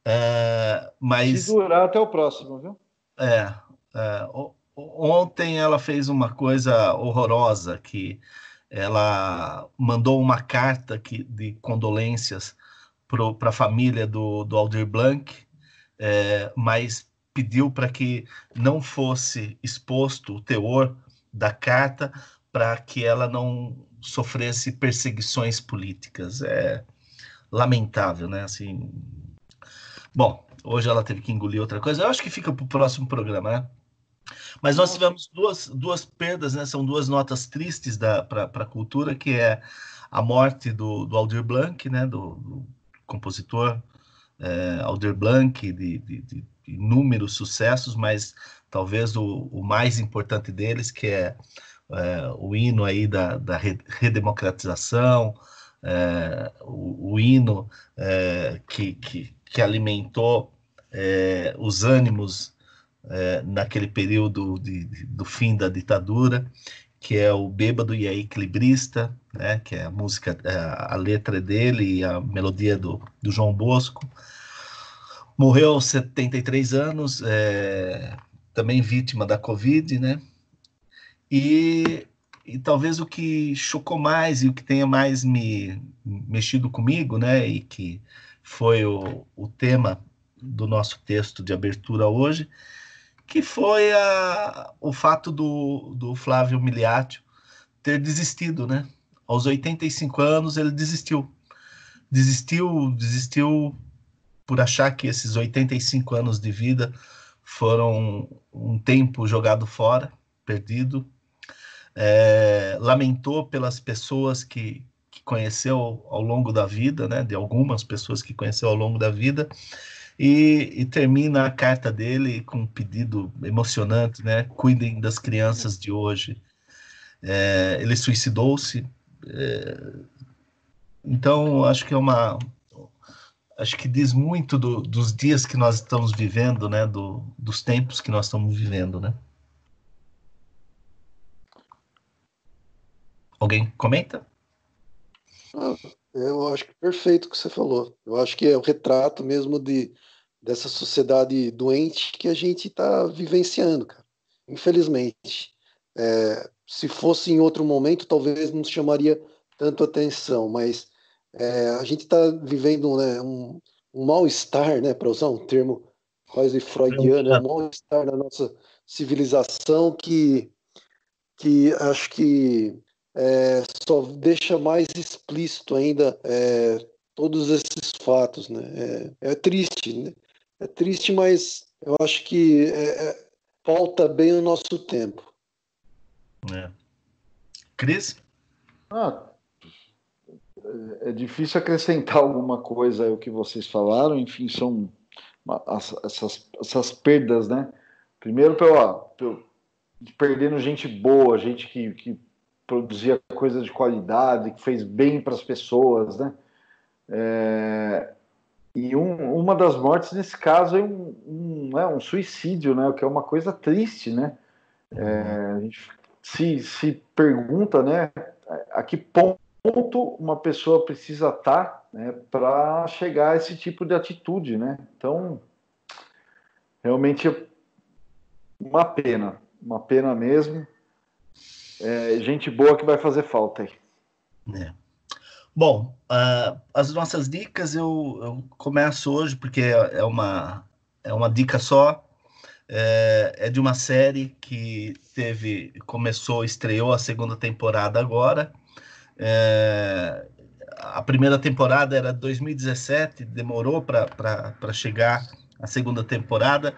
Speaker 1: É, mas...
Speaker 2: Segurar até o próximo, viu?
Speaker 1: É, é, ontem ela fez uma coisa horrorosa que ela mandou uma carta que, de condolências para a família do, do Aldir Blanc, é, mas pediu para que não fosse exposto o teor da carta para que ela não sofresse perseguições políticas. É lamentável, né? Assim, bom, hoje ela teve que engolir outra coisa. Eu acho que fica para o próximo programa, né? Mas nós tivemos duas, duas perdas, né? São duas notas tristes para a cultura, que é a morte do, do Aldir Blanc, né? Do, do compositor é, Aldir Blanc, de, de, de, inúmeros sucessos, mas talvez o, o mais importante deles, que é, é o hino aí da, da redemocratização, é, o, o, hino é, que, que, que alimentou é, os ânimos é, naquele período de, de, do fim da ditadura, que é o Bêbado e a Equilibrista, né, que é a música, é, a letra dele e a melodia do, do João Bosco. Morreu aos 73 anos, é, também vítima da Covid, né? E, e talvez o que chocou mais e o que tenha mais me mexido comigo, né, e que foi o, o tema do nosso texto de abertura hoje, que foi a, o fato do, do Flávio Miliatio ter desistido, né? Aos 85 anos ele desistiu. Desistiu, desistiu por achar que esses 85 anos de vida foram um tempo jogado fora, perdido. É, lamentou pelas pessoas que, que conheceu ao longo da vida, né? De algumas pessoas que conheceu ao longo da vida e, e, termina a carta dele com um pedido emocionante, né? Cuidem das crianças de hoje. É, ele suicidou-se. É, então, acho que é uma. Acho que diz muito do, dos dias que nós estamos vivendo, né? Do, dos tempos que nós estamos vivendo, né? Alguém comenta?
Speaker 3: Ah, eu acho que perfeito o que você falou. Eu acho que é o retrato mesmo de, dessa sociedade doente que a gente está vivenciando, cara. Infelizmente. É, se fosse em outro momento, talvez não chamaria tanto atenção, mas é, a gente está vivendo né, um, um mal-estar, né, para usar um termo quase freudiano, é um mal-estar na nossa civilização que, que acho que é, só deixa mais explícito ainda é, todos esses fatos. Né? É, é, triste, né? é triste, mas eu acho que é, é, falta bem o nosso tempo.
Speaker 1: É. Cris?
Speaker 2: Ah, é difícil acrescentar alguma coisa ao que vocês falaram, enfim, são essas, essas perdas, né? Primeiro, pela, pelo, perdendo gente boa, gente que, que produzia coisas de qualidade, que fez bem para as pessoas, né? É, e um, uma das mortes nesse caso é um, um, é um suicídio, né? O que é uma coisa triste, né? É, a gente se, se pergunta, né? A que ponto uma pessoa precisa estar, né? Para chegar a esse tipo de atitude, né? Então, realmente uma pena, uma pena mesmo é, gente boa que vai fazer falta aí.
Speaker 1: É. Bom, uh, as nossas dicas eu, eu, começo hoje porque é, é uma, é uma dica só. É, é, de uma série que teve começou estreou a segunda temporada agora é, a primeira temporada era 2017 demorou para chegar a segunda temporada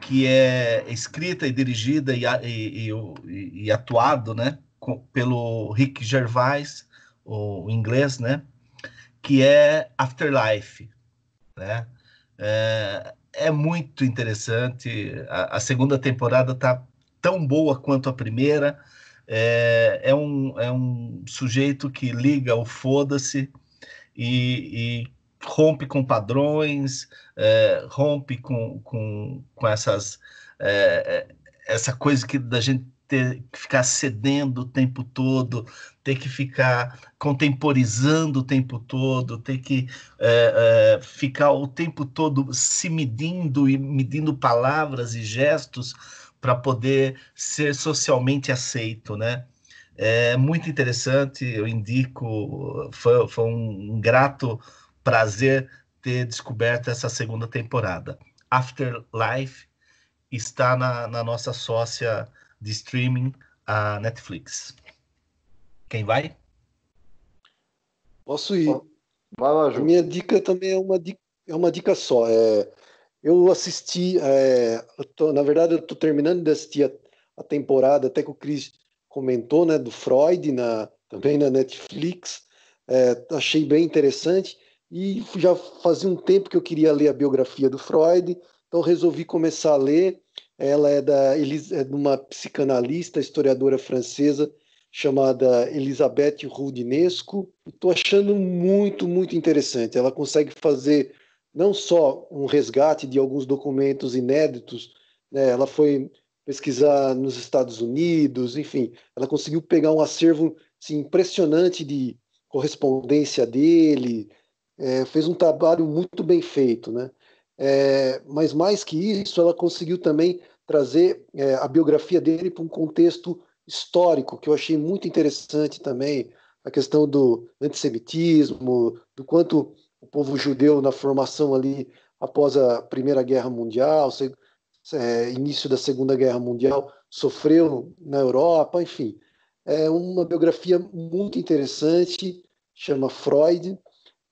Speaker 1: que é escrita e dirigida e, e, e, e atuado, né, com, pelo Rick Gervais, o inglês, né, que é Afterlife, né? É, é muito interessante. A, a segunda temporada tá tão boa quanto a primeira. É, é, um, é um sujeito que liga o foda-se e, e rompe com padrões, é, rompe com, com, com essas é, é, essa coisa que da gente ter que ficar cedendo o tempo todo, ter que ficar contemporizando o tempo todo, ter que é, é, ficar o tempo todo se medindo e medindo palavras e gestos para poder ser socialmente aceito, né? É muito interessante, eu indico, foi, foi um, grato prazer ter descoberto essa segunda temporada. Afterlife está na, na nossa sócia de streaming, a Netflix. Quem vai?
Speaker 3: Posso ir. Vai lá, Ju. A minha dica também é uma dica, é uma dica só. É, eu assisti, é, eu tô, na verdade, eu estou terminando de assistir a, a, temporada, até que o Chris comentou, né, do Freud, na, também na Netflix. É, achei bem interessante. E já fazia um tempo que eu queria ler a biografia do Freud, então resolvi começar a ler. Ela é, da, é de uma psicanalista, historiadora francesa, chamada Elisabeth Rudinesco. Estou achando muito, muito interessante. Ela consegue fazer não só um resgate de alguns documentos inéditos, né? ela foi pesquisar nos Estados Unidos, enfim, ela conseguiu pegar um acervo assim, impressionante de correspondência dele, é, fez um trabalho muito bem feito, né? É, mas mais que isso, ela conseguiu também trazer é, a biografia dele para um contexto histórico que eu achei muito interessante também, a questão do antissemitismo, do quanto o povo judeu na formação ali após a Primeira Guerra Mundial, é, início da Segunda Guerra Mundial, sofreu na Europa, enfim. É uma biografia muito interessante, chama Freud,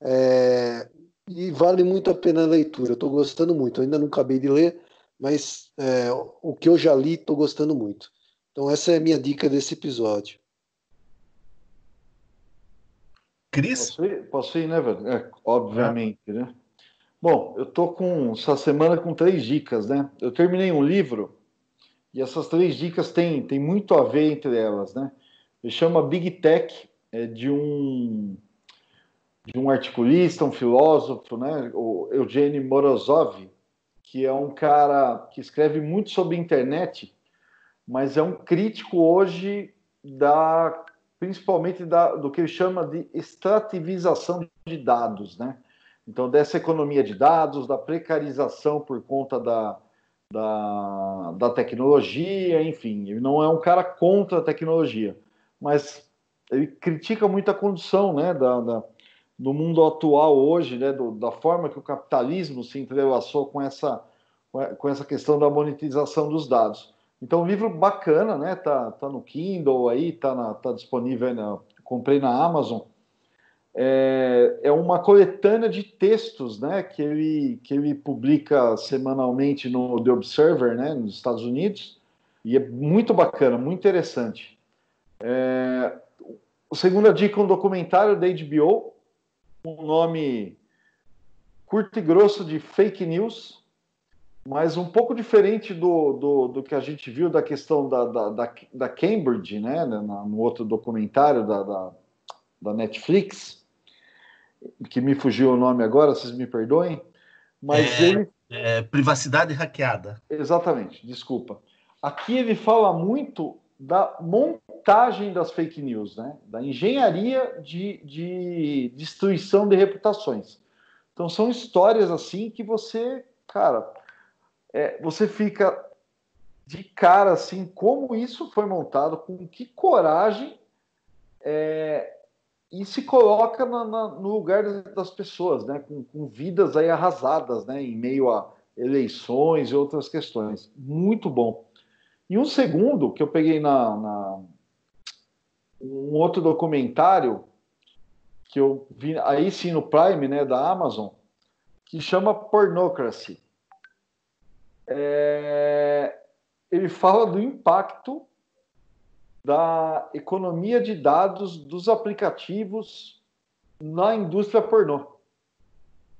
Speaker 3: é, e vale muito a pena a leitura. Estou gostando muito. Ainda não acabei de ler, mas é, o que eu já li, estou gostando muito. Então, essa é a minha dica desse episódio.
Speaker 1: Cris?
Speaker 2: Posso ir, Posso ir né, velho? É, obviamente, é. né? Bom, eu tô com essa semana com três dicas, né? Eu terminei um livro e essas três dicas têm, têm muito a ver entre elas, né? Ele chama Big Tech, é de um de um articulista, um filósofo, né, o Eugênio Morozov, que é um cara que escreve muito sobre internet, mas é um crítico hoje da principalmente da, do que ele chama de extrativização de dados, né? Então, dessa economia de dados, da precarização por conta da, da, da tecnologia, enfim, ele não é um cara contra a tecnologia, mas ele critica muito a condição né, da, da do mundo atual hoje, né, do, da forma que o capitalismo se entrelaçou com essa, com essa questão da monetização dos dados. Então, um livro bacana, né? Tá, tá no Kindle aí, tá, na, tá disponível, na, comprei na Amazon. É, é uma coletânea de textos, né? Que ele, que ele publica semanalmente no The Observer, né? Nos Estados Unidos. E é muito bacana, muito interessante. É, a segunda dica, um documentário da HBO, um nome curto e grosso de fake news, mas um pouco diferente do, do, do que a gente viu da questão da, da, da, da Cambridge, né, no outro documentário da, da, da, Netflix, que me fugiu o nome agora, vocês me perdoem, mas
Speaker 1: é,
Speaker 2: ele...
Speaker 1: É, privacidade hackeada.
Speaker 2: Exatamente, desculpa. Aqui ele fala muito da montagem das fake news, né? da engenharia de, de destruição de reputações. Então são histórias assim que você, cara, é, você fica de cara assim, como isso foi montado, com que coragem é, e se coloca na, na, no lugar das pessoas, né? Com, com, vidas aí arrasadas, né? Em meio a eleições e outras questões. Muito bom. E um segundo que eu peguei na, na um outro documentário que eu vi aí sim no Prime, né, da Amazon, que chama Pornocracy. É, ele fala do impacto da economia de dados dos aplicativos na indústria pornô.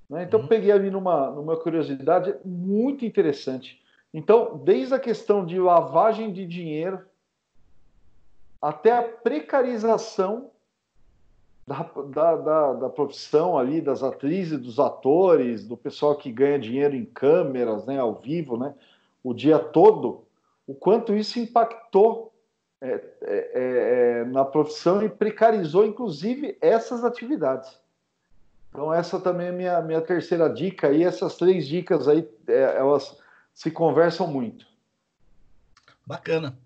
Speaker 2: Né? Então, uhum. peguei ali numa, numa curiosidade muito interessante. Então, desde a questão de lavagem de dinheiro até a precarização da, da, da, da, profissão ali, das atrizes, dos atores, do pessoal que ganha dinheiro em câmeras, né, ao vivo, né, o dia todo, o quanto isso impactou é, é, é, é na profissão e precarizou, inclusive, essas atividades. Então, essa também é a minha, minha terceira dica, e essas três dicas aí, é, elas se conversam muito.
Speaker 1: Bacana.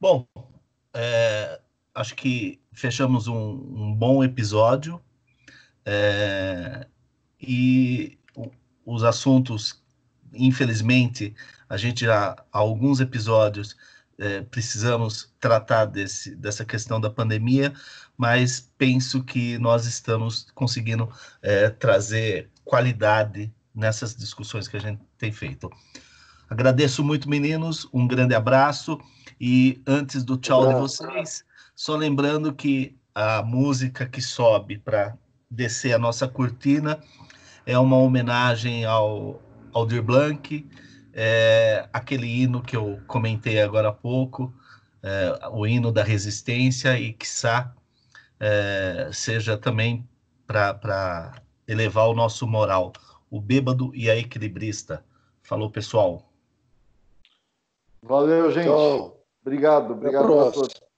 Speaker 1: Bom, é, acho que fechamos um, um bom episódio é, e os assuntos, infelizmente, a gente já há alguns episódios é, precisamos tratar desse, dessa questão da pandemia, mas penso que nós estamos conseguindo é, trazer qualidade nessas discussões que a gente tem feito. Agradeço muito, meninos. Um grande abraço. E antes do tchau de vocês, só lembrando que a música que sobe para descer a nossa cortina é uma homenagem ao Aldir Blanc, é aquele hino que eu comentei agora há pouco, é, o hino da resistência, e quiçá é, seja também para elevar o nosso moral, o bêbado e a equilibrista. Falou, pessoal.
Speaker 2: Valeu, gente. Tchau. Obrigado, obrigado a todos.